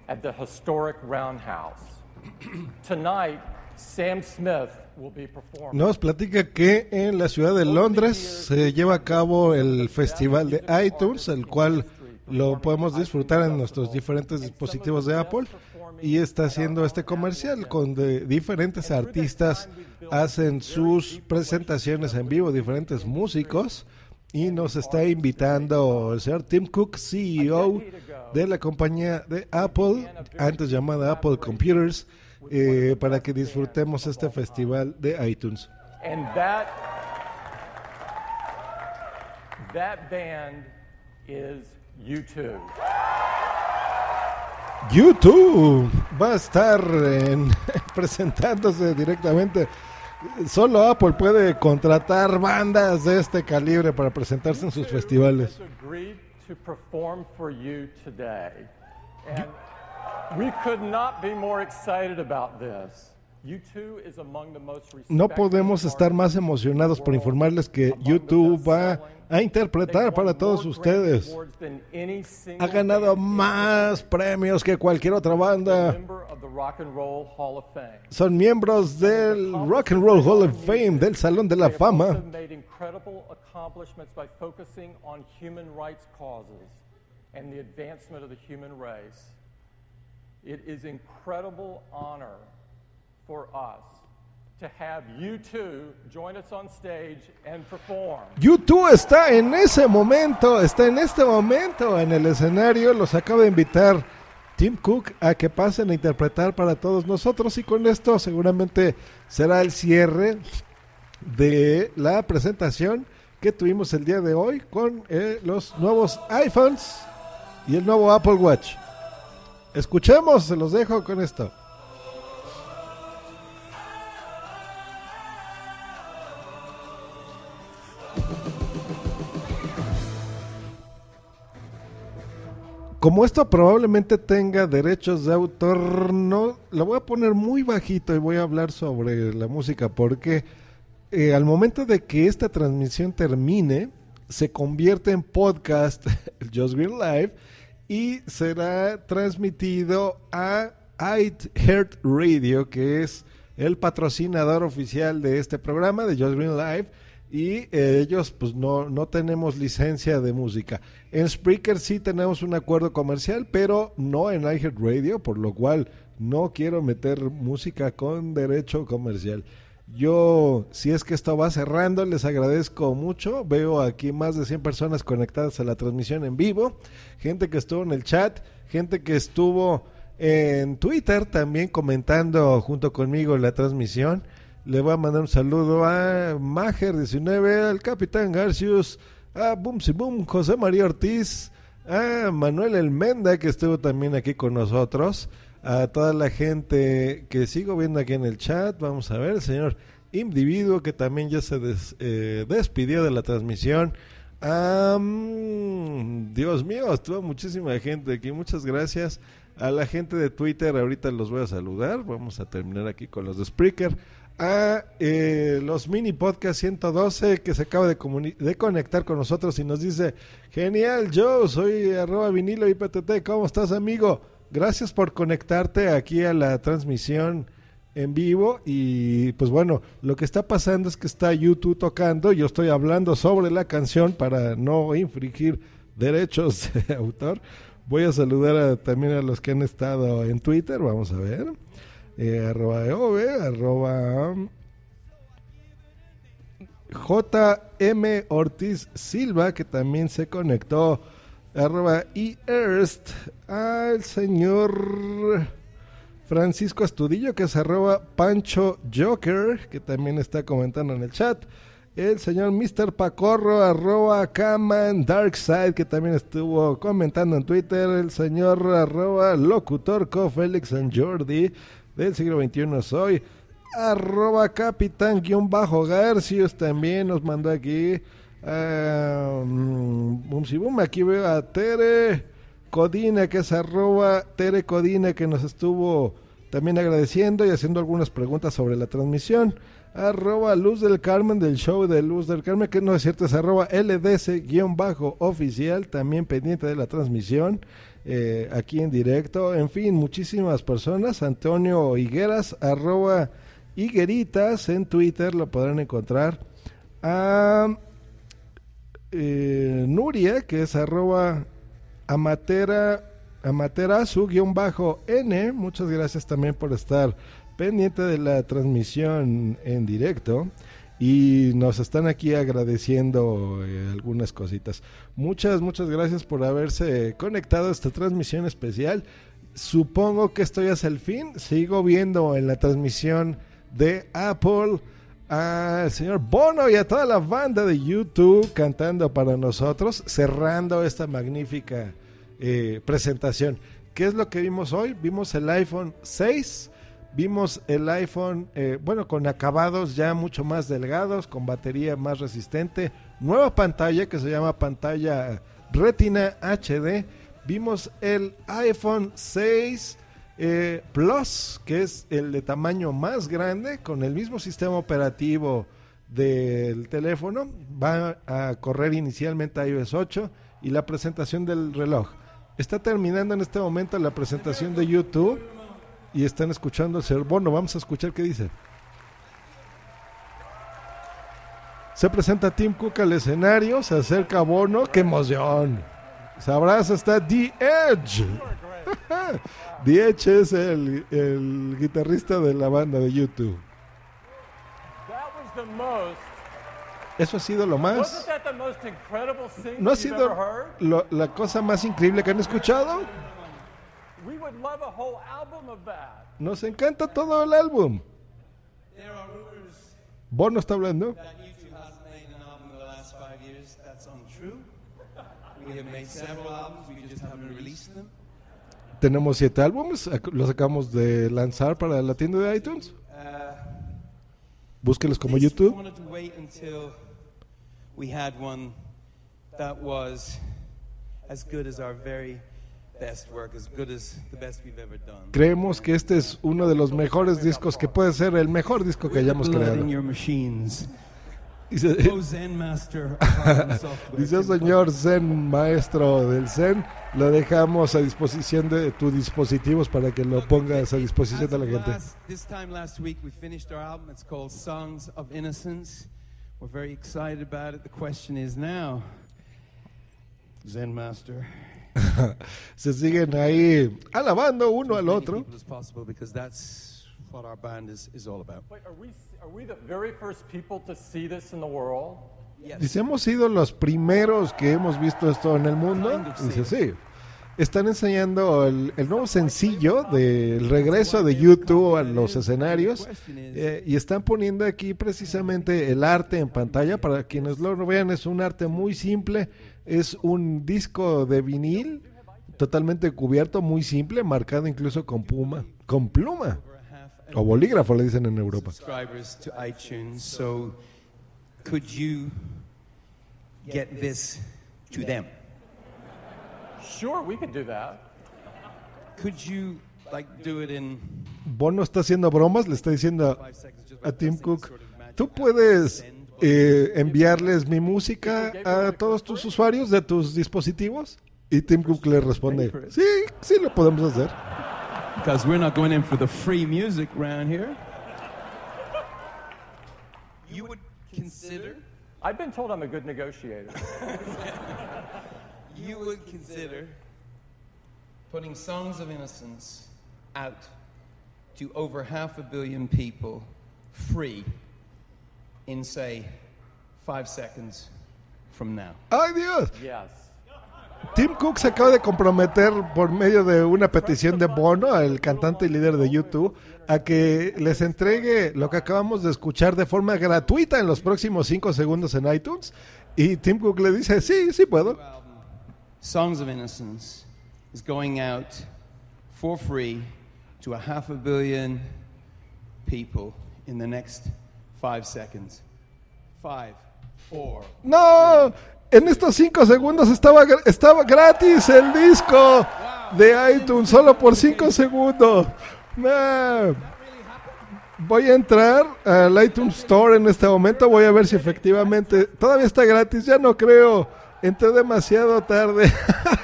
at the historic Roundhouse. Tonight, Sam Smith will be performing. Nos platica que en la ciudad de Londres se lleva a cabo el festival de iTunes, el cual lo podemos disfrutar en nuestros diferentes dispositivos de Apple y está haciendo este comercial con de diferentes artistas hacen sus presentaciones en vivo, diferentes músicos y nos está invitando el señor Tim Cook, CEO de la compañía de Apple, antes llamada Apple Computers, eh, para que disfrutemos este festival de iTunes. And that, that band is U2. YouTube va a estar en- presentándose directamente. Solo Apple puede contratar bandas de este calibre para presentarse en sus festivales. we could not be more excited about this. U2 is among the most No podemos estar más emocionados por informarles que YouTube va a interpretar para todos ustedes. Ha ganado más premios que cualquier otra banda. Son miembros del Rock and Roll Hall of Fame, del Salón de la Fama. It is incredible honor for us to have you two join us on stage and perform. YouTube está en ese momento, está en este momento en el escenario. Los acaba de invitar Tim Cook a que pasen a interpretar para todos nosotros y con esto seguramente será el cierre de la presentación que tuvimos el día de hoy con eh, los nuevos iPhones y el nuevo Apple Watch. Escuchemos, se los dejo con esto. Como esto probablemente tenga derechos de autor, no lo voy a poner muy bajito y voy a hablar sobre la música porque eh, al momento de que esta transmisión termine, se convierte en podcast Just Green Live y será transmitido a iHeart Radio, que es el patrocinador oficial de este programa de Just Green Live y eh, ellos pues no, no tenemos licencia de música. En Spreaker sí tenemos un acuerdo comercial, pero no en iHeart Radio, por lo cual no quiero meter música con derecho comercial. Yo, si es que esto va cerrando, les agradezco mucho. Veo aquí más de 100 personas conectadas a la transmisión en vivo, gente que estuvo en el chat, gente que estuvo en Twitter también comentando junto conmigo la transmisión. Le voy a mandar un saludo a Mager19, al Capitán Garcius, a Bumsi Boom, José María Ortiz, a Manuel Elmenda, que estuvo también aquí con nosotros, a toda la gente que sigo viendo aquí en el chat. Vamos a ver, señor Individuo, que también ya se des- eh, despidió de la transmisión. Dios mío, estuvo muchísima gente aquí. Muchas gracias a la gente de Twitter. Ahorita los voy a saludar. Vamos a terminar aquí con los de Spreaker. A eh, los mini podcast 112 que se acaba de, de conectar con nosotros y nos dice: Genial, Joe, soy arroba vinilo IPTT. ¿Cómo estás, amigo? Gracias por conectarte aquí a la transmisión en vivo y pues bueno, lo que está pasando es que está YouTube tocando, yo estoy hablando sobre la canción para no infringir derechos de autor. Voy a saludar a- también a los que han estado en Twitter, vamos a ver. Eh, arroba EOB, arroba um, JM Ortiz Silva, que también se conectó, arroba eEarst, al señor Francisco Astudillo, que es arroba Pancho Joker, que también está comentando en el chat. El señor Mr. Pacorro, arroba Kaman Darkside, que también estuvo comentando en Twitter. El señor arroba Locutorco, Félix and Jordi, del siglo XXI soy. arroba capitán bajo Garcius también nos mandó aquí. Uh, um, aquí veo a Tere Codina, que es arroba Tere Codina, que nos estuvo también agradeciendo y haciendo algunas preguntas sobre la transmisión. Arroba Luz del Carmen del show de Luz del Carmen, que no es cierto, es arroba LDC-oficial, también pendiente de la transmisión. Eh, aquí en directo. En fin, muchísimas personas. Antonio Higueras, arroba Higueritas en Twitter, lo podrán encontrar. A eh, Nuria, que es arroba amatera, amaterasu-n. Muchas gracias también por estar pendiente de la transmisión en directo y nos están aquí agradeciendo eh, algunas cositas. Muchas, muchas gracias por haberse conectado a esta transmisión especial. Supongo que esto ya es el fin. Sigo viendo en la transmisión de Apple al señor Bono y a toda la banda de YouTube cantando para nosotros, cerrando esta magnífica eh, presentación. ¿Qué es lo que vimos hoy? Vimos el iPhone 6 Vimos el iPhone, eh, bueno, con acabados ya mucho más delgados, con batería más resistente, nueva pantalla que se llama pantalla Retina HD. Vimos el iPhone 6 eh, Plus, que es el de tamaño más grande, con el mismo sistema operativo del teléfono. Va a correr inicialmente iOS 8 y la presentación del reloj. Está terminando en este momento la presentación de YouTube y están escuchando el señor Bono. Vamos a escuchar qué dice. Se presenta Tim Cook al escenario, se acerca Bono, qué emoción. Se abraza, está The Edge. The Edge es el, el, guitarrista de la banda de YouTube. Eso ha sido lo más. ¿No ha sido lo, la cosa más increíble que han escuchado? Nos encanta todo el álbum. There are rumors Bono está hablando. That U2 hasn't made an album in the last five years. That's untrue. We have made several albums. We just haven't released them. Tenemos siete álbumes. Los acabamos de lanzar para la tienda de iTunes. Uh, Búsquelos como YouTube. We had one that was as good as our very Creemos que este es uno de los mejores discos que puede ser el mejor disco que hayamos creado. Dice, dice señor Zen, maestro del Zen, lo dejamos a disposición de tus dispositivos para que lo pongas a disposición de la gente. We're very excited about it. The question is now, Zen Master. se siguen ahí alabando uno al otro. Dice, hemos sido los primeros que hemos visto esto en el mundo. Dice, sí. Están enseñando el, nuevo sencillo del regreso de YouTube a los escenarios eh, y están poniendo aquí precisamente el arte en pantalla. Para quienes lo vean, es un arte muy simple es un disco de vinil totalmente cubierto, muy simple, marcado incluso con puma, con pluma. O bolígrafo le dicen en Europa. could you get this to them? Sure, we could do that. Could you like do it in Bono está haciendo bromas, le está diciendo a Tim Cook, tú puedes eh, enviarles mi música a todos tus usuarios de tus dispositivos? Y Tim Cook le responde, sí, sí lo podemos hacer. Because we're not going in for the free music around here. You would consider? I've been told I'm a good negotiator. you would consider putting Songs of Innocence out to over half a billion people free in, say, five seconds from now. ¡Ay, Dios! Yes. Tim Cook se acaba de comprometer por medio de una petición de Bono, el cantante y líder de YouTube, a que les entregue lo que acabamos de escuchar de forma gratuita en los próximos cinco segundos en iTunes. Y Tim Cook le dice, sí, sí puedo. Songs of Innocence is going out for free to a half a billion people in the next five seconds. Five, four. No, en estos cinco segundos estaba, estaba gratis el disco de iTunes, solo por cinco segundos. Voy a entrar al iTunes Store en este momento, voy a ver si efectivamente todavía está gratis, ya no creo, entré demasiado tarde.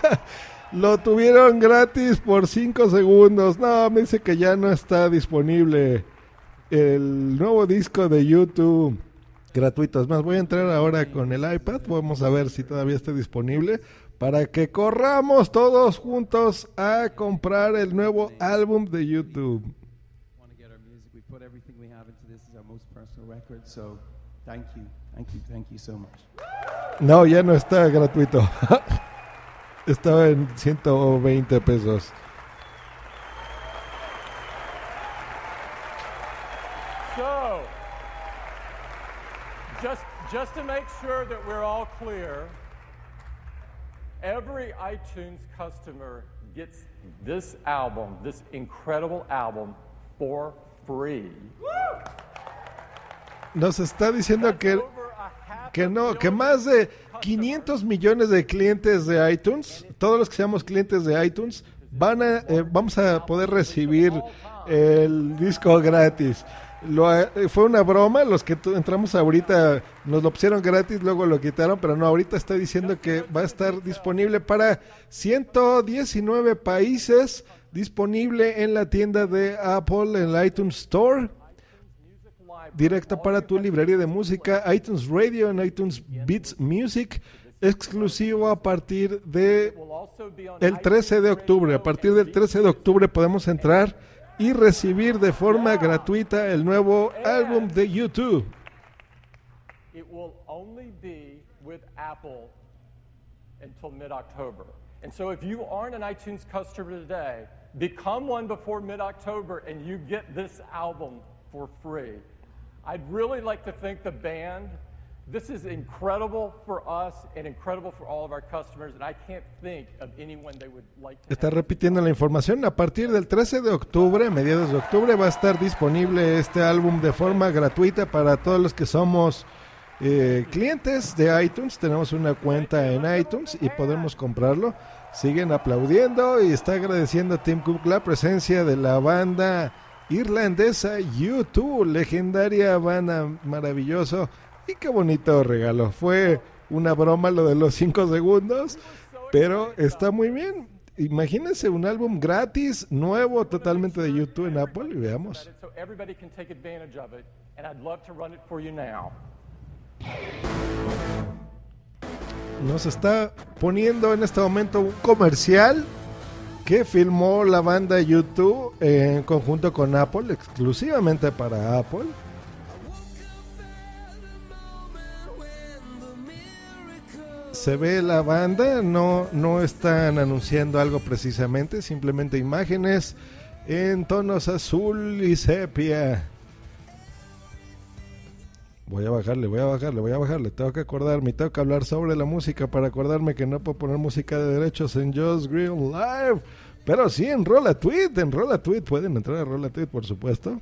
Lo tuvieron gratis por 5 segundos. No, me dice que ya no está disponible el nuevo disco de YouTube gratuito. Es más, voy a entrar ahora con el iPad. Vamos a ver si todavía está disponible para que corramos todos juntos a comprar el nuevo álbum de YouTube. No, ya no está gratuito. Estaba en 120 pesos. So, just, just to make sure that we're all clear, every iTunes customer gets this album, this incredible album, for free. Nos está diciendo que, que no, que más de 500 millones de clientes de iTunes, todos los que seamos clientes de iTunes, van a, eh, vamos a poder recibir el disco gratis. Lo, eh, fue una broma, los que entramos ahorita nos lo pusieron gratis, luego lo quitaron, pero no, ahorita está diciendo que va a estar disponible para 119 países, disponible en la tienda de Apple, en el iTunes Store directa para tu librería de música, iTunes Radio en iTunes Beats Music, exclusivo a partir de el 13 de octubre. A partir del 13 de octubre podemos entrar y recibir de forma gratuita el nuevo álbum de YouTube. It will only be with Apple until mid-October. And so if you aren't an iTunes customer today, become one before mid-October and you get this album for free. I'd really like to thank the band. This is incredible for us and incredible for all of our customers, and I can't think of anyone they would like to. Está repitiendo la información. A partir del 13 de octubre, mediados de octubre, va a estar disponible este álbum de forma gratuita para todos los que somos eh, clientes de iTunes. Tenemos una cuenta en iTunes y podemos comprarlo. Siguen aplaudiendo y está agradeciendo a Tim Cook la presencia de la banda irlandesa YouTube, legendaria banda, maravilloso. Y qué bonito regalo. Fue una broma lo de los 5 segundos, pero está muy bien. Imagínense un álbum gratis, nuevo, totalmente de YouTube en Apple y veamos. Nos está poniendo en este momento un comercial que filmó la banda YouTube en conjunto con Apple, exclusivamente para Apple. Se ve la banda, no, no están anunciando algo precisamente, simplemente imágenes en tonos azul y sepia. Voy a bajarle, voy a bajarle, voy a bajarle. Tengo que acordarme, tengo que hablar sobre la música para acordarme que no puedo poner música de derechos en Just Green Live. Pero sí en Rolla Tweet, en Rolla Tweet. Pueden entrar a Rolla Tweet, por supuesto.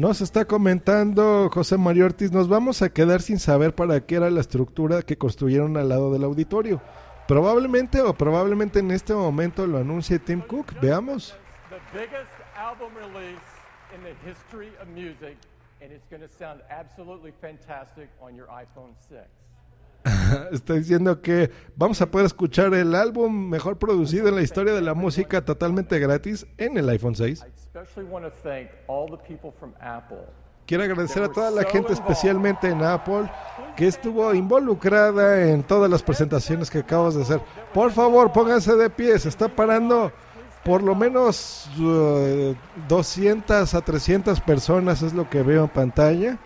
Nos está comentando José Mario Ortiz, nos vamos a quedar sin saber para qué era la estructura que construyeron al lado del auditorio. Probablemente o probablemente en este momento lo anuncie Tim Cook. Veamos. Está diciendo que vamos a poder escuchar el álbum mejor producido en la historia de la música totalmente gratis en el iPhone 6. Quiero agradecer a toda la gente, especialmente en Apple, que estuvo involucrada en todas las presentaciones que acabas de hacer. Por favor, pónganse de pie, se está parando por lo menos 200 uh, a 300 personas, es lo que veo en pantalla.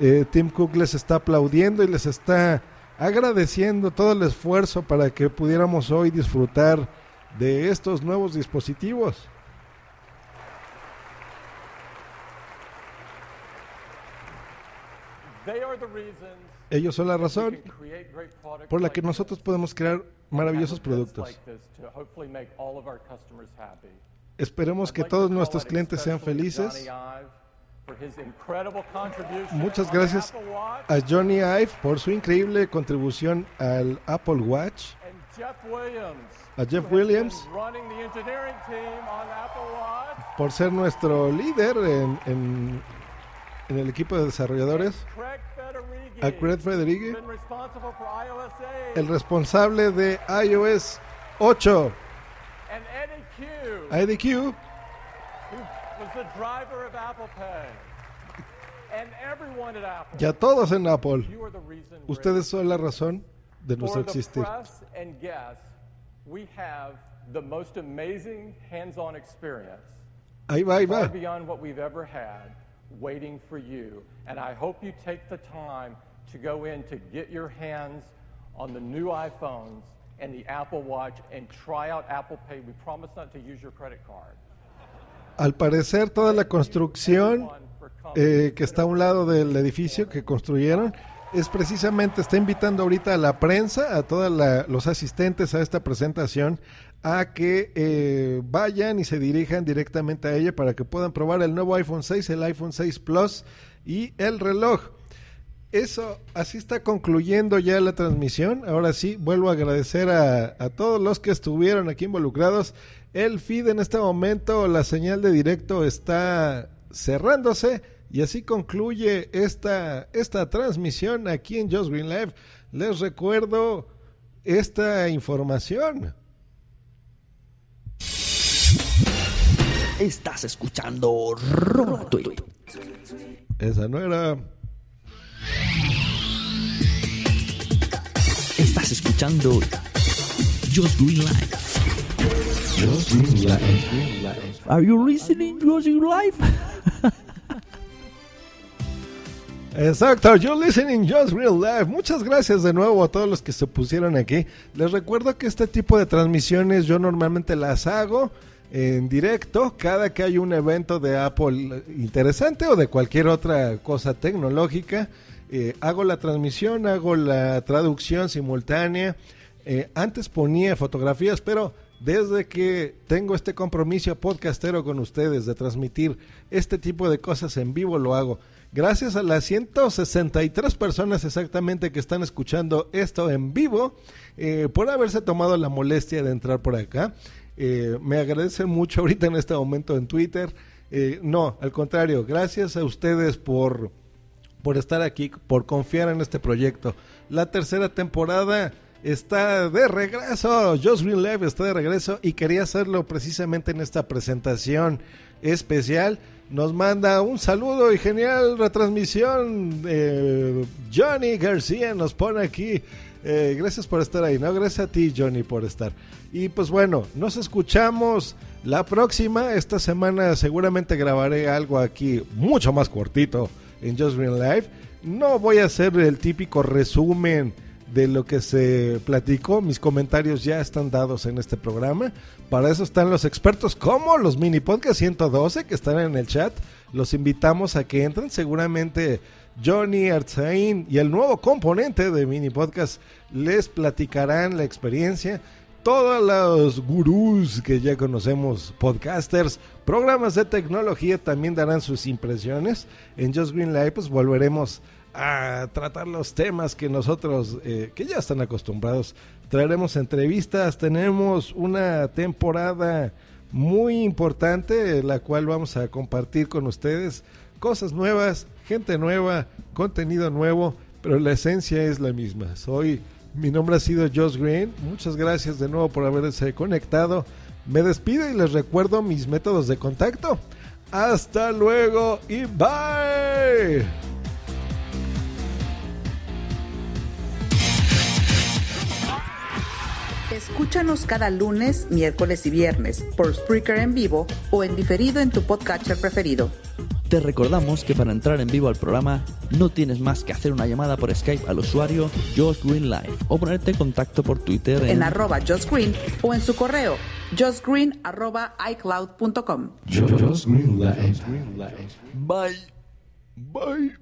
Eh, Tim Cook les está aplaudiendo y les está agradeciendo todo el esfuerzo para que pudiéramos hoy disfrutar de estos nuevos dispositivos. Ellos son la razón por la que nosotros podemos crear maravillosos productos. Esperemos que todos nuestros clientes sean felices. Muchas gracias a Johnny Ive por su increíble contribución al Apple Watch. A Jeff Williams por ser nuestro líder en, en, en el equipo de desarrolladores. A Craig Federighi, el responsable de iOS 8. A Eddie Q, y a driver of Apple. Pay. And everyone at Apple. You are the reason Ustedes son la razón de nuestro existir. Press and guests, we have the most amazing hands-on experience. Ahí va, ahí va. Far beyond what we've ever had, waiting for you. And I hope you take the time to go in to get your hands on the new iPhones and the Apple Watch and try out Apple Pay. We promise not to use your credit card. Al parecer toda la construcción eh, que está a un lado del edificio que construyeron es precisamente, está invitando ahorita a la prensa, a todos los asistentes a esta presentación, a que eh, vayan y se dirijan directamente a ella para que puedan probar el nuevo iPhone 6, el iPhone 6 Plus y el reloj. Eso, así está concluyendo ya la transmisión. Ahora sí, vuelvo a agradecer a, a todos los que estuvieron aquí involucrados. El feed en este momento, la señal de directo está cerrándose y así concluye esta, esta transmisión aquí en Just Green Live. Les recuerdo esta información. Estás escuchando Rola Tweet. Esa no era. Estás escuchando Just Green Live. Just Green Live. Are you listening Just Green Live? Exacto, you're listening Just Real Life. Muchas gracias de nuevo a todos los que se pusieron aquí. Les recuerdo que este tipo de transmisiones yo normalmente las hago en directo cada que hay un evento de Apple interesante o de cualquier otra cosa tecnológica. Eh, hago la transmisión, hago la traducción simultánea. Eh, antes ponía fotografías, pero desde que tengo este compromiso podcastero con ustedes de transmitir este tipo de cosas en vivo, lo hago. Gracias a las 163 personas exactamente que están escuchando esto en vivo eh, por haberse tomado la molestia de entrar por acá. Eh, me agradecen mucho ahorita en este momento en Twitter. Eh, no, al contrario, gracias a ustedes por, por estar aquí, por confiar en este proyecto. La tercera temporada está de regreso. Josh Live está de regreso y quería hacerlo precisamente en esta presentación especial nos manda un saludo y genial retransmisión. Eh, Johnny García nos pone aquí. Eh, gracias por estar ahí, ¿no? Gracias a ti, Johnny, por estar. Y pues bueno, nos escuchamos la próxima. Esta semana seguramente grabaré algo aquí mucho más cortito en Just Green Live. No voy a hacer el típico resumen de lo que se platicó. Mis comentarios ya están dados en este programa. Para eso están los expertos como los mini podcast 112 que están en el chat. Los invitamos a que entren. Seguramente Johnny Arzain y el nuevo componente de mini podcast les platicarán la experiencia. Todos los gurús que ya conocemos, podcasters, programas de tecnología también darán sus impresiones. En Just Green Live pues volveremos a tratar los temas que nosotros, eh, que ya están acostumbrados, traeremos entrevistas, tenemos una temporada muy importante, la cual vamos a compartir con ustedes cosas nuevas, gente nueva, contenido nuevo, pero la esencia es la misma. Soy, mi nombre ha sido Josh Green, muchas gracias de nuevo por haberse conectado. Me despido y les recuerdo mis métodos de contacto. Hasta luego y bye. Escúchanos cada lunes, miércoles y viernes por Spreaker en vivo o en diferido en tu podcatcher preferido. Te recordamos que para entrar en vivo al programa no tienes más que hacer una llamada por Skype al usuario Josh Green Live o ponerte en contacto por Twitter en, en arroba Josh Green o en su correo joshgreen arroba icloud.com. Josh Green Live. Bye. Bye.